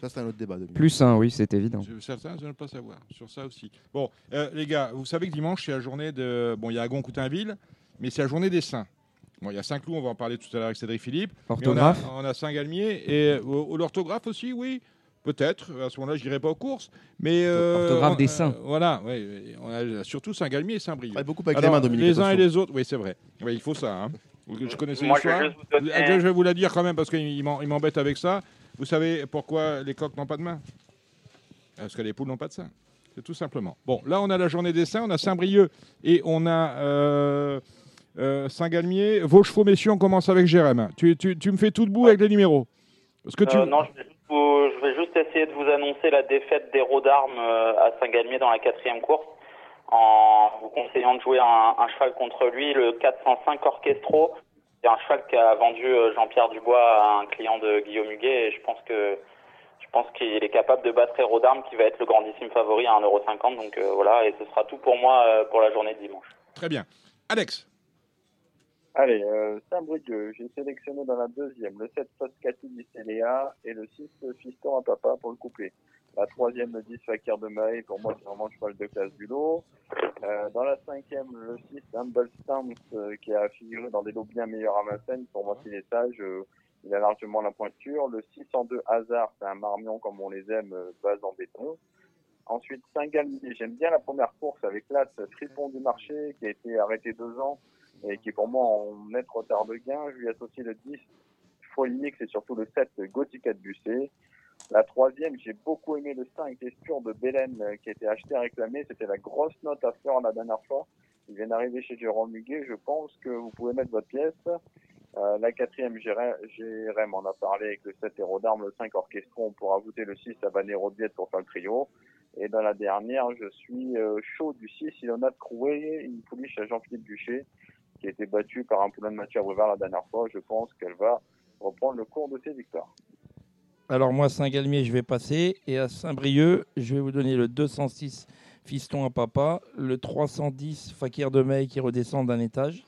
Ça, c'est un autre débat. Dominique. Plus un, oui, c'est évident. Je- Certains ne veulent pas savoir. Sur ça aussi. Bon, euh, les gars, vous savez que dimanche, c'est la journée de. Bon, il y a Agon-Coutainville, mais c'est la journée des saints. Bon, il y a Saint-Cloud, on va en parler tout à l'heure avec Cédric Philippe. Mais Orthographe On a, on a Saint-Galmier et au- au- l'orthographe aussi, oui. Peut-être. À ce moment-là, je n'irai pas aux courses. Mais euh, Orthographe on- des saints. euh, voilà, ouais, on a surtout Saint-Galmier et Saint-Brieuc. Travaille beaucoup avec Alors, les mains, Dominique. les uns et les autres, oui, c'est vrai. Oui, il faut ça. hein. Je connaissais Moi, je vais l'histoire. Je vais vous la dire quand même parce qu'il m'embête avec ça. Vous savez pourquoi les coqs n'ont pas de main? Parce que les poules n'ont pas de sein. C'est tout simplement. Bon, là, on a la journée des saints, on a Saint-Brieuc et on a euh, euh, Saint-Galmier. Vos chevaux, messieurs, on commence avec Jérém. Tu, me fais tout debout avec les numéros. Parce que tu... Euh, non, je vais, juste essayer de vous annoncer la défaite des Rots d'Armes à Saint-Galmier dans la quatrième course en vous conseillant de jouer un, un cheval contre lui, le 405 Orchestro. C'est un cheval qu'a vendu euh, Jean-Pierre Dubois à un client de Guillaume Huguet et je pense que je pense qu'il est capable de battre Héros d'Armes qui va être le grandissime favori à 1,50€. Donc euh, voilà, et ce sera tout pour moi euh, pour la journée de dimanche. Très bien. Alex, Allez, euh, Saint-Brieuc, j'ai sélectionné dans la deuxième le 7 Foscati d'Istéléa et le 6 Fiston à Papa pour le couplet. La troisième, le 10 Fakir de Maé, pour moi c'est vraiment le cheval de classe du lot. Euh, dans la cinquième, le 6 Humble Stance euh, qui a figuré dans des lots bien meilleurs à Vincennes. Pour moi s'il est sage, euh, il a largement la pointure. Le 602 Hasard, c'est un marmion comme on les aime, base en béton. Ensuite, Saint-Galmier, j'aime bien la première course avec l'As Tripon du Marché qui a été arrêté deux ans et qui pour moi en net retard de gain. Je lui associe le 10 Folimix et surtout le 7 Gothica de. La troisième, j'ai beaucoup aimé le 5 Espure de Bélène euh, qui a été acheté et réclamé. C'était la grosse note à faire la dernière fois. Il vient d'arriver chez Jérôme Huguet. Je pense que vous pouvez mettre votre pièce. Euh, la quatrième, Jérém en a parlé avec le 7 Héros d'Armes, le 5 Orchestron pour ajouter le 6 Habanero Diet pour faire le trio. Et dans la dernière, je suis euh, chaud du 6 Ilona de Crouet, une pouliche à Jean-Philippe Duché qui a été battue par un poulain de Mathieu Abrivard la dernière fois. Je pense qu'elle va reprendre le cours de ses victoires. Alors moi, Saint-Galmier, je vais passer. Et à Saint-Brieuc, je vais vous donner le 206 Fiston à Papa, le 310 Fakir de May qui redescend d'un étage.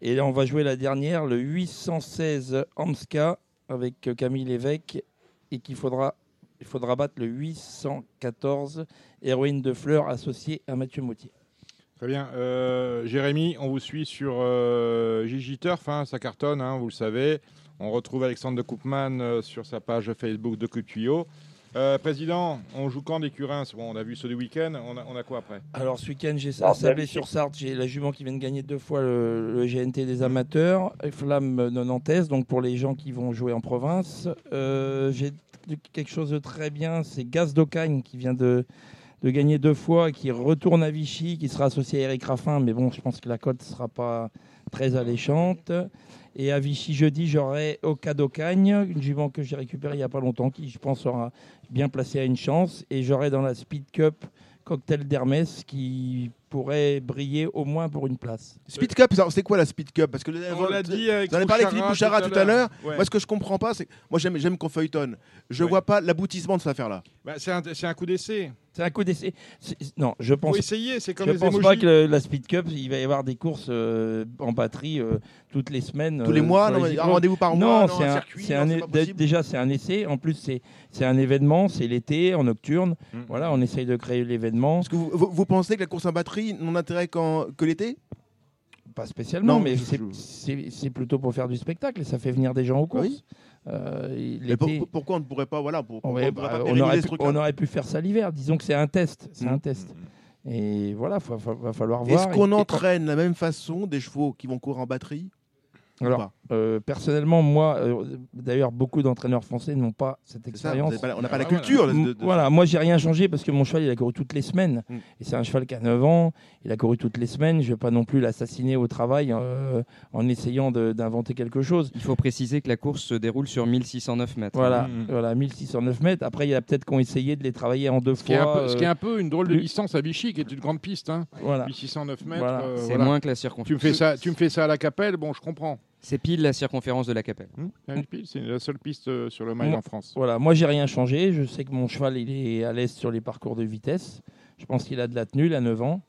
Et là, on va jouer la dernière, le 816 Amska avec Camille Lévesque et qu'il faudra, il faudra battre le 814 Héroïne de Fleurs associé à Mathieu Mautier. Très bien. Euh, Jérémy, on vous suit sur euh, Gigi Turf, hein, ça cartonne, hein, vous le savez. On retrouve Alexandre de Koopman euh, sur sa page Facebook de Coup de Tuyau. Euh, président, on joue quand des Curins bon, On a vu ce du week-end, on a, on a quoi après? Alors ce week-end, j'ai Ah, à Sablé-sur-Sarthe, j'ai la jument qui vient de gagner deux fois le, le GNT des amateurs, et Flamme de Nantes, donc pour les gens qui vont jouer en province. Euh, j'ai quelque chose de très bien, c'est Gaz d'Ocagne qui vient de, de gagner deux fois, qui retourne à Vichy, qui sera associé à Eric Raffin, mais bon, je pense que la cote ne sera pas très alléchante. Et à Vichy jeudi, j'aurai Oka d'Ocagne, une jument que j'ai récupérée il n'y a pas longtemps, qui je pense sera bien placée à une chance. Et j'aurai dans la Speed Cup Cocktail d'Hermès qui pourrait briller au moins pour une place. Speed Cup, alors, c'est quoi la Speed Cup? Parce que On l'a dit avec Vous en avez parlé avec Philippe Bouchara tout à l'heure. Ouais. Moi, ce que je comprends pas, c'est moi j'aime j'aime qu'on feuilletonne. Je Ouais. vois pas l'aboutissement de cette affaire-là. Bah, C'est un, c'est un coup d'essai. C'est un coup d'essai. C'est- Non, je pense. Faut essayer, c'est comme je les pense pas que le- la Speed Cup, il va y avoir des courses euh, en batterie euh, toutes les semaines. Tous les euh, mois, non, les un rendez-vous par non, mois, non, c'est un un, circuit, c'est non, un c'est é- pas possible. déjà c'est un essai. En plus, c'est c'est un événement, c'est l'été en nocturne. Mm. Voilà, on essaye de créer l'événement. Est-ce que vous, vous- vous pensez que la course en batterie n'en intérêt qu'en- que l'été? Pas spécialement, Non, mais c'est- plutôt pour faire du spectacle et ça fait venir des gens aux courses. Oui. Euh, et Mais pour- l'été- pour- Pourquoi on ne pourrait pas voilà pour, On, bah, aurait pu, truc-là on aurait pu faire ça l'hiver. Disons que c'est un test. C'est Mm. un test. Et voilà, il va falloir voir. Est-ce qu'on entraîne de la même façon des chevaux qui vont courir en batterie? Alors, euh, personnellement, moi, euh, d'ailleurs, beaucoup d'entraîneurs français n'ont pas cette expérience. pas- on n'a pas la Ah, culture. De- de- Voilà, moi, j'ai rien changé parce que mon cheval, il a couru toutes les semaines. Mm. Et c'est un cheval qui a 9 ans. Il a couru toutes les semaines. Je ne vais pas non plus l'assassiner au travail euh, en essayant d'inventer quelque chose. Il faut préciser que la course se déroule sur 1609 mètres. Voilà, Mm. voilà 1609 mètres. Après, il y a peut-être qu'on essayé de les travailler en deux Ce qui, fois. peu, ce qui est un peu une drôle de distance à Vichy, qui est une grande piste. Hein. voilà. 1609 mètres. Voilà. euh, C'est voilà. moins que la Tu me, circonférence. fais ça, tu me fais ça à la capelle, bon, je comprends. C'est pile la circonférence de la capelle. Une pile, C'est la seule piste euh, sur le mail en France. Voilà, moi j'ai rien changé. Je sais que mon cheval il est à l'aise sur les parcours de vitesse. Je pense qu'il a de la tenue, il a 9 ans.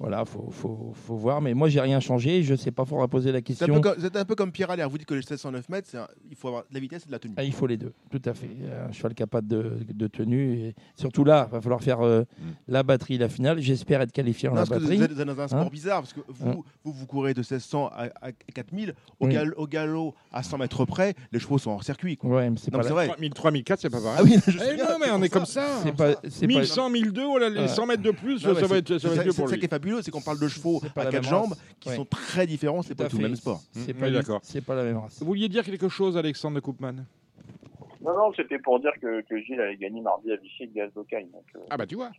Voilà, faut, faut, faut voir. Mais moi j'ai rien changé. Je sais pas, faudra poser la un, question. c'est un peu comme Pierre Allaire. Vous dites que les 709 mètres, un- il faut avoir de la vitesse et de la tenue. Ah, il faut les deux, tout à fait. Un cheval capable de, de tenue. Et surtout là, il va falloir faire euh, la batterie, la finale. J'espère être qualifié en Non, la parce que vous batterie. êtes, vous êtes dans un sport Hein bizarre, parce que vous, Hein vous, vous courez de 1600 à, à 4000, au, Oui. gal- au galop à 100 mètres près, les chevaux sont hors circuit. Quoi. Ouais, mais c'est pas, la- vrai. 3000, 3004, c'est pas pareil. Ah oui, (laughs) je sais Eh bien, non, mais on est comme ça. ça. c'est pas, c'est pas- 1100, 1002, voilà, les Ouais. 100 mètres de plus, Non, ça, va être, ça va être mieux pour lui. Est fabuleux, c'est qu'on parle de chevaux à quatre jambes qui Ouais. sont très différents, c'est pas à tout le même sport. C'est Mm, pas, oui, du- d'accord. c'est pas la même race. Vous vouliez dire quelque chose, Alexandre de Koopman? Non, non, c'était pour dire que, que Gilles avait gagné mardi à Vichy de Gaz d'Ocagne. donc, euh, Ah bah tu vois.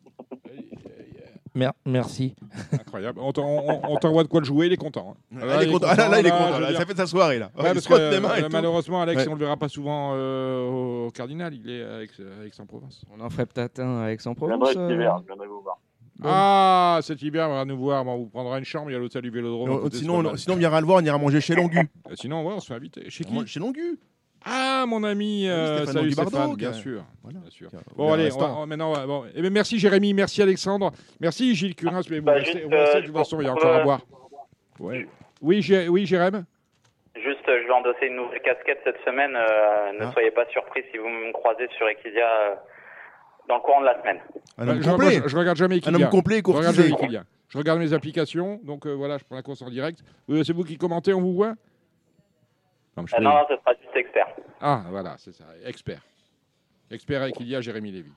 Mer- merci. Incroyable. On t'en- on on t'envoie de quoi le jouer, il est content. hein. Là, il est content. Ah, là, là, il est content. là, dire. Ça fait sa soirée là. Ouais, il se que, mains et euh, malheureusement, Alex, Ouais. on le verra pas souvent euh, au Cardinal. Il est avec, avec Aix-en-Provence. On en ferait peut-être un à Aix-en-Provence. euh, je viendrai vous voir. Ah, cet hiver, on va nous voir. On vous prendra une chambre. Il y a l'hôtel du Vélodrome. à Non, côté, c'est Sinon, on- sinon, on ira le voir, on ira manger chez Longu. (laughs) Euh, Sinon, ouais, on se fait inviter. Chez qui Chez Longu. Ah, mon ami. euh, Stéphane salut Stéphane, bien sûr. Voilà. Bien sûr. Bon, allez, on restaurant. va- on- maintenant, bon. Eh merci Jérémy, merci Alexandre, merci Gilles Curins, mais vous Bah, restez, juste, vous restez, euh, de toute façon, il y a encore à euh, boire. Ouais. Oui, oui, Jérém? Juste, euh, je vais endosser une nouvelle casquette cette semaine. euh, ne Ah. soyez pas surpris si vous me croisez sur Equidia euh, dans le courant de la semaine. Un Bah, homme je, moi, complet. je, je regarde jamais Un homme complet et Je regarde courtisé. jamais Equidia. Je regarde mes applications, donc euh, voilà, je prends la course en direct. Euh, c'est vous qui commentez, on vous voit? Non, Euh, non, non, ce sera juste expert. Ah, voilà, c'est ça, expert. Expert à Equidia, Jérémy Lévy.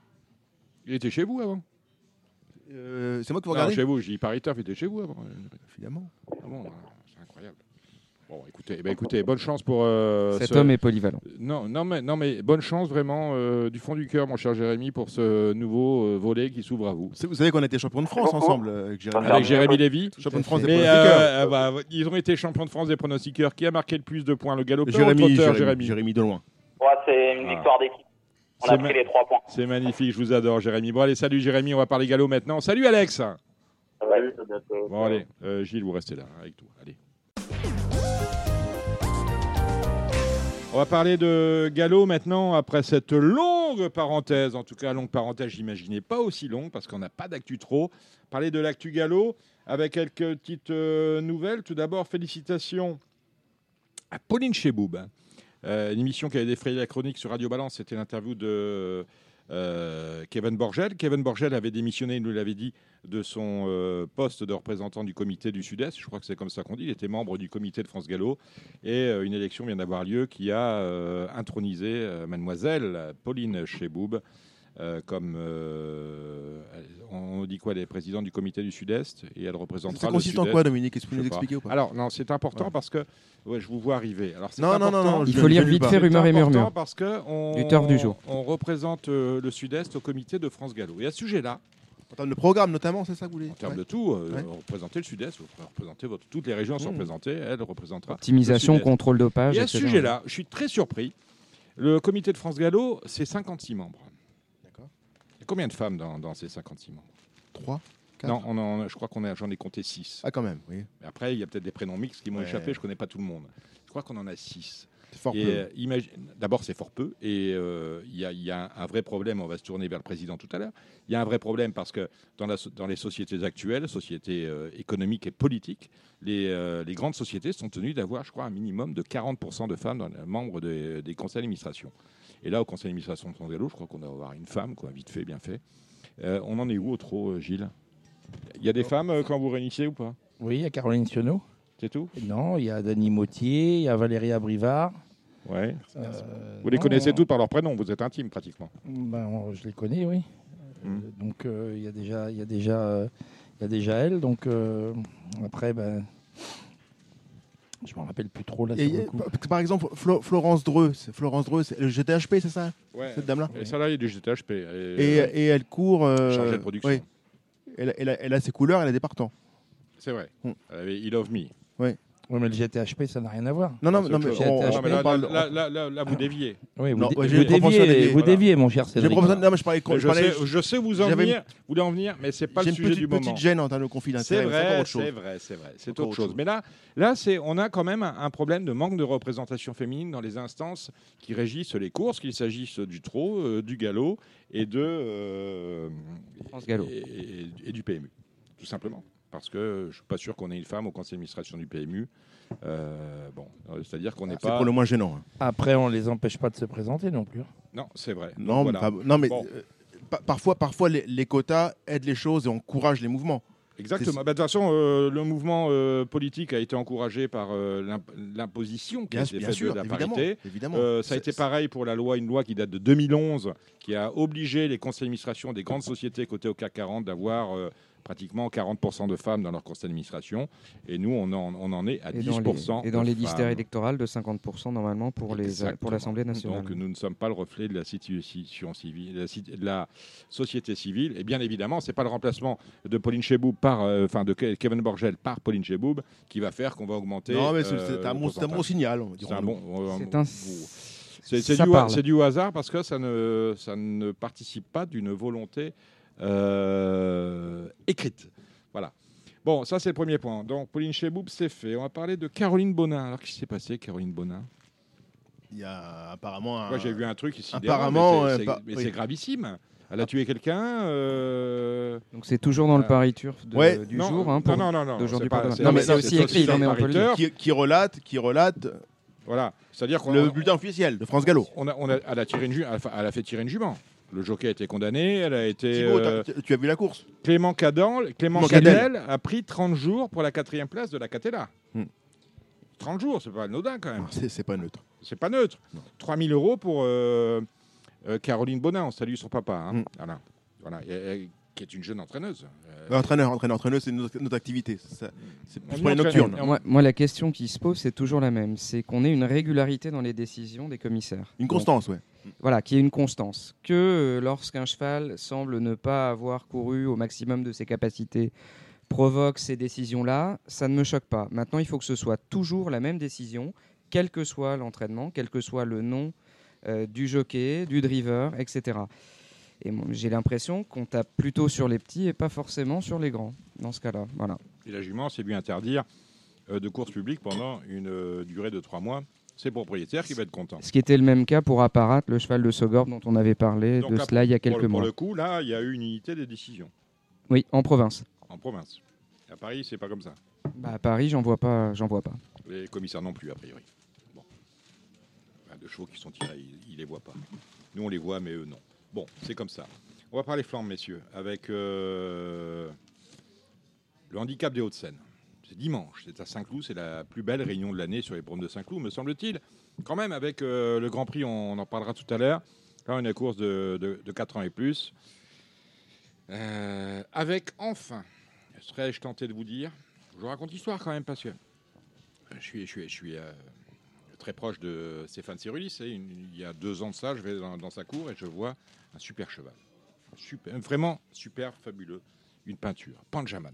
Il était chez vous avant? Euh, C'est moi qui vous Non, regardez? chez vous, je dis Paris Turf, il était chez vous avant. Évidemment. Ah bon, voilà, c'est incroyable. Bon, écoutez, eh ben, écoutez, bonne chance pour euh, Cet ce- homme est polyvalent. Non, non, mais, non, mais bonne chance vraiment euh, du fond du cœur, mon cher Jérémy, pour ce nouveau euh, volet qui s'ouvre à vous. Vous savez qu'on a été champion de France ensemble euh, avec Jérémy. Avec Jérémy Lévy. Champion de France des Mais pronostiqueurs. euh, bah, ils ont été champions de France des pronostiqueurs. Qui a marqué le plus de points Le galopeur ou le Jérémy, trotteur, Jérémy, Jérémy Jérémy de loin. Ouais, c'est une Ah. victoire d'équipe. On C'est a pris les trois points. C'est magnifique, je vous adore, Jérémy. Bon, allez, salut Jérémy, on va parler galop maintenant. Salut Alex Salut, à bientôt. Bon, allez, euh, Gilles, vous restez là hein, avec tout. Allez. On va parler de galop maintenant, après cette longue parenthèse. En tout cas, longue parenthèse, j'imaginais pas aussi longue parce qu'on n'a pas d'actu trop. Parler de l'actu galop avec quelques petites euh, nouvelles. Tout d'abord, félicitations à Pauline Cheboub. Euh, une émission qui avait défrayé la chronique sur Radio Balance, c'était l'interview de euh, Kevin Borgel. Kevin Borgel avait démissionné, il nous l'avait dit, de son euh, poste de représentant du comité du Sud-Est. Je crois que c'est comme ça qu'on dit. Il était membre du comité de France Gallo. Et euh, une élection vient d'avoir lieu qui a intronisé mademoiselle Pauline Cheboub euh, comme euh, on dit quoi, elle est présidente du comité du Sud-Est et elle représentera Ça le consiste en Sud-Est. quoi, Dominique? Est-ce que vous nous expliquez ou pas? Alors non, c'est important parce que ouais, je vous vois arriver. Alors c'est Non, non, non, important- non, Il faut lire vite fait rumeurs et murmures. parce que on, Du du jour. on représente euh, le Sud-Est au comité de France Gallo. Et à ce sujet-là, En termes de programme, notamment, c'est ça que vous voulez en termes Ouais. de tout, euh, Ouais. représenter le Sud-Est, vous représentez votre... toutes les régions sont Mmh. représentées, elle représentera. Optimisation, contrôle dopage, Et à ce sujet-là, je suis très surpris. Le comité de France Gallo, c'est 56 membres. D'accord. Il y a combien de femmes dans, dans ces 56 membres? 3 Quatre? Non, on en- je crois qu'on a, j'en ai compté 6. Ah, quand même, oui. Après, il y a peut-être des prénoms mixtes qui m'ont Ouais. échappé, je connais pas tout le monde. Je crois qu'on en a 6. C'est fort Et, peu. euh, D'abord, c'est fort peu. Et euh, il y, a- il y a un, vrai problème. On va se tourner vers le président tout à l'heure. Il y a un vrai problème parce que dans, la so- dans les sociétés actuelles, sociétés euh, économiques et politiques, les, euh, les grandes sociétés sont tenues d'avoir, je crois, un minimum de 40% de femmes dans les membres des, des conseils d'administration. Et là, au conseil d'administration de France Gallo, je crois qu'on doit avoir une femme, quoi, vite fait, bien fait. Euh, on en est où au trop, Gilles? Il y a des femmes euh, quand vous réunissez ou pas? Oui, il y a Caroline Sionneau. C'est tout? Non, il y a Dany Mautier, il y a Valérie Abrivard. Ouais. Euh, Vous les non, connaissez toutes par leur prénom, vous êtes intime pratiquement. ben, on- Je les connais, oui. Hmm. Euh, donc euh, il y a déjà, il y a déjà, euh, il y a déjà elle. Donc euh, après, ben, je m'en rappelle plus trop là. Sur le coup. par exemple, Flo- Florence Dreux, c'est Florence Dreux, c'est le GTHP, c'est ça? Ouais. Cette dame-là? Et ça là, il y a du GTHP. Et, et, euh, et elle court. euh, Chargée de production. oui. Elle, elle a, elle a ses couleurs, elle a des partants. C'est vrai. Hmm. Elle avait Il Love Me. Oui, mais le GTHP, ça n'a rien à voir. Non, non, C'est mais chose. on, GTHP, Non, mais là, on parle. là, là, là, là, vous déviez. Oui, vous, Non, dé- ouais, vous j'ai proportionné déviez, vous voilà. mon cher J'ai Cédric. proposé- non, mais je parlais. Mais je je, parlais- sais, je sais vous en venir, vous voulez en venir, mais c'est pas J'ai le une sujet petite, du moment. petite gêne en termes de conflit C'est d'intérêt. encore vrai, c'est vrai, c'est vrai. C'est autre autre chose. chose. Mais là, là, c'est, on a quand même un, un problème de manque de représentation féminine dans les instances qui régissent les courses, qu'il s'agisse du trot, euh, du galop et de euh, France et, et- et du PMU, tout simplement. Parce que je suis pas sûr qu'on ait une femme au conseil d'administration du PMU. Euh, bon, c'est-à-dire qu'on n'est C'est pas. pour le moins gênant. hein. Après, on les empêche pas de se présenter non plus. Non, c'est vrai. Non, Donc, mais, voilà. pas- non, mais Bon. euh, pa- parfois, parfois les, les quotas aident les choses et encouragent les mouvements. Exactement. Bah, De toute façon, euh, le mouvement euh, politique a été encouragé par euh, l'imp- l'imposition qui Bien, a été faite sûr, de la évidemment. parité. évidemment. Euh, ça a C'est- été pareil pour la loi, une loi qui date de 2011, qui a obligé les conseils d'administration des grandes sociétés cotées au CAC 40 d'avoir euh, pratiquement 40% de femmes dans leur conseil d'administration. Et nous, on en, on en est à Et 10%. dans les, et dans les listes électorales de 50% normalement pour les Exactement. pour l'Assemblée nationale. Donc nous ne sommes pas le reflet de la situation civile, de la, cit- de la société civile. Et bien évidemment, c'est pas le remplacement de Pauline Cheboub par, euh, enfin de Ke- Kevin Borgel par Pauline Cheboub qui va faire qu'on va augmenter. Non, mais c'est euh, c'est un, bon- c'est un bon pourcentage. signal. on C'est un bon. euh, C'est bon- un- c'est c'est ça du, c'est du hasard parce que ça ne, ça ne participe pas d'une volonté euh, écrite. Voilà. Bon, ça c'est le premier point. Donc Pauline Cheboub, c'est fait. On va parler de Caroline Bonin. Alors qu'est-ce qui s'est passé, Caroline Bonin? Il y a apparemment un. Moi j'ai vu un truc ici. apparemment, mais euh, c'est- pas- mais oui. c'est gravissime. Elle a tué quelqu'un. euh, Donc c'est toujours dans le Euh, Paris Turf de- ouais. du non, jour. hein, pour- non, non, non, non, d'aujourd'hui c'est pour pas- demain. c'est- Non, mais c'est- c'est aussi c'est écrit, non, mais on peut le dire. Qui, qui relate, qui relate Voilà. C'est-à-dire qu'on le bulletin officiel de France Gallo. on a, on a, elle a tiré une ju- elle a fait tirer une jument. Le jockey a été condamné. Elle a été. Thibaut, euh, t'as- tu as vu la course Clément Cadel, Clément Clément Cadel a pris 30 jours pour la quatrième place de la Catella. Hmm. 30 jours, c'est pas anodin quand même. C'est c'est pas neutre. C'est pas neutre. Non. 3000 euros pour euh, euh, Caroline Bonin. On salue son papa. hein. Hmm. Voilà. voilà. Et- et- qui est une jeune entraîneuse. Euh, Entraîneur, entraîneur, entraîneuse, c'est notre, notre activité. C'est plus On pour les dit nocturnes. Moi, moi, la question qui se pose, c'est toujours la même. C'est qu'on ait une régularité dans les décisions des commissaires. Une constance, ouais. voilà, qui est une constance. Que euh, lorsqu'un cheval semble ne pas avoir couru au maximum de ses capacités, provoque ces décisions-là, ça ne me choque pas. Maintenant, il faut que ce soit toujours la même décision, quel que soit l'entraînement, quel que soit le nom euh, du jockey, du driver, etc. Et j'ai l'impression qu'on tape plutôt sur les petits et pas forcément sur les grands, dans ce cas-là. Voilà. Et la jument, c'est lui interdire euh, de course publique pendant une euh, durée de trois mois ses propriétaires qui va être content. Ce qui était le même cas pour Apparat, le cheval de Sogorb dont on avait parlé Donc de là, cela il y a pour quelques le- Pour mois. le coup, là, il y a eu une unité des décisions Oui, en province. en province. À Paris, c'est pas comme ça. Bah, à Paris, j'en vois pas, j'en vois pas. Les commissaires non plus, a priori. Bon. De chevaux qui sont tirés, ils, ils les voient pas. Nous, on les voit, mais eux, non. Bon, c'est comme ça. On va parler flammes, messieurs, avec euh, le handicap des Hauts-de-Seine. C'est dimanche, c'est à Saint-Cloud, c'est la plus belle réunion de l'année sur les promes de Saint-Cloud, me semble-t-il. Quand même, avec euh, le Grand Prix, on, en parlera tout à l'heure. Quand une course de, de, de 4 ans et plus. Euh, avec enfin, serais-je tenté de vous dire, je raconte l'histoire quand même, parce que je suis, je suis, je suis très proche de Stéphane et une- il y a deux ans de ça, je vais dans, dans sa cour et je vois un super cheval. Super, vraiment super, fabuleux. Une peinture. Panjaman.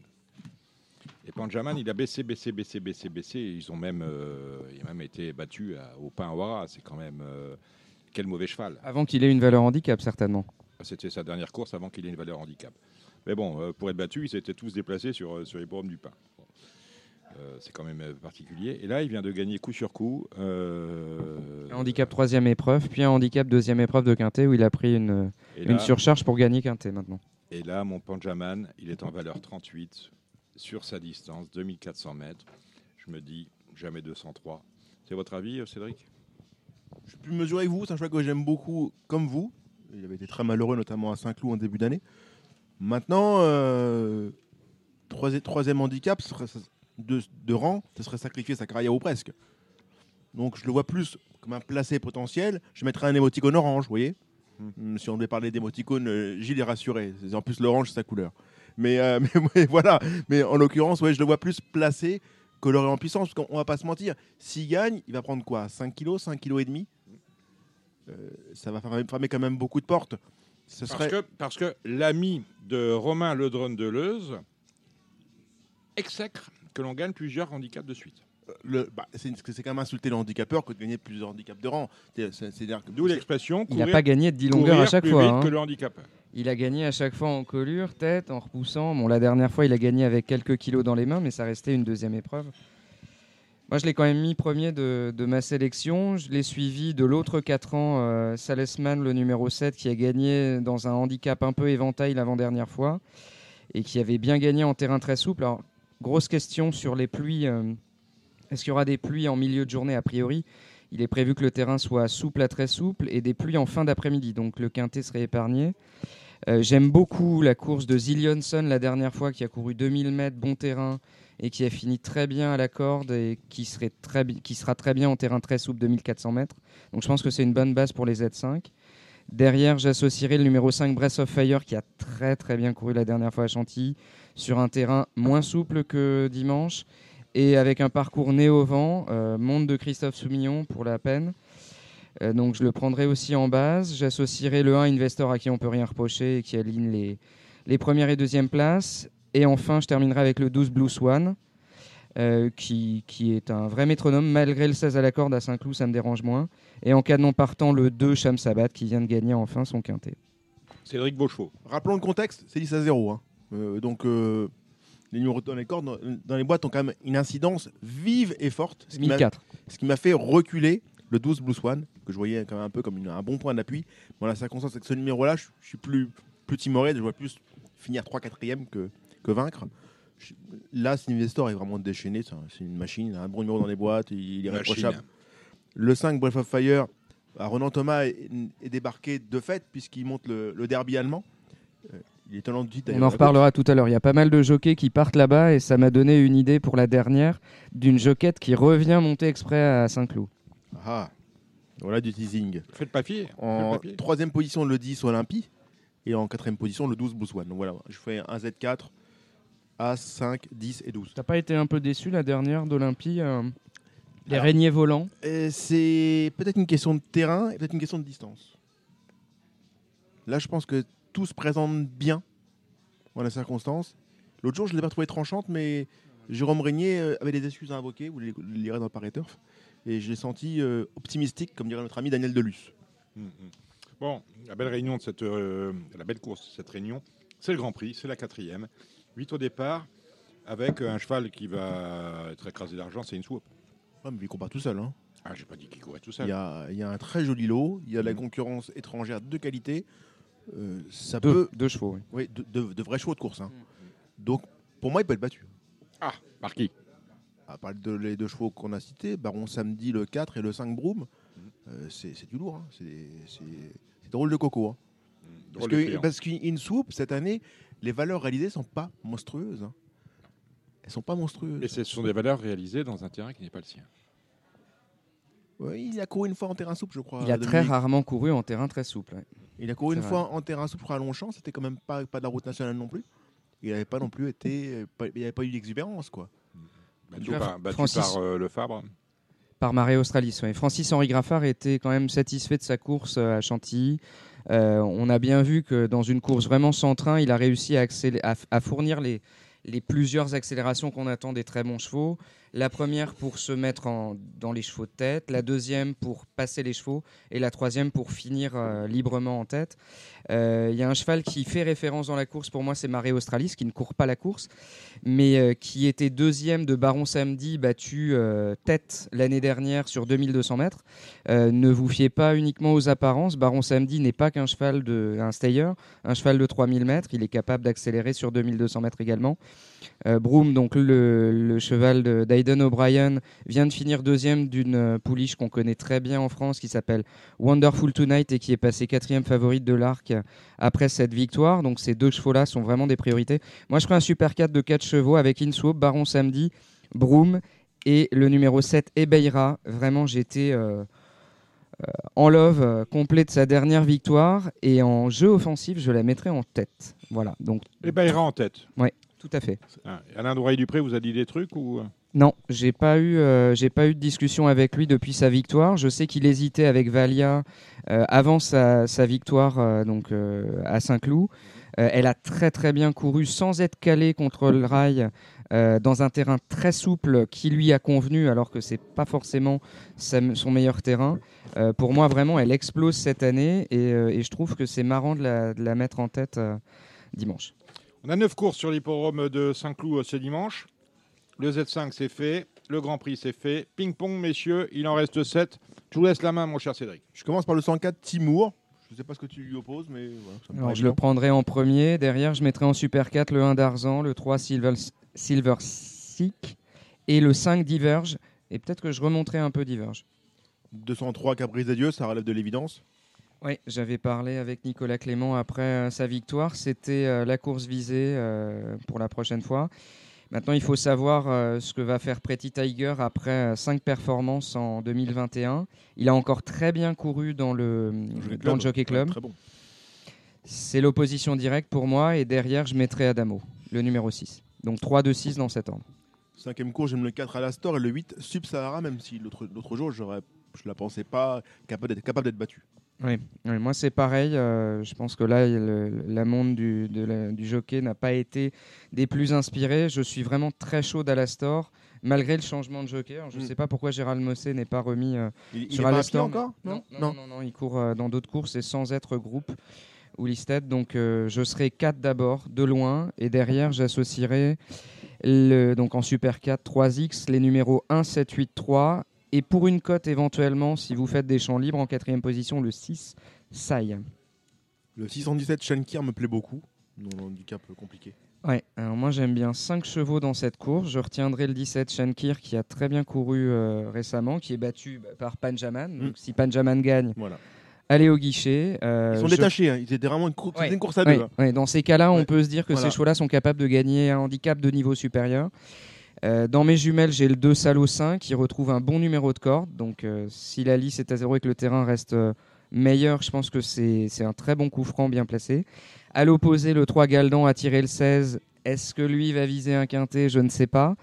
Et Panjaman, il a baissé, baissé, baissé, baissé, baissé. et Ils ont même, euh, il a même été battu à- au pain Wara. C'est quand même. euh, quel mauvais cheval. Avant qu'il ait une valeur handicap, certainement. C'était sa dernière course avant qu'il ait une valeur handicap. Mais bon, euh, pour être battu, ils s'étaient tous déplacés sur, sur les bornes du pain. Euh, c'est quand même euh, particulier. Et là, il vient de gagner coup sur coup. euh, Un handicap troisième épreuve, puis un handicap deuxième épreuve de Quintet où il a pris une, surcharge pour gagner Quintet maintenant. Et là, mon Panjaman, il est en valeur 38 sur sa distance, 2400 mètres. Je me dis, jamais 203. C'est votre avis, Cédric? Je suis plus mesuré que vous, c'est un cheval que j'aime beaucoup comme vous. Il avait été très malheureux, notamment à Saint-Cloud en début d'année. Maintenant, euh, troisi- troisième handicap de, de rang, ce serait sacrifier sa carrière ou presque. Donc je le vois plus comme un placé potentiel. Je mettrais un émoticône orange, vous voyez Hum, Si on devait parler d'émoticône, euh, Gilles est rassuré. En plus, l'orange, c'est sa couleur. Mais, euh, (laughs) mais, voilà. Mais en l'occurrence, ouais, je le vois plus placé coloré en puissance. Parce qu'on va pas se mentir. S'il gagne, il va prendre quoi? 5 kilos 5 kilos et demi? Euh, Ça va fermer, quand même beaucoup de portes. Ce parce, que, parce que l'ami de Romain Ledron de Leuze exècre que l'on gagne plusieurs handicaps de suite. Le, bah, c'est quand même insulter le handicapeur que de gagner plusieurs handicaps de rang. D'où l'expression Il n'a pas gagné de 10 longueurs à chaque plus fois. vite hein. que le handicapeur. Il a gagné à chaque fois en collure, tête, en repoussant. Bon, la dernière fois, il a gagné avec quelques kilos dans les mains, mais ça restait une deuxième épreuve. Moi, je l'ai quand même mis premier de, de ma sélection. Je l'ai suivi de l'autre 4 ans, euh, Salesman, le numéro 7, qui a gagné dans un handicap un peu éventail l'avant-dernière fois et qui avait bien gagné en terrain très souple. Alors, grosse question sur les pluies. euh, Est-ce qu'il y aura des pluies en milieu de journée A priori, il est prévu que le terrain soit souple à très souple et des pluies en fin d'après-midi. Donc, le quintet serait épargné. Euh, J'aime beaucoup la course de Zillionson la dernière fois qui a couru 2000 mètres, bon terrain et qui a fini très bien à la corde et qui, serait très, qui sera très bien en terrain très souple 2400 mètres. Donc je pense que c'est une bonne base pour les Z5. Derrière, j'associerai le numéro 5 Breath of Fire qui a très très bien couru la dernière fois à Chantilly sur un terrain moins souple que dimanche et avec un parcours né au vent, euh, monde de Christophe Soumillon pour la peine. Euh, donc je le prendrai aussi en base. J'associerai le 1 Investor à qui on peut rien reprocher et qui aligne les, les premières et deuxièmes places. Et enfin, je terminerai avec le 12 Blue Swan, qui, qui est un vrai métronome. Malgré le 16 à la corde à Saint-Cloud, ça me dérange moins. Et en canon partant, le 2 Cham Sabat, qui vient de gagner enfin son quintet. Cédric Beauchevaux. Rappelons le contexte, c'est 10 à 0. hein. Euh, donc, euh, les numéros dans les cordes, dans, les boîtes, ont quand même une incidence vive et forte. Ce qui m'a- 1004. Ce qui m'a fait reculer le 12 Blue Swan, que je voyais quand même un peu comme une- un bon point d'appui. Dans la circonstance avec ce numéro-là, je, je suis plus, plus timoré, je vois plus finir 3-4e que, que vaincre. Je- là, Sylvester est vraiment déchaîné, c'est un- c'est une machine, il a un bon numéro dans les boîtes, il, il est Machine. réprochable. Le 5 Breath of Fire, à Ronan Thomas est, est débarqué de fait puisqu'il monte le, le derby allemand. Euh, il est On en reparlera tout à l'heure. Il y a pas mal de jockeys qui partent là-bas et ça m'a donné une idée pour la dernière d'une joquette qui revient monter exprès à Saint-Cloud. Ah, voilà du teasing. Faites papier. En Faites papier. troisième position, le 10 Olympie. Et en quatrième position, le 12 Bouswan. Donc voilà, je fais un Z4, As, 5, 10 et 12. T'as pas été un peu déçu la dernière d'Olympie euh, Les Alors- régniers volants Et C'est peut-être une question de terrain et peut-être une question de distance. Là, je pense que tout se présente bien dans la circonstance. L'autre jour, je ne l'ai pas trouvé tranchante, mais Jérôme Régnier euh, avait des excuses à invoquer. Vous le le lirez dans le Paris Turf. Et je l'ai senti euh, optimistique, comme dirait notre ami Daniel Delus. Mm, mm. Bon, la belle réunion de cette, euh, la belle course de cette réunion, c'est le Grand Prix, c'est la quatrième. 8 au départ, avec un cheval qui va être écrasé d'argent, c'est une swap. Ouais, mais il combat tout seul. Hein. Ah, j'ai pas dit qu'il courait tout Il seul. y, a, il y a un très joli lot, il y a de la concurrence étrangère de qualité. Euh, ça Deux, peut. deux chevaux. oui. Oui, de, de- de vrais chevaux de course. hein. Donc, pour moi, il peut être battu. Ah, par qui À part de, les deux chevaux qu'on a cités, Baron Samedi, le 4 et le 5 Broom, euh, c'est c'est du lourd. hein. C'est c'est- c'est drôle de coco. hein. Parce Drôle de que- client. parce qu'In Swoop, cette année, les valeurs réalisées sont pas monstrueuses. hein. Elles sont pas monstrueuses. Et ce sont des valeurs réalisées dans un terrain qui n'est pas le sien. Ouais, il a couru une fois en terrain souple, je crois. Il a très rarement couru en terrain très souple. ouais. Il a couru C'est une vrai. fois en terrain souple à Longchamp, c'était quand même pas, pas de la route nationale non plus. Il n'avait pas non plus été. pas- il n'y avait pas eu d'exubérance, quoi. Battu par, battu Francis- par, euh, le Fabre. Par Marais Australis, oui. Francis-Henri Graffard était quand même satisfait de sa course euh, à Chantilly. Euh, on a bien vu que dans une course vraiment sans train, il a réussi à, accélé- à f- à fournir les, les plusieurs accélérations qu'on attend des très bons chevaux. La première pour se mettre en- dans les chevaux de tête, la deuxième pour passer les chevaux et la troisième pour finir euh, librement en tête. Euh, Il y a un cheval qui fait référence dans la course, pour moi c'est Marais Australis, qui ne court pas la course, mais euh, qui était deuxième de Baron Samedi, battu tête l'année dernière sur 2200 mètres. Ne vous fiez pas uniquement aux apparences. Baron Samedi n'est pas qu'un cheval de un stayer, un cheval de 3000 mètres. Il est capable d'accélérer sur 2200 mètres également. Broom, donc le, le cheval de- d'Aiden O'Brien, vient de finir deuxième d'une euh, pouliche qu'on connaît très bien en France qui s'appelle Wonderful Tonight et qui est passé quatrième favorite de l'arc après cette victoire. Donc ces deux chevaux-là sont vraiment des priorités. Moi, je ferai un super 4 de 4 chevaux avec Inswap, Baron Samedi, Broom et le numéro 7, Ebeira. Vraiment, j'étais euh, euh, en love euh, complet de sa dernière victoire et en jeu offensif, je la mettrai en tête. Voilà. Donc, Et en tête. ouais, tout à fait. Ah, Alain Doreille-Dupré vous a dit des trucs ou... Non, j'ai pas eu, euh, j'ai pas eu de discussion avec lui depuis sa victoire. Je sais qu'il hésitait avec Valia euh, avant sa, sa victoire euh, donc à Saint-Cloud. Elle a très très bien couru sans être calée contre le rail dans un terrain très souple qui lui a convenu alors que c'est pas forcément son meilleur terrain. Pour moi vraiment elle explose cette année et, je trouve que c'est marrant de la, mettre en tête dimanche. On a 9 courses sur l'hipporome de Saint-Cloud ce dimanche. Le Z5 c'est fait, le Grand Prix c'est fait. Ping-pong, messieurs, il en reste 7. Je vous laisse la main, mon cher Cédric. Je commence par le 104 Timur. Je ne sais pas ce que tu lui opposes, mais voilà, ça me Alors, je le prendrai en premier. Derrière, je mettrai en Super 4 le 1 d'Arzan, le 3 Silver, Silver Seek et le 5 Diverge. Et peut-être que je remonterai un peu Diverge. 203 Caprice des Dieux, ça relève de l'évidence. Oui, j'avais parlé avec Nicolas Clément après euh, sa victoire. C'était euh, la course visée euh, pour la prochaine fois. Maintenant, il faut savoir euh, ce que va faire Pretty Tiger après 5 performances en 2021. Il a encore très bien couru dans le, dans le Jockey Club. Bon. C'est l'opposition directe pour moi. Et derrière, je mettrai Adamo, le numéro 6. Donc 3, 2, 6 dans cet ordre. Cinquième cours, j'aime le 4 à l'Astor et le 8 Sub-Sahara, même si l'autre jour, je ne la pensais pas capable d'être capable d'être battue. Oui, oui, moi c'est pareil. euh, je pense que là, le, la monde du, de la- du jockey n'a pas été des plus inspirés. Je suis vraiment très chaud d'Alastor, malgré le changement de jockey. Alors, je ne Mm. sais pas pourquoi Gérald Mossé n'est pas remis euh, Il- il sur à Alastor. encore mais- Non non, non, non, non, il court euh, dans d'autres courses et sans être groupe ou listed. Donc euh, je serai 4 d'abord, de loin, et derrière j'associerai le, donc en Super 4, 3X, les numéros 1, 7, 8, 3. Et pour une cote éventuellement, si vous faites des champs libres, en quatrième position, le 6, Sai. Le 617 Shankir me plaît beaucoup. Non, handicap compliqué. Ouais, alors moi j'aime bien 5 chevaux dans cette course. Je retiendrai le 17 Shankir qui a très bien couru euh, récemment, qui est battu bah, par Panjaman. Donc si Panjaman gagne, Voilà. allez au guichet. Euh, Ils sont je- détachés, hein. c'était vraiment une, cour- c'était Ouais. une course à Ouais, deux. hein. ouais, dans ces cas-là, on peut se dire que Voilà. ces chevaux-là sont capables de gagner un handicap de niveau supérieur. Euh, dans mes jumelles, j'ai le 2 Salo 5 qui retrouve un bon numéro de corde. Donc, euh, si la lisse est à zéro et que le terrain reste euh, meilleur, je pense que c'est un très bon coup franc bien placé. À l'opposé, le 3 Galdan a tiré le 16. Est-ce que lui va viser un quintet? Je ne sais pas.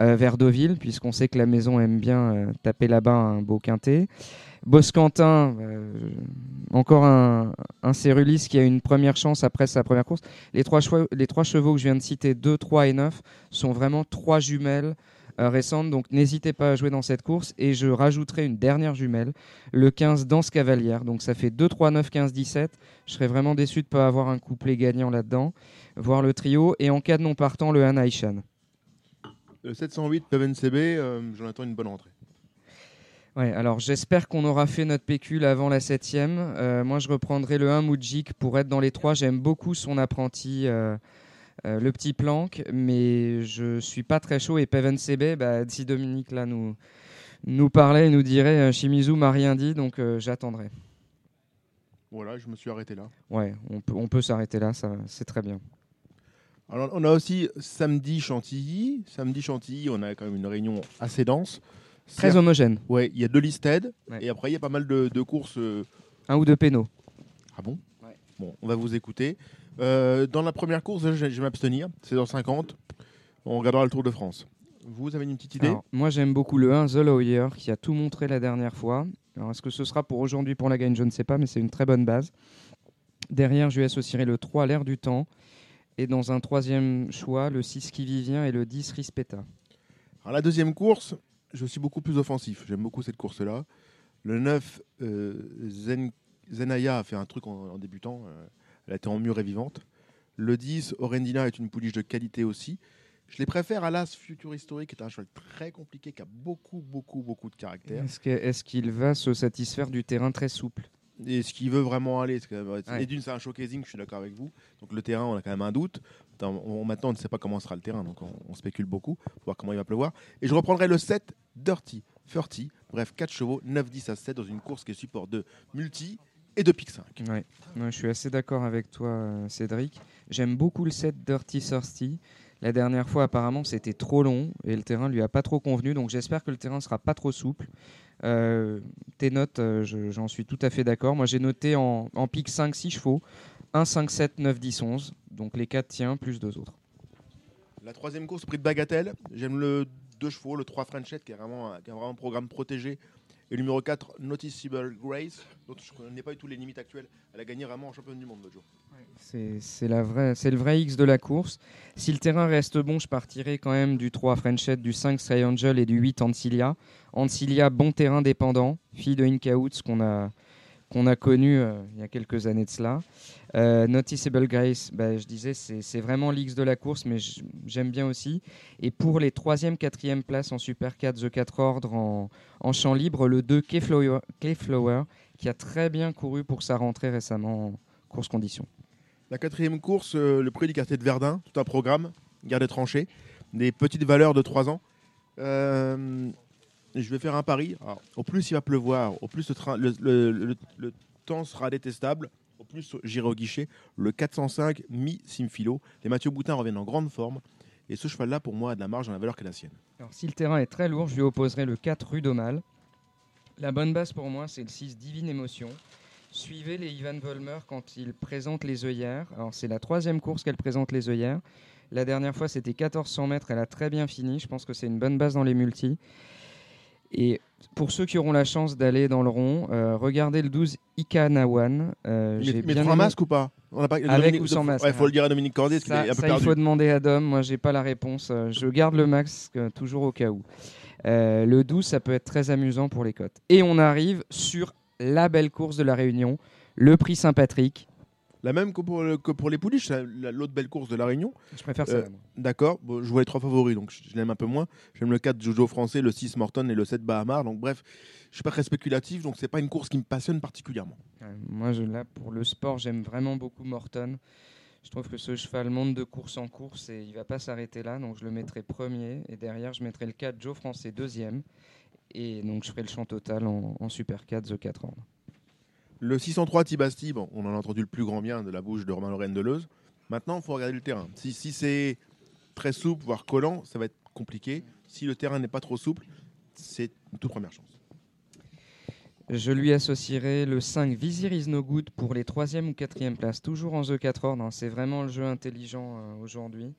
Vers Deauville, puisqu'on sait que la maison aime bien taper là-bas un beau quintet. Boscantin, euh, encore un, Cérulis qui a une première chance après sa première course. Les trois, chevaux, que je viens de citer, 2, 3 et 9, sont vraiment trois jumelles euh, récentes. Donc n'hésitez pas à jouer dans cette course. Et je rajouterai une dernière jumelle, le 15 Danse Cavalière. Donc ça fait 2, 3, 9, 15, 17. Je serais vraiment déçu de ne pas avoir un couplet gagnant là-dedans. Voir le trio. Et en cas de non partant, le Han Aishan. Le 708 PVNCB, euh, j'en attends une bonne rentrée. Ouais, alors j'espère qu'on aura fait notre pécule avant la septième. Euh, moi, je reprendrai le 1 Moudjik pour être dans les trois. J'aime beaucoup son apprenti, euh, euh, le petit Planck, mais je suis pas très chaud. Et Peven CB, bah, si Dominique là nous, nous parlait et nous dirait Shimizu m'a rien dit, donc j'attendrai. Voilà, je me suis arrêté là. Ouais, on peut, on peut s'arrêter là, ça, c'est très bien. Alors, on a aussi samedi Chantilly. Samedi Chantilly, on a quand même une réunion assez dense. Très homogène. Ouais, il y a deux listed. Ouais. Et après, il y a pas mal de, de courses. euh, Un ou deux pénaux. Ah bon? Ouais. Bon, on va vous écouter. Euh, dans la première course, je, je vais m'abstenir. C'est dans 50. On regardera le Tour de France. Vous avez une petite idée? Alors, moi, j'aime beaucoup le 1, The Lawyer, qui a tout montré la dernière fois. Alors, est-ce que ce sera pour aujourd'hui pour la gagne? Je ne sais pas, mais c'est une très bonne base. Derrière, je lui associerai le 3, l'air du temps. Et dans un troisième choix, le 6, qui vivien et le 10, Rispetta. Alors, la deuxième course, je suis beaucoup plus offensif. J'aime beaucoup cette course-là. Le 9, euh, Zen- Zenaya a fait un truc en, débutant. euh, elle été en mûre et vivante. Le 10, Orendina est une pouliche de qualité aussi. Je les préfère à l'As Futur Historique, qui est un cheval très compliqué, qui a beaucoup, beaucoup, beaucoup de caractère. Est-ce qu'il va se satisfaire du terrain très souple? Et ce qu'il veut vraiment aller, c'est que- Ouais. et d'une, c'est un showcasing, je suis d'accord avec vous. Donc le terrain, on a quand même un doute. On- maintenant, on ne sait pas comment sera le terrain, donc on, on spécule beaucoup pour voir comment il va pleuvoir. Et je reprendrai le 7 Dirty, 30. Bref, 4 chevaux, 9, 10 à 7 dans une course qui est support de multi et de pic 5. Ouais. Ouais, je suis assez d'accord avec toi, euh, Cédric. J'aime beaucoup le set Dirty Thirsty. La dernière fois, apparemment, c'était trop long et le terrain lui a pas trop convenu. Donc, j'espère que le terrain sera pas trop souple. Euh, tes notes, euh, je- j'en suis tout à fait d'accord. Moi, j'ai noté en, en pic 5, 6 chevaux 1, 5, 7, 9, 10, 11. Donc, les 4 tiens, plus deux autres. La troisième course, prix de bagatelle. J'aime le 2 chevaux, le 3 Frenchet, qui est vraiment, vraiment un programme protégé. Et le numéro 4, Noticeable Grace, dont je ne connais pas du tout les limites actuelles. Elle a gagné vraiment en championne du monde l'autre jour. C'est c'est le vrai X de la course. Si le terrain reste bon, je partirai quand même du 3 Frenchet, du 5 Sky Angel et du 8 Ancilia. Ancilia, bon terrain dépendant, fille de Incaouts qu'on a, qu'on a connu euh, il y a quelques années de cela. Euh, Noticeable Grace, bah, je disais, c'est vraiment l'X de la course, mais j'aime bien aussi. Et pour les 3e, 4e places en Super 4, The 4 ordre en, en champ libre, le 2 Keyflower, Keyflower, qui a très bien couru pour sa rentrée récemment en course condition. La quatrième course, euh, le prix du quartier de Verdun, tout un programme, garde tranché, des petites valeurs de 3 ans. Je vais faire un pari. Au plus il va pleuvoir, au plus le, temps sera détestable, au plus j'irai au guichet. Le 405 mi Simfilo. Les Mathieu Boutin reviennent en grande forme. Et ce cheval-là, pour moi, a de la marge dans la valeur qu'est la sienne. Alors, si le terrain est très lourd, je lui opposerai le 4 rue d'Aumale. La bonne base pour moi, c'est le 6 Divine Émotion. Suivez les Ivan Volmer quand il présente les œillères. Alors, c'est la troisième course qu'elle présente les œillères. La dernière fois, c'était 1400 mètres. Elle a très bien fini. Je pense que c'est une bonne base dans les multis. Et pour ceux qui auront la chance d'aller dans le rond, euh, regardez le 12 Ikanawan. Euh, Il j'ai met- bien mettra un aimé- masque ou pas On a pas- Avec Dominique- ou sans masque Il faut le dire à Dominique Cordier, parce ça, est un peu ça, il faut demander à Dom. Moi, j'ai pas la réponse. Euh, Je garde le masque euh, toujours au cas où. Euh, le 12, ça peut être très amusant pour les cotes. Et on arrive sur la belle course de la Réunion, le prix Saint-Patrick. La même que pour, le- que pour les pouliches, l'autre belle course de la Réunion. Je préfère Euh, ça. moi. D'accord, Bon, je vois les trois favoris, donc je, je l'aime un peu moins. J'aime le 4 Jojo français, le 6 Morton et le 7 Bahamar. Donc bref, je suis pas très spéculatif, donc c'est pas une course qui me passionne particulièrement. Ouais, moi, je, là, pour le sport, j'aime vraiment beaucoup Morton. Je trouve que ce cheval monte de course en course et il va pas s'arrêter là. Donc, je le mettrai premier. Et derrière, je mettrai le 4 Joe Français deuxième. Et donc, je ferai le champ total en, en Super 4, The 4 ordre. Le 603 Tibasti, bon, on en a entendu le plus grand bien de la bouche de Romain Lorraine Deleuze. Maintenant, il faut regarder le terrain. Si, si c'est très souple, voire collant, ça va être compliqué. Si le terrain n'est pas trop souple, c'est une toute première chance. Je lui associerai le 5 Visir is no good pour les 3e ou 4e places, toujours en The 4 ordre. hein. C'est vraiment le jeu intelligent euh, aujourd'hui.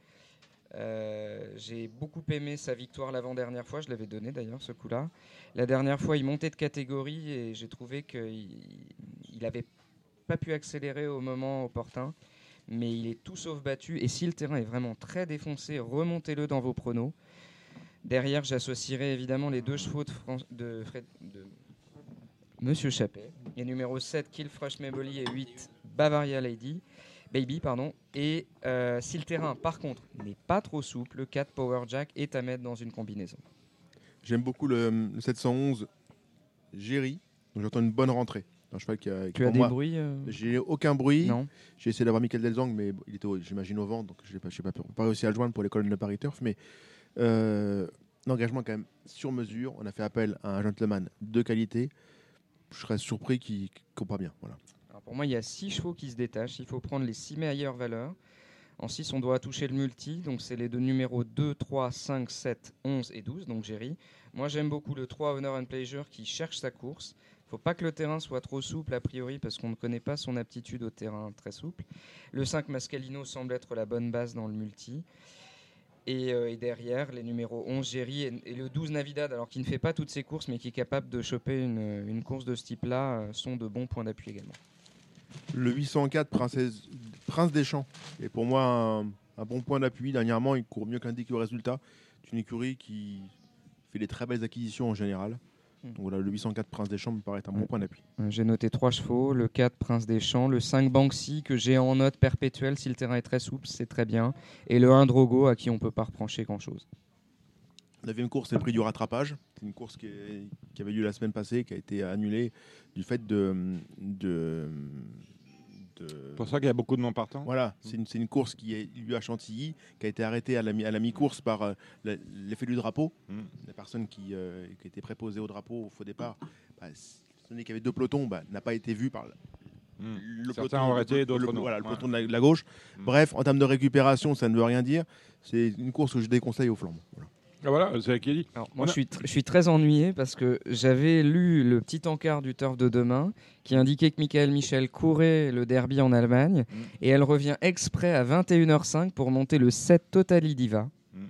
Euh, J'ai beaucoup aimé sa victoire l'avant-dernière fois, je l'avais donné d'ailleurs ce coup-là. La dernière fois, il montait de catégorie et j'ai trouvé qu'il n'avait pas pu accélérer au moment opportun. Mais il est tout sauf battu. Et si le terrain est vraiment très défoncé, remontez-le dans vos pronos. Derrière, j'associerai évidemment les deux chevaux de, Fran- de Fred- de Monsieur Chappet. Et numéro 7, Kill Fresh Meboli et 8, Bavaria Lady. Baby, pardon. Et euh, si le terrain, par contre, n'est pas trop souple, le 4 Power Jack est à mettre dans une combinaison. J'aime beaucoup le, le 711 Géry. Donc j'entends une bonne rentrée. Un cheval qui a, qui Tu as des moi- bruits euh J'ai aucun bruit. Non. J'ai essayé d'avoir Michael Delzang, mais il était, au- j'imagine, au vent, donc je n'ai pas, pas, pas réussi à le joindre pour les colonnes de Paris Turf. Mais euh, un engagement quand même sur mesure. On a fait appel à un gentleman de qualité. Je serais surpris qu'il pas bien. Voilà. Alors pour moi, il y a 6 chevaux qui se détachent. Il faut prendre les 6 meilleures valeurs. En 6, on doit toucher le multi. Donc, c'est les deux numéros 2, 3, 5, 7, 11 et 12. Donc, Jerry. Moi, j'aime beaucoup le 3 Honor and Pleasure qui cherche sa course. Il faut pas que le terrain soit trop souple a priori parce qu'on ne connaît pas son aptitude au terrain très souple. Le 5 Mascalino semble être la bonne base dans le multi. Et, euh, et derrière, les numéros 11 Jerry et, et le 12 Navidad, alors qui ne fait pas toutes ses courses mais qui est capable de choper une, une course de ce type-là, euh, sont de bons points d'appui également. Le 804 Princesse, Prince des Champs est pour moi un, un bon point d'appui. Dernièrement, il court mieux qu'indiqué au résultat. C'est une écurie qui fait des très belles acquisitions en général. Hmm. Donc voilà, le 804 Prince des Champs me paraît un bon point d'appui. Euh, J'ai noté trois chevaux, le 4 Prince des Champs, le 5 Banksy que j'ai en note perpétuelle si le terrain est très souple, c'est très bien, et le 1 Drogo à qui on peut pas reprocher grand-chose. La neuvième course, c'est le prix du rattrapage. C'est une course qui, est- qui avait lieu la semaine passée, qui a été annulée du fait de. de, de- C'est pour ça qu'il y a beaucoup de non partants. Voilà, c'est une, course qui est lieu à Chantilly, qui a été arrêtée à la, mi- à la mi-course par euh, l'effet du drapeau. Mm. La personne qui, euh, qui était préposée au drapeau au faux départ, bah, celui qui avait deux pelotons, bah, n'a pas été vu par le, Mm. le Certains peloton, été, le- le-. Voilà, le Ouais. peloton de la, de la gauche. Mm. Bref, en termes de récupération, ça ne veut rien dire. C'est une course que je déconseille aux flammes. Voilà. Ah, voilà, c'est qui dit. Alors, moi, a- je suis, tr- je suis très ennuyé parce que j'avais lu le petit encart du turf de demain qui indiquait que Michael Michel courait le derby en Allemagne Mm. et elle revient exprès à 21h05 pour monter le 7 Totally Diva. Mm, mm.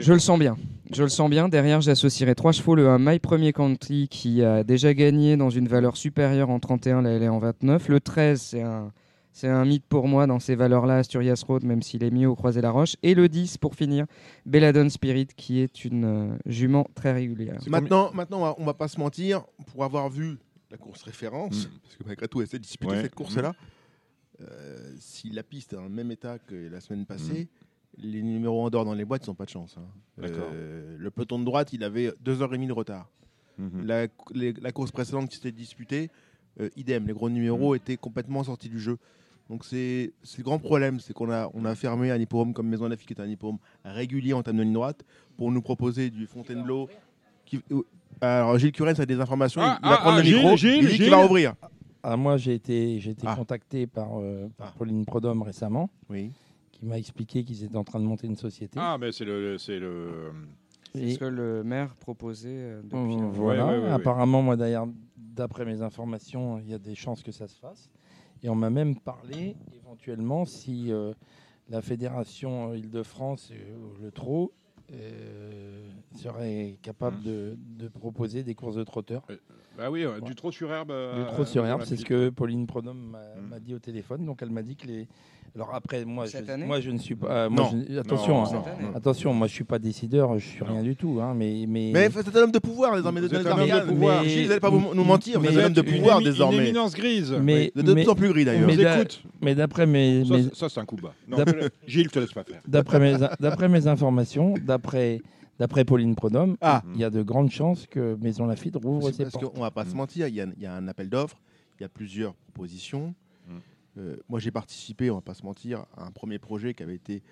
Je le sens bien. Je le sens bien. Derrière, j'associerai trois chevaux. Le 1 My Premier Country qui a déjà gagné dans une valeur supérieure en 31, là elle est en 29. Le 13, c'est un, c'est un mythe pour moi dans ces valeurs-là, Asturias Road, même s'il est mieux au Croisé la Roche. Et le 10, pour finir, Belladone Spirit qui est une euh, jument très régulière. Maintenant, maintenant, on va, pas se mentir, pour avoir vu la course référence, Mm. parce que malgré tout, elle s'est disputée Ouais. cette course-là. euh, si la piste est dans le même état que la semaine passée, les numéros en dehors dans les boîtes, ils n'ont pas de chance. hein. Euh, le peloton de droite, il avait 2h30 de retard. La, les- la course précédente qui s'était disputée, euh, idem, les gros numéros Mm. étaient complètement sortis du jeu. Donc c'est c'est le grand problème, c'est qu'on a, on a fermé un hippodrome comme Maison Lafitte, qui est un hippodrome régulier en termes de ligne droite, pour nous proposer du Fontainebleau. Qui, euh, alors Gilles Curens a des informations, Ah, il, va ah, prendre ah, le micro, Gilles, il dit qu'il va ouvrir. Ah, moi, j'ai été, j'ai été Ah. contacté par, euh, par Ah. Pauline Prodhomme récemment, Oui. qui m'a expliqué qu'ils étaient en train de monter une société. Ah, mais c'est le. C'est le... C'est ce que le maire proposait euh, depuis. Euh, un- voilà. Ouais, ouais, ouais, ouais. Apparemment, moi, d'ailleurs, d'après mes informations, il y a des chances que ça se fasse. Et on m'a même parlé, éventuellement, si euh, la fédération Île-de-France, euh, le TRO, euh, serait capable Mmh. de, de proposer des courses de trotteurs. Bah oui, euh, Ouais. du trop sur herbe. euh, Du trot sur herbe, euh, c'est ce que Pauline Prodhomme m'a Mm. m'a dit au téléphone. Donc elle m'a dit que les. Alors après, moi, Cette je, année moi je ne suis pas. euh, moi, Non. je- attention, Non, hein. Attention, moi je suis pas décideur, je suis Non. rien du tout. Hein, mais, mais, Mais c'est un homme de pouvoir désormais. Vous de êtes un homme de pouvoir. Gilles, vous n'allez pas vous- nous mentir, mais- vous êtes un homme de Une pouvoir émi- Une désormais. éminence grise. mais, De, de mais- plus en plus gris d'ailleurs. mais d'après mes, Ça, mes- c'est- Ça, c'est un coup bas. Gilles, je te laisse pas faire. d'après mes, d'après mes informations, d'après d'après Pauline Prodhomme, Ah. il y a de grandes chances que Maison Lafitte rouvre ses parce portes. qu'on va pas se mentir, il y, a, il y a un appel d'offres, il y a plusieurs propositions. Euh, moi, j'ai participé, on va pas se mentir, à un premier projet qui avait été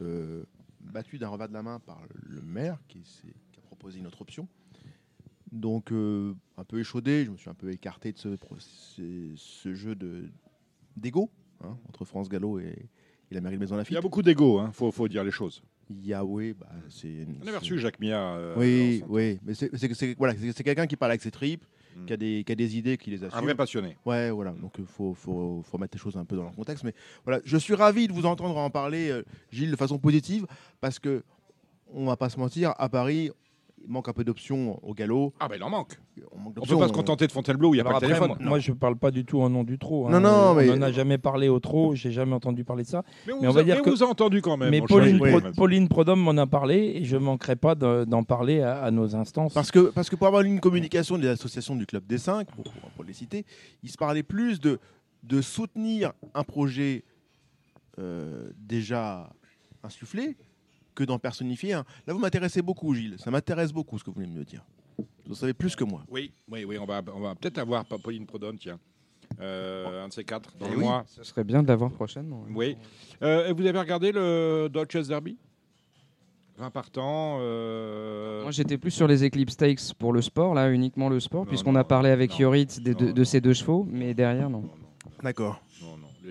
euh, battu d'un revers de la main par le maire qui, a proposé une autre option. Donc, euh, un peu échaudé, je me suis un peu écarté de ce, pro- ce- ce jeu de d'ego hein, entre France Gallo et, et la mairie de Maison Il y Lafitte. a beaucoup d'ego, hein. faut, faut dire les choses. Il y a, oui, bah, c'est. On avait reçu Jacques Mia. euh, Oui, oui, mais voilà, c'est quelqu'un qui parle avec ses tripes, Mm. qui, a des, qui a des idées, qui les Un assume. vrai passionné. Ouais, voilà. Donc il faut, faut, faut mettre les choses un peu dans leur contexte. Mais voilà, je suis ravi de vous entendre en parler, euh, Gilles, de façon positive, parce que on va pas se mentir, à Paris, il manque un peu d'options au galop. Ah, ben il en manque. On On peut pas se contenter de Fontainebleau où il n'y a Alors pas de après, téléphone. moi, moi, je parle pas du tout au nom du trot. hein. Non, non, on mais- n'en a jamais parlé au trot, j'ai jamais entendu parler de ça. Mais on, Mais vous on va a- dire mais que- on vous a entendu quand même. mais mon Pauline, Prodhomme m'en a parlé et je manquerai pas de- d'en parler à, à nos instances. Parce que, parce que pour avoir une communication des associations du Club des 5, pour, pour- pour les citer, il se parlait plus de, de soutenir un projet euh, déjà insufflé que d'en personnifier un. Là, vous m'intéressez beaucoup, Gilles. Ça m'intéresse beaucoup ce que vous venez de me dire. Vous en savez plus que moi. Oui, oui, oui, on va, on va peut-être avoir Pa- Pauline Prodhomme, tiens. Euh, un de ces quatre dans Eh le oui, mois. Ce serait bien de l'avoir prochainement. ouais. Oui. Euh, et vous avez regardé le Dodgers Derby? 20 partants. euh, Moi, j'étais plus sur les Eclipse Stakes pour le sport, là, uniquement le sport, puisqu'on a parlé avec non, de ces deux chevaux, mais derrière, non, D'accord.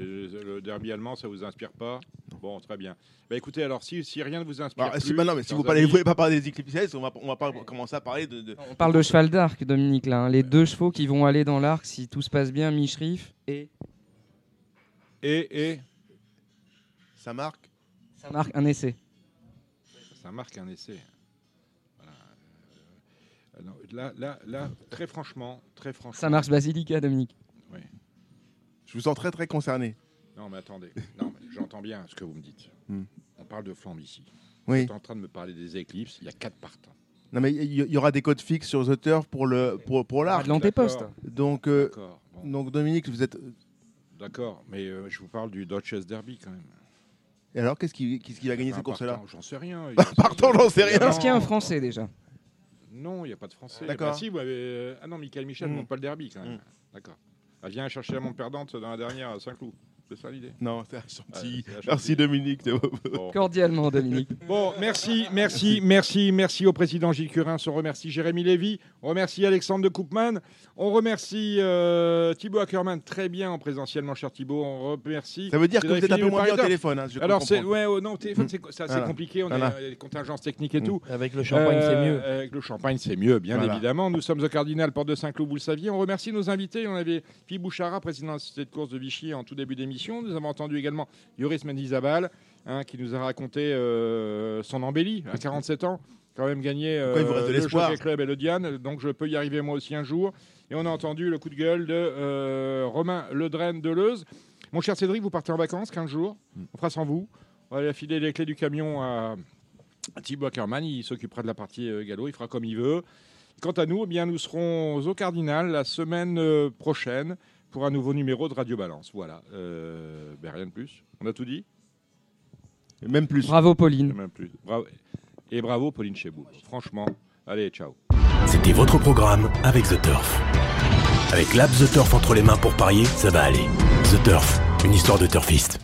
Le derby allemand, ça vous inspire pas Bon, très bien. Bah écoutez, alors si, si rien ne vous inspire plus, si, bah non, mais si vous ne voulez pas parler des Eclipses, on va, on va pas commencer à parler de. de- On parle de cheval d'arc, Dominique, là. hein. Les deux chevaux qui vont aller dans l'arc, si tout se passe bien, Michrif et Et, et Ça marque. ça marque un essai. ça marque un essai. Voilà. Euh, non, là, là, là, très franchement, très franchement. Ça marche Basilica, Dominique. Je vous sens très très concerné. Non, mais attendez. Non, mais j'entends bien ce que vous me dites. Hmm. On parle de flambe ici. Oui. Vous êtes en train de me parler des éclipses. Il y a quatre partants. Non, mais il y, aura des codes fixes sur The Turf pour le pour, pour Ah, de l'antéposte. D'accord. Donc, euh, bon, donc Dominique, vous êtes. D'accord, mais euh, je vous parle du Dodgers Derby quand même. Et alors, qu'est-ce qui, qu'est-ce qui va gagner cette course-là J'en sais rien. (laughs) Partant, j'en sais rien. Est-ce qu'il y a un Français déjà? Non, il n'y a pas de français. D'accord. Bah, si, euh, Ah non, Michael Michel ne Mm. monte pas le derby quand même. Mm. D'accord. Elle vient chercher la montre perdante dans la dernière à Saint-Cloud. C'est ça l'idée Non, c'est c'est gentil. Merci Dominique. Bon. (laughs) Cordialement, Dominique. Bon, merci, merci, merci, merci au président Gilles Curin. On remercie Jérémy Lévy. On remercie Alexandre de Koopman. On remercie euh, Thibaut Ackerman. Très bien en présentiel, mon cher Thibaut. On remercie. Ça veut dire que vous êtes un peu moins bien au téléphone. hein, je Alors, c'est ouais, oh, non, au téléphone, Mm. c'est c'est assez Voilà. compliqué. On Voilà. a les contingences techniques et tout. Avec le champagne, c'est mieux. Euh, Avec le champagne, c'est mieux, bien Voilà. évidemment. Nous sommes au Cardinal, porte de Saint-Cloud, vous le saviez. On remercie nos invités. On avait Philippe Bouchara, président de la société de course de Vichy, en tout début d'émission. Nous avons entendu également Yoris Mendizabal, hein, qui nous a raconté euh, son embellie à 47 ans. Quand même gagné euh, le Jockey Club et le Diane, donc je peux y arriver moi aussi un jour. Et on a entendu le coup de gueule de euh, Romain Ledren de Leuze. Mon cher Cédric, vous partez en vacances 15 jours. Hmm. On fera sans vous. On va filer les clés du camion à, Thibaut Ackerman, il s'occupera de la partie euh, galop, il fera comme il veut. Quant à nous, eh bien, nous serons au Cardinal la semaine euh, prochaine pour un nouveau numéro de Radio Balance. Voilà, Euh, ben, rien de plus. On a tout dit? Même plus. Bravo, Pauline. Même plus. Bravo. Et bravo Pauline Cheboul. Franchement, allez, ciao. C'était votre programme avec The Turf. Avec l'app The Turf entre les mains pour parier, ça va aller. The Turf, une histoire de turfiste.